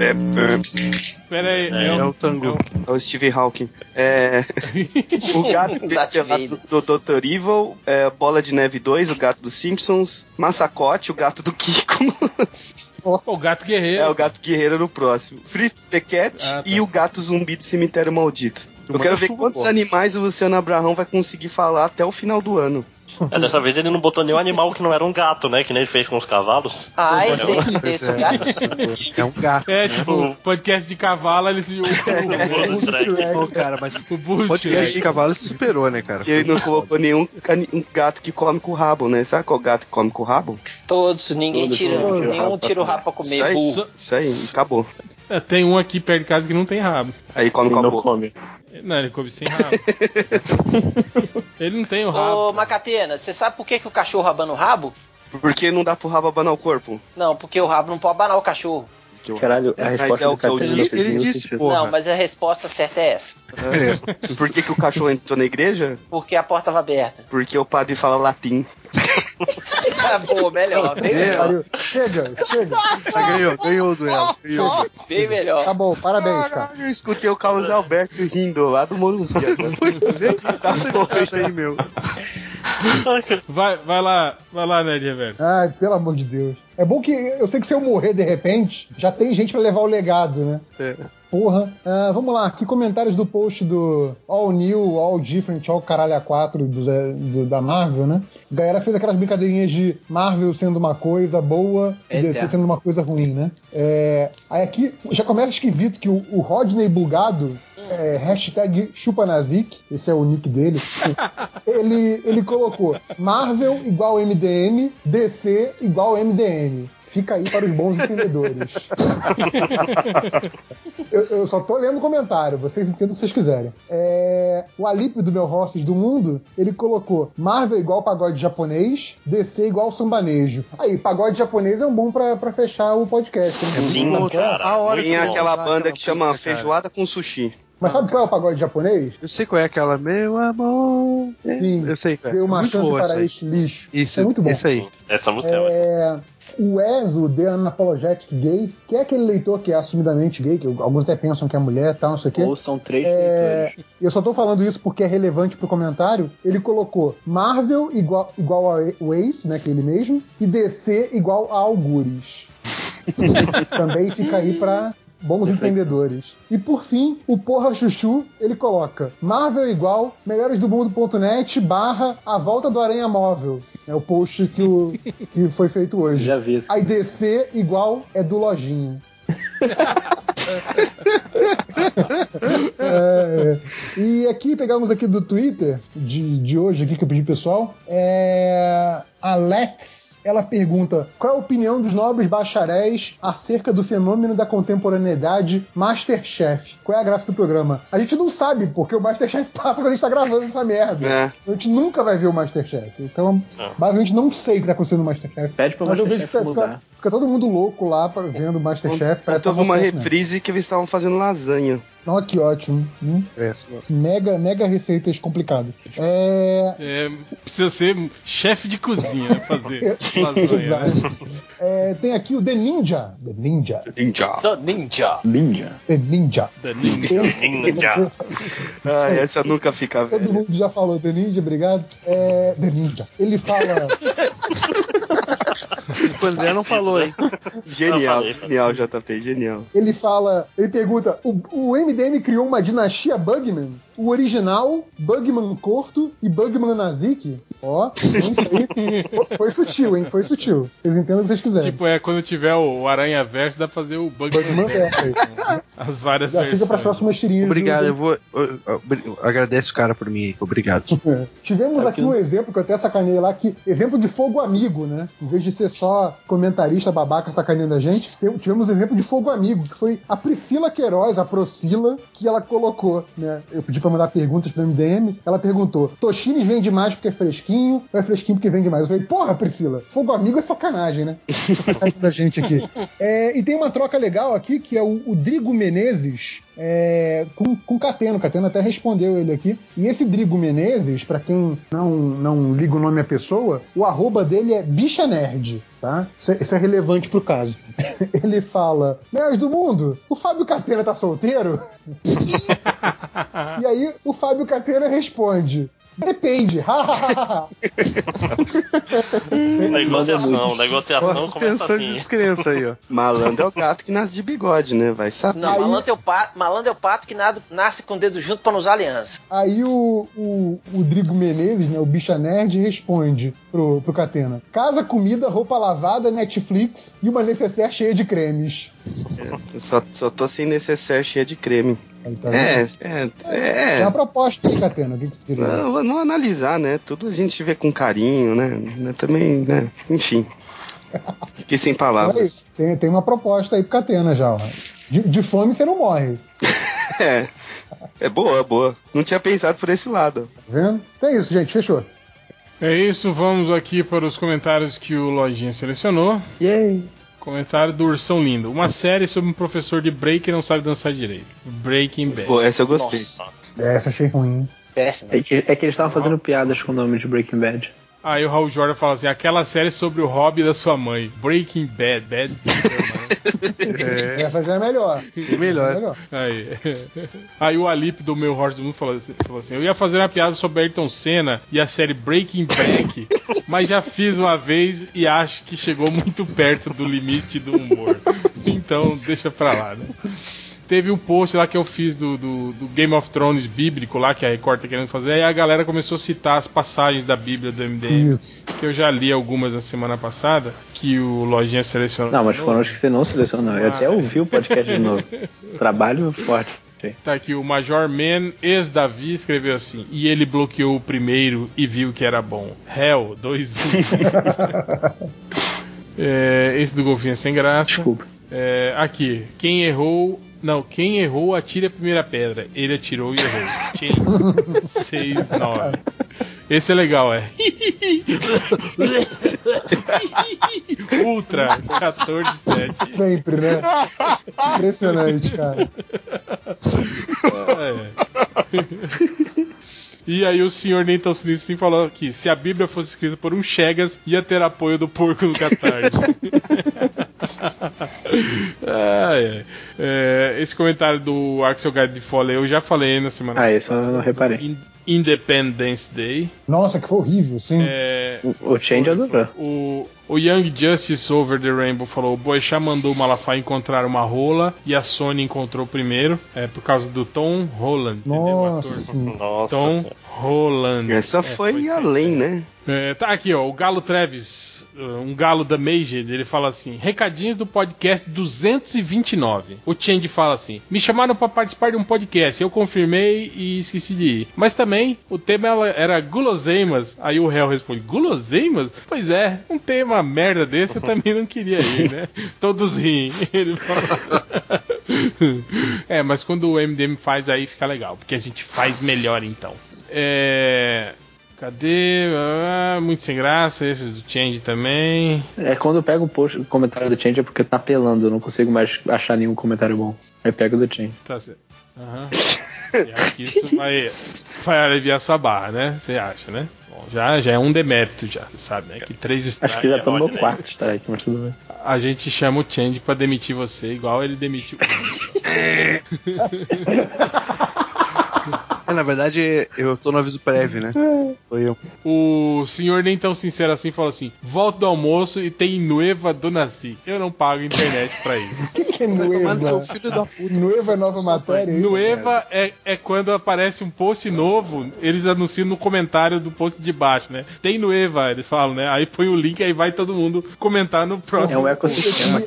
É, é, Pera aí. É, é É o- Tango. é o Steve Hawking. É, <laughs> o gato destelado do Dr. Evil. É, Bola de Neve 2, o gato dos Simpsons. Massacote, o gato do Kiko. Nossa. o gato guerreiro. É o gato guerreiro no próximo. Fritz the Cat Ah, tá. e o gato zumbi do cemitério maldito. Eu quero ver quantos animais o Luciano Abraão vai conseguir falar até o final do ano. É, dessa vez ele não botou nenhum animal que não era um gato, né? Que nem ele fez com os cavalos. Ai, gente, desse gato. É um gato. É, né? tipo, podcast de cavalo, eles. <laughs> O, O. Pô, cara, mas o, o podcast de cavalo se superou, né, cara? E ele não colocou nenhum cani- um gato que come com o rabo, né? Sabe qual gato que come com o rabo? Todos, ninguém Todos, tira, todos tira o nenhum rabo pra tira o comer. rabo pra Isso comer, aí, isso aí, acabou. É, tem um aqui perto de casa que não tem rabo. Aí come com a boca. come. Não, ele come sem rabo. <laughs> ele não tem o rabo. Ô, Macatena, você sabe por que, que o cachorro abana o rabo? Porque não dá pro rabo abanar o corpo. Não, porque o rabo não pode abanar o cachorro. Caralho, a Mas resposta é o que eu disse, ele disse. Porra. Não, mas a resposta certa é essa. E Por que, que o cachorro entrou na igreja? Porque a porta estava aberta. Porque o padre fala latim. Acabou, melhor, bem melhor. Chega, chega. Já ganhou, ganhou o duelo. Ganhou. Bem melhor. Tá bom, parabéns, cara. Caralho, eu escutei o Carlos Alberto rindo lá do Morumbi. Pois é, tá bom aí, meu. Vai, vai lá, vai lá, Nerd Reverso. Ai, pelo amor de Deus. É bom que eu sei que se eu morrer de repente, já tem gente pra levar o legado, né? É. Porra. Ah, vamos lá, aqui comentários do post do All New, All Different, All Caralho A4 do, do- da Marvel, né? A galera fez aquelas brincadeirinhas de Marvel sendo uma coisa boa e DC sendo uma coisa ruim, né? É, aí aqui já começa esquisito que o, o Rodney Bugado, é, hashtag chupanazik, esse é o nick dele, <laughs> ele, ele colocou Marvel igual MDM, DC igual MDM. Fica aí para os bons entendedores. <laughs> eu, eu só tô lendo o comentário, vocês entendam se vocês quiserem. É, o Alípio do meu Horses do Mundo, ele colocou Marvel igual pagode japonês, DC igual sambanejo. Aí, pagode japonês é um bom pra, pra fechar o podcast. hein? Sim, é? cara. A hora Tem aquela usar banda que chama cara. Feijoada com Sushi. Mas sabe qual é o pagode japonês? Eu sei qual é aquela, meu amor. Sim. Eu sei qual é. Deu uma Muito chance para este lixo. Isso, é muito bom. Isso aí. Essa música é. É, o Ezo, The Unapologetic Gay, que é aquele leitor que é assumidamente gay, que alguns até pensam que é mulher e tal, não sei o quê. Ou são três É, leitores. eu só tô falando isso porque é relevante pro comentário. Ele colocou Marvel igual, igual a Waze, né, que é ele mesmo, e DC igual a Algures. <laughs> Também fica aí pra bons entendedores. E por fim, o Porra Chuchu, ele coloca Marvel igual melhoresdomundo.net barra a volta do Aranha Móvel. É o post que, o, <laughs> que foi feito hoje. Já vi. Aí DC igual é do Lojinha. É, <laughs> é. E aqui pegamos aqui do Twitter de, de hoje aqui que eu pedi pro pessoal. É, a Lex, ela pergunta qual é a opinião dos nobres bacharéis acerca do fenômeno da contemporaneidade Masterchef. Qual é a graça do programa? A gente não sabe porque o Masterchef <laughs> passa quando a gente tá gravando essa merda. É. A gente nunca vai ver o Masterchef. Então, Não. basicamente, não sei o que tá acontecendo no Masterchef. Pede pro Mas eu vejo que tá- fica, mudar. Fica todo mundo louco lá pra, vendo o Masterchef. Parece que Ontem houve tá uma sucesso, né? reprise que eles estavam fazendo lasanha. Olha que ótimo. Hum, É, Mega, mega receitas complicadas. É. É, precisa ser chefe de cozinha, né? Fazer <laughs> lasanha. Exato. É, tem aqui o The Ninja. The Ninja. Ninja. Do Ninja. Ninja. The Ninja. Da Ninja. Esse- Ninja. Ah, essa nunca fica Todo velha. mundo já falou The Ninja, obrigado. É, The Ninja. Ele fala. <laughs> O André não falou, hein? <laughs> Genial, falei, genial, JP, genial. Ele fala. Ele pergunta: o, o MDM criou uma dinastia Bugman? O original, Bugman Corto e Bugman Nazik? Ó, foi, <laughs> foi sutil, hein? Foi sutil. Vocês entendem o que vocês quiserem. Tipo, é quando tiver o Aranha Verso, dá pra fazer o Bugman Bugman Verso. Verso. As várias Já fica versões. para próximas tirinhas. Obrigado, do- eu vou. eu- eu- eu- Agradece o cara por mim aí, obrigado. É. <laughs> Tivemos Sabe aqui que- um exemplo que eu até sacanei lá, que exemplo de fogo amigo, né? Em vez de ser só comentarista babaca sacaneando a gente, tivemos exemplo de fogo amigo, que foi a Priscila Queiroz, a Procila, que ela colocou, né? Eu pedi pra mandar perguntas pro MDM, ela perguntou: Toshines vende mais porque é fresquinho ou é fresquinho porque vende mais? Eu falei, porra, Priscila, fogo amigo é sacanagem, né? <laughs> Sacanagem da gente aqui. É, e tem uma troca legal aqui, que é o, o Drigo Menezes é, com, com Cateno. O Cateno até respondeu ele aqui. E esse Drigo Menezes, pra quem não, não liga o nome à pessoa, o arroba dele é bicha nerd, tá? Isso é, isso é relevante pro caso. <laughs> ele fala: Nerds do mundo, o Fábio Catena tá solteiro? <laughs> e aí o Fábio Catena responde: Depende. Negociação, negociação Posso começa pensar de assim. descrença aí, ó. <laughs> Malandro é o gato que nasce de bigode, né? Vai saber. Não, malandro, é o pato, malandro é o pato que nasce com o dedo junto pra não usar aliança. Aí o, o, o Drigo Menezes, né, o bicha nerd, responde pro, pro Catena: Casa, comida, roupa lavada, Netflix e uma necessaire cheia de cremes. Eu Só, só tô sem necessaire cheia de creme. Tá É, vendo? é, É é. uma proposta aí, Catena. O que, que você diria? Não, não analisar, né? Tudo a gente vê com carinho, né? Também, né? Enfim. Fiquei sem palavras. Tem, tem uma proposta aí pro Catena já. Ó. De, de fome você não morre. <laughs> É. É boa, boa. Não tinha pensado por esse lado. Tá vendo? Então é isso, gente. Fechou. É isso, vamos aqui para os comentários que o Lojinha selecionou. Yay! Comentário do Ursão Lindo. Uma série sobre um professor de break que não sabe dançar direito. Breaking Bad. Pô, essa eu gostei. Nossa. Essa achei ruim. É que, é que eles estavam fazendo piadas com o nome de Breaking Bad. Aí o Raul Jordan fala assim: aquela série sobre o hobby da sua mãe. Breaking Bad. Bad. Essa já é melhor. É melhor. melhor. Aí. Aí o Alip do meu Horse do Mundo falou assim, falou assim: Eu ia fazer uma piada sobre Ayrton Senna e a série Breaking Back, mas já fiz uma vez e acho que chegou muito perto do limite do humor. Então deixa pra lá, né? Teve um post lá que eu fiz do, do, do Game of Thrones bíblico lá, que a Record tá querendo fazer, aí a galera começou a citar as passagens da Bíblia do MDM, Isso. que eu já li algumas na semana passada, que o Lojinha selecionou. Não, mas foram os que você não selecionou. Eu até ouvi o podcast de novo. <laughs> Trabalho forte. Tá aqui, o Major Man, ex-Davi, escreveu assim: E ele bloqueou o primeiro e viu que era bom. Hell, 2 <laughs> é, Esse do golfinho é sem graça. Desculpa. É, aqui, quem errou. Não, quem errou atire a primeira pedra. Ele atirou e errou. <laughs> Quem? 6, 9. Esse é legal, é. <laughs> Ultra 14, 7. Sempre, né? Impressionante, cara. É. E aí o senhor nem tão sinistro assim falou que se a Bíblia fosse escrita por um Chegas, ia ter apoio do porco no Catarse. <laughs> Ai. É, esse comentário do Axel Guide de Foley eu já falei na semana Ah, esse eu não reparei. In- Independence Day. Nossa, que foi horrível, sim. É, O Change adorou. o, o Young Justice Over the Rainbow falou: o Boechat mandou o Malafaia encontrar uma rola e a Sony encontrou primeiro. É por causa do Tom Holland, entendeu? O Nossa. Nossa. Tom Holland. Essa É, foi além, né? É, tá aqui, ó, o Galo Treves, um galo da Major, ele fala assim: recadinhos do podcast 229. O Change fala assim: me chamaram pra participar de um podcast, eu confirmei e esqueci de ir. Mas também o tema era guloseimas. Aí o réu responde: guloseimas? Pois é, um tema merda desse eu também não queria ir, né? <laughs> Todos riem. Ele fala. é, mas quando o MDM faz aí fica legal, porque a gente faz melhor então. É. Cadê? Ah, muito sem graça, esses do Change também. É quando eu pego o, post, o comentário do Change é porque tá apelando, eu não consigo mais achar nenhum comentário bom. Aí pego do Change. Tá certo. Aham. E acho que isso vai, vai aliviar sua barra, né? Você acha, né? Bom, já, já é um demérito, já, você sabe, né? Que três estrelas. Acho que já tá no meu né? quarto strike, mas tudo bem. A gente chama o Change pra demitir você, igual ele demitiu. É, <laughs> <laughs> na verdade, eu tô no aviso prévio, né? Foi eu. o senhor nem tão sincero assim falou assim: volta do almoço e tem Nueva Donaci. Eu não pago internet pra isso. <laughs> Que Vai tomar no seu filho da puta. Nueva é nova matéria. aí. Nueva é, é quando aparece um post novo, eles anunciam no comentário do post de baixo, né? Tem Nueva, eles falam, né? Aí põe o link, aí vai todo mundo comentar no próximo. É um ecossistema,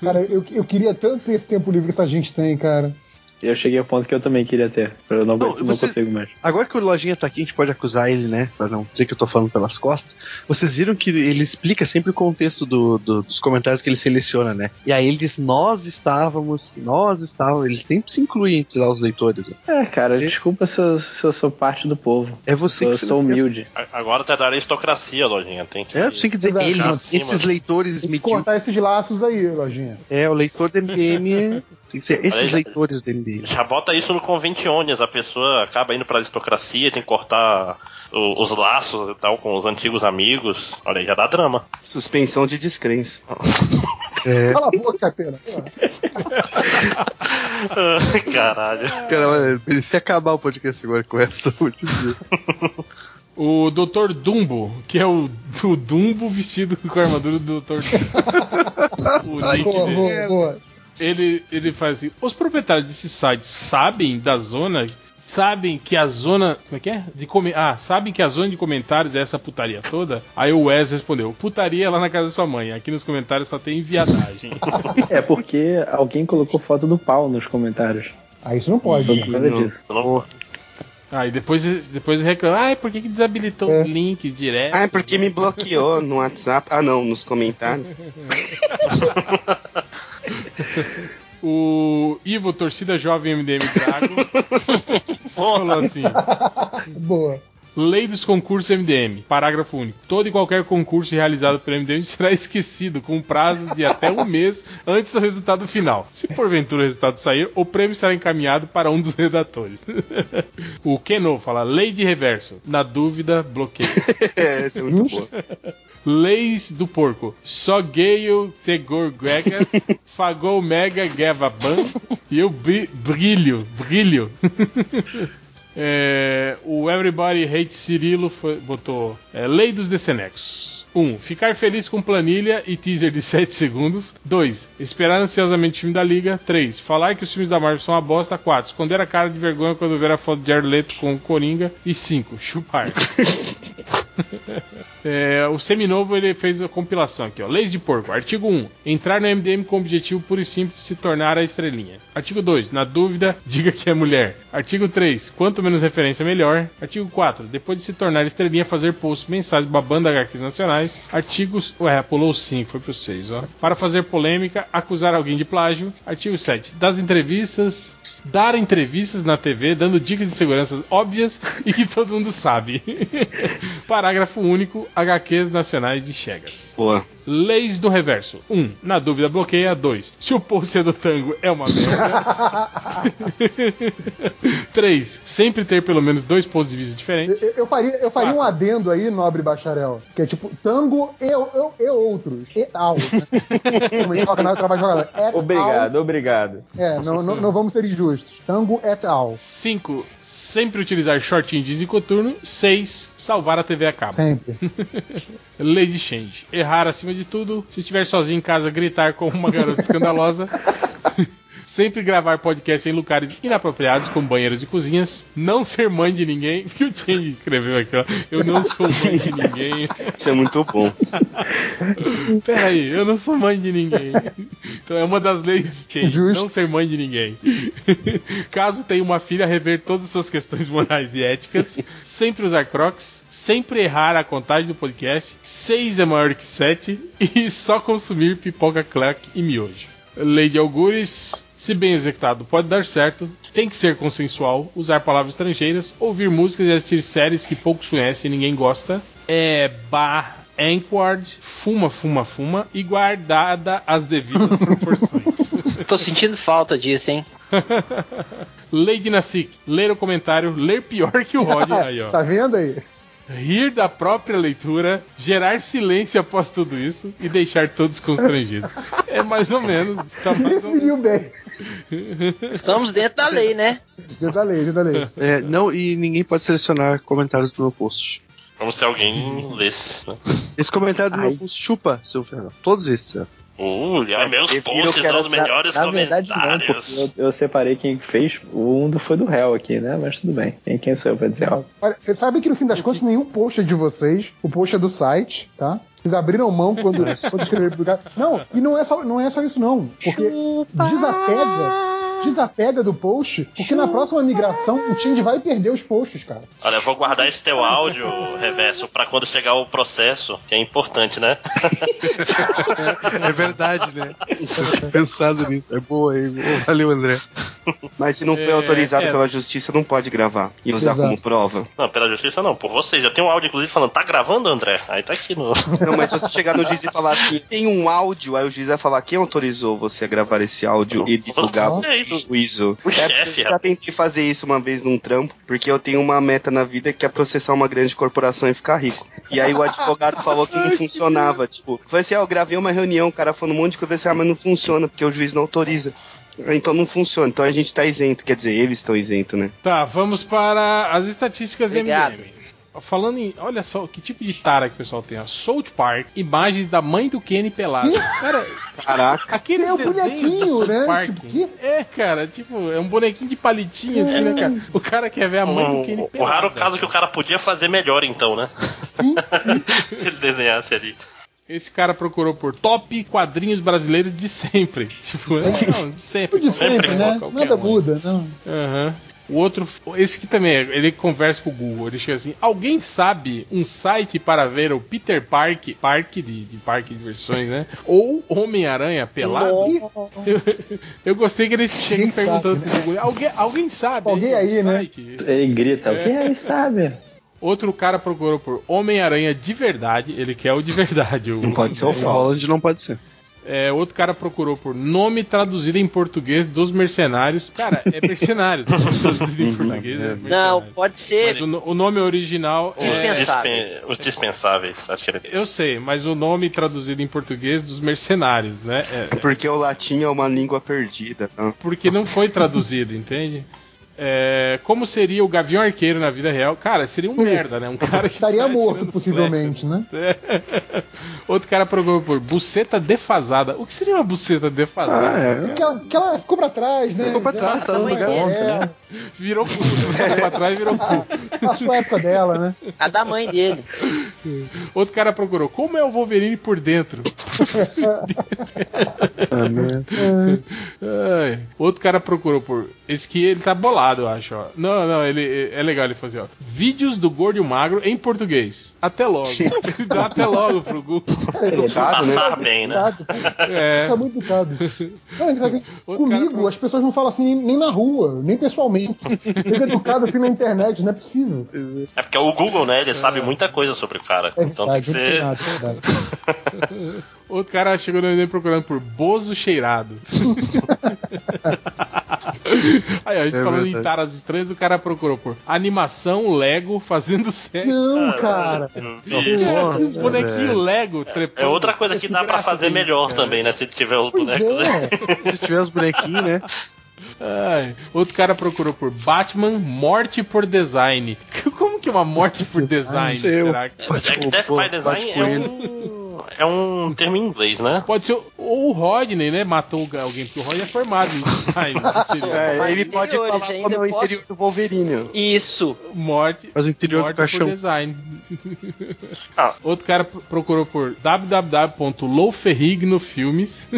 Cara, eu, eu queria tanto ter esse tempo livre que essa gente tem, cara. Eu cheguei ao ponto que eu também queria ter. Eu não, Não, não você- consigo mais. Agora que o Lojinha tá aqui, a gente pode acusar ele, né? Pra não dizer que eu tô falando pelas costas. Vocês viram que ele explica sempre o contexto do- do- dos comentários que ele seleciona, né? E aí ele diz, nós estávamos, nós estávamos. Eles sempre se incluem entre lá os leitores. né? É, cara, desculpa se eu, se eu sou parte do povo. É você Eu que sou humilde. A- Agora tá da aristocracia, Lojinha. Tem que. É, tem que dizer eles, esses leitores Tem que cortar esses laços aí, lojinha. É, o leitor do MDM é- tem que ser esses aí, leitores MDM. Já bota isso no Conventionias, a pessoa acaba indo pra aristocracia, tem que cortar o- os laços e tal com os antigos amigos. Olha aí, já dá drama. Suspensão de descrença. <laughs> É. Cala a boca, Catena. Caralho. Cara, olha, se acabar o podcast agora com essa, eu vou te dizer. <laughs> O Dr. Dumbo, que é o, o Dumbo vestido com a armadura do Dr. Dumbo. <laughs> O Boa, dele. boa, boa. Ele, ele faz assim: os proprietários desse site sabem da zona. Sabem que a zona. Como é que é? De come, ah, sabem que a zona de comentários é essa putaria toda? Aí o Wes respondeu: putaria é lá na casa da sua mãe. Aqui nos comentários só tem viadagem. <laughs> É porque alguém colocou foto do pau nos comentários. Ah, isso não pode. Por gente. causa disso. Ah, e depois, depois reclama: ai, por que, que desabilitou É. os links direto? Ah, é porque me bloqueou no WhatsApp. Ah, não, nos comentários. <laughs> O Ivo, torcida jovem MDM Drago, <laughs> falou assim: Boa. Lei dos concursos MDM, parágrafo único. Todo e qualquer concurso realizado pelo MDM será <laughs> esquecido com prazos de até um mês antes do resultado final. Se porventura o resultado sair, o prêmio será encaminhado para um dos redatores. <laughs> o Keno fala: Lei de reverso. Na dúvida, bloqueio. <laughs> É, essa é muito boa. Leis do porco. Só Gale Segor Grega, Fagou Mega Geva Ban e eu bri- brilho, brilho. É, o Everybody Hate Cirilo foi- botou é, Lei dos Decenecos. 1. Um, ficar feliz com planilha e teaser de <laughs> 7 segundos. 2. Esperar ansiosamente o filme da Liga. 3. Falar que os filmes da Marvel são uma bosta. 4. Esconder a cara de vergonha quando ver a foto de Jared Leto com o Coringa. E 5. Chupar. <laughs> <laughs> É, o seminovo ele fez a compilação aqui, ó. Leis de porco. Artigo 1. Entrar no MDM com o objetivo puro e simples de se tornar a estrelinha. Artigo 2. Na dúvida, <laughs> diga que é mulher. Artigo 3. Quanto menos referência, melhor. Artigo 4. Depois de se tornar estrelinha, fazer posts mensais babando HQs nacionais. Artigos. Ué, pulou 5, foi pro 6, ó. Para fazer polêmica, acusar alguém de plágio. Artigo 7. Das entrevistas. Dar entrevistas na TV dando dicas de segurança óbvias <laughs> e que todo mundo sabe. Parágrafo único: HQs nacionais de Chegas. Boa. Leis do reverso. 1. Um, na dúvida bloqueia. 2. Se o post é do tango é uma merda. <laughs> 3. Sempre ter pelo menos dois pontos de vista diferentes. Eu, eu faria, eu faria um adendo aí, nobre bacharel, que é tipo tango e, e, e outros. E al. Né? Obrigado, obrigado. al. É, não, não, não vamos ser injustos. Tango et al. 5. Sempre utilizar shortinho de coturno. 6. Salvar a TV a cabo. Sempre. <laughs> De Change. Errar acima de tudo. Se estiver sozinho em casa, gritar como uma garota escandalosa. <laughs> Sempre gravar podcast em lugares inapropriados, como banheiros e cozinhas. Não ser mãe de ninguém. Que <laughs> o Change escreveu aqui, ó. Eu não sou mãe de <laughs> ninguém. Isso é muito bom. <laughs> Peraí, eu não sou mãe de ninguém. Então é uma das leis de Change. Justo. Não ser mãe de ninguém. Caso tenha uma filha, rever todas as suas questões morais e éticas. Sempre usar crocs. Sempre errar a contagem do podcast. 6 é maior que 7. E só consumir pipoca clack e miojo. Lei de augures. Se bem executado, pode dar certo. Tem que ser consensual. Usar palavras estrangeiras. Ouvir músicas e assistir séries que poucos conhecem e ninguém gosta. É bar Anchord, fuma, fuma, fuma e guardada as devidas <laughs> proporções. Tô sentindo falta disso, hein? <laughs> Lady Nasik, ler o comentário, ler pior que o Rod. <laughs> Aí, ó. Tá vendo aí? Rir da própria leitura, gerar silêncio após tudo isso e deixar todos constrangidos. <laughs> É mais ou menos. Tá mais ou menos. Definiu bem. <laughs> Estamos dentro da lei, né? Dentro da lei, dentro da lei. É, não, e ninguém pode selecionar comentários do meu post. Como se alguém lesse, né? Esse comentário do Ai. meu post chupa, seu Fernando. Todos esses. Uh, meus posts são os melhores na, na verdade, não, comentários. porque eu, eu separei quem fez. O um do- foi do réu aqui, né? Mas tudo bem. Quem, quem sou eu pra dizer algo? Olha, vocês sabem que no fim das contas nenhum post é de vocês, o post é do site, tá? Vocês abriram mão quando, <laughs> quando escreveram publicar. Não, e não é, só, não é só isso, não. Porque desapega. Desapega do post, porque na próxima migração o Tind vai perder os posts, cara. Olha, eu vou guardar esse teu áudio, Reverso, pra quando chegar o processo, que é importante, né? <laughs> É verdade, né? Pensado nisso. É boa aí. Valeu, André. Mas se não foi É, autorizado é. pela justiça, não pode gravar e usar Exato. como prova. Não, pela justiça não, por vocês. Eu tenho um áudio, inclusive, falando, tá gravando, André? Aí tá aqui no. Não, mas se você chegar no juiz e falar assim, tem um áudio, aí o juiz vai falar quem autorizou você a gravar esse áudio e divulgar. Vocês. Prejuízo. O É, chefe, eu já tentei fazer isso uma vez num trampo, porque eu tenho uma meta na vida que é processar uma grande corporação e ficar rico. E aí o advogado falou que não funcionava. Tipo, foi assim, ah, eu gravei uma reunião, o cara falou um monte de coisa assim, ah, mas não funciona, porque o juiz não autoriza. Então não funciona, então a gente tá isento, quer dizer, eles estão isentos, né? Tá, vamos para as estatísticas Obrigado. MM. Falando em. Olha só que tipo de tara que o pessoal tem. ó. South Park, imagens da mãe do Kenny pelado. Cara, Caraca. aquele É o bonequinho, né? Park. Tipo, que? É, cara, tipo, é um bonequinho de palitinho assim, né, cara? O cara quer ver a mãe do Kenny O, o pelado. raro caso que o cara podia fazer melhor, então, né? Sim, sim. Se <laughs> ele desenhasse ali. Esse cara procurou por top quadrinhos brasileiros de sempre. Tipo, não, sempre. De sempre, né? qualquer Nada um. muda, não. Aham. O outro, esse aqui também, é, ele conversa com o Google. Ele chega assim: alguém sabe um site para ver o Peter Park, parque de, de parque de diversões, né? <laughs> Ou Homem-Aranha pelado? Eu, <laughs> eu gostei que ele chega perguntando sabe, pro Google: alguém, alguém sabe? Alguém aí, né? site? Ele grita, É. quem aí sabe? <laughs> Outro cara procurou por Homem-Aranha de verdade. Ele quer o de verdade. O, Não pode ser o O falso. Holland não pode ser. É, outro cara procurou por nome traduzido em português dos mercenários. Cara, é mercenários. traduzido em português é Não, pode ser. Mas o, o nome original é. Dispensáveis. dispen- os dispensáveis, acho que ele. Eu sei, mas o nome traduzido em português dos mercenários, né? É, Porque o latim é uma língua perdida. Não? porque não foi traduzido, entende? É, como seria o Gavião Arqueiro na vida real? Cara, seria um merda, né? Um cara que <laughs> Estaria morto, possivelmente, né? flecha. <laughs> Outro cara procurou por buceta defasada. O que seria uma buceta defasada? Ah, é. Porque ela, porque ela ficou pra trás, né? Ficou pra trás, tá no lugar. É, Virou cu, né? pra trás virou cu. <laughs> passou a época dela, né? A da mãe dele. Outro cara procurou, como é o Wolverine por dentro? Ah. Outro cara procurou por. Esse que ele tá bolado, eu acho, ó. Não, não, ele é legal ele fazer, ó. Vídeos do gordo e o magro em português. Até logo. Dá até logo pro Google. Educado, né? Passar bem, né? Educado. É. Fica muito educado. É <laughs> cara comigo, pro- as pessoas não falam assim nem, nem na rua, nem pessoalmente. Fica educado assim na internet, não é possível. É porque o Google, né? Ele sabe muita coisa sobre o cara. É então tem verdade, que não ser. sei nada, é. Outro cara chegou no Enem procurando por Bozo cheirado. <laughs> Aí, a gente É falando em verdade. taras estranhas, o cara procurou por animação Lego fazendo sexo. Não, cara. Nossa, Um bonequinho velho. Lego É trepando. outra coisa que dá pra fazer melhor cara? também, né? Se tiver os bonecos. né? é. Se tiver os bonequinhos, né? <laughs> Ai, outro cara procurou por Batman morte por design. <laughs> Como que é uma morte por design? Será que... É que Death by Design é um, é um termo em inglês, né? Pode ser ou o Rodney, né? Matou alguém, porque o Rodney é formado em design. <laughs> né? É, ele pode falar ainda como é o posso- interior do Wolverine. Isso. Morte. Faz o interior do morte caixão. por design. Ah. <laughs> Outro cara procurou por www.louferrigno filmes.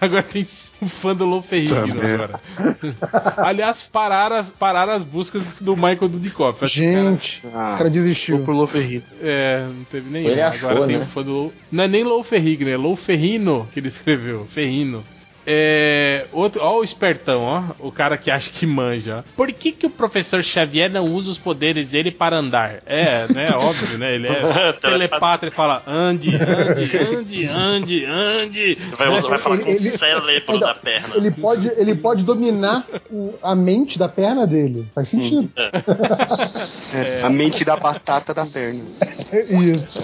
agora tem um fã do Louferrigno agora. <laughs> Aliás, pararam as, pararam as buscas do Michael Dudikoff. Acho que o cara- Gente, Ah, o cara desistiu. pro Loferrito. É, não teve nenhum. Ele achou, Agora tem né? um fã do. Lou- Não é nem Lou Ferrigno, é Lou Ferrino que ele escreveu. Ferrino. É. Outro, ó, o espertão, ó. O cara que acha que manja. Por que, que o professor Xavier não usa os poderes dele para andar? É, né? <laughs> Óbvio, né? Ele é <laughs> telepata, ele fala: ande, ande, <laughs> ande, ande, ande. Vai, vai falar com Ele- o cérebro Ainda- da perna. Ele pode, ele pode dominar o- a mente da perna dele. Faz sentido. é, A mente da batata da perna. Isso.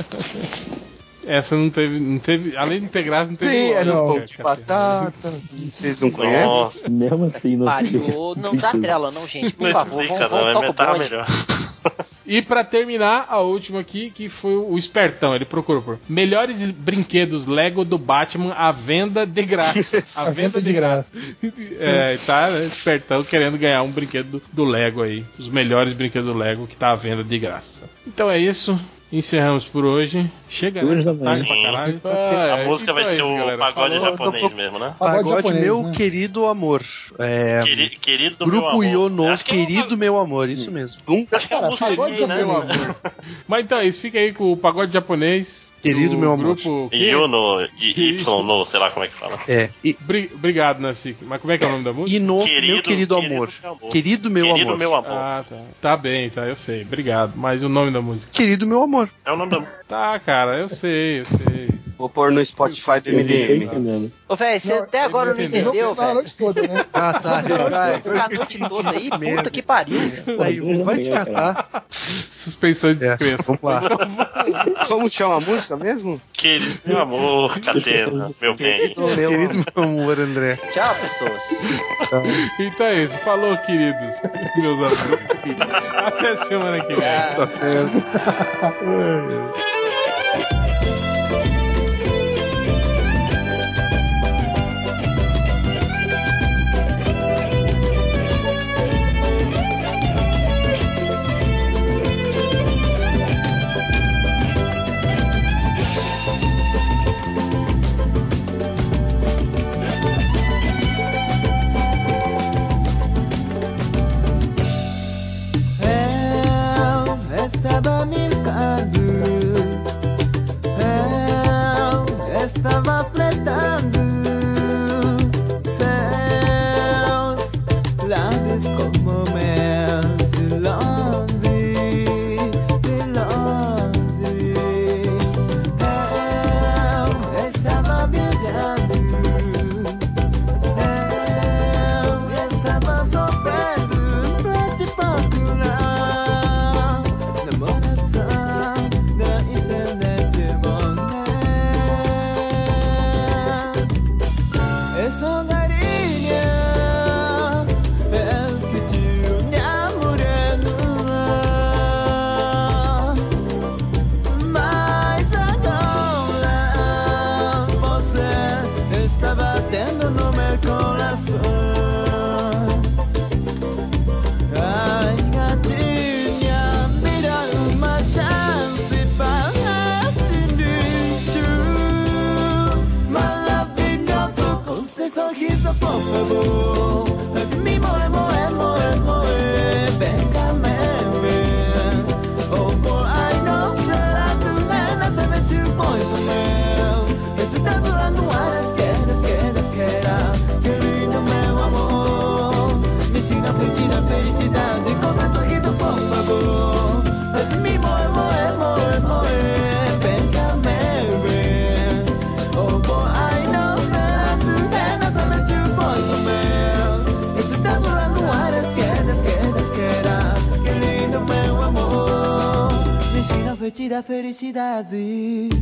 Essa não teve, não teve. Além de ter graça, não teve. Sim, no pão cara. de batata. Vocês não conhecem? Nossa, Mesmo assim, não Pariu. Não dá trela, não, gente. Por não favor, explica, vamos, não. vamos É tocar o melhor. <laughs> E pra terminar, a última aqui, que foi o Espertão. Ele procurou por melhores brinquedos Lego do Batman à venda de graça. <laughs> À venda de graça. <laughs> É, tá, né, Espertão querendo ganhar um brinquedo do, do Lego aí. Os melhores brinquedos do Lego que tá à venda de graça. Então é isso. Encerramos por hoje. Chega, Duas né? da manhã. Tarde pra caralho. A Ah, música então vai é ser o galera. pagode Falou. japonês mesmo, né? Pagode Pagode, japonês, meu né? querido amor. É, Queri- querido meu Grupo amor. Yono, é querido meu amor, isso mesmo. Acho que é a música pagode aqui, né? Mas então é isso. Fica aí com o pagode japonês. Querido do meu amor. Grupo... Yono, y, y no, sei lá como é que fala. É. E, Bri- Obrigado, Nancy. Mas como é que é o nome da música? e no Querido- meu querido, querido amor. meu amor. Querido meu Querido amor. meu amor. Ah, tá. Tá bem, tá, eu sei. Obrigado. Mas o nome da música? Querido meu amor. É o nome da Tá, cara, eu sei, eu sei. Vou pôr no Spotify do MDM. Ô, velho, você até agora não entendeu, velho. Noite toda, né? <laughs> Ah, tá. A tá noite toda aí, puta que pariu. Aí, vai te catar. Suspensão de é, descrença. Vamos lá. Como chama a música mesmo? Querido meu amor, Catena, meu bem. Querido meu amor, André. Tchau, pessoas. Então é isso. Falou, queridos. Meus amigos. Até semana que vem. Tá vendo? <laughs> a felicidade.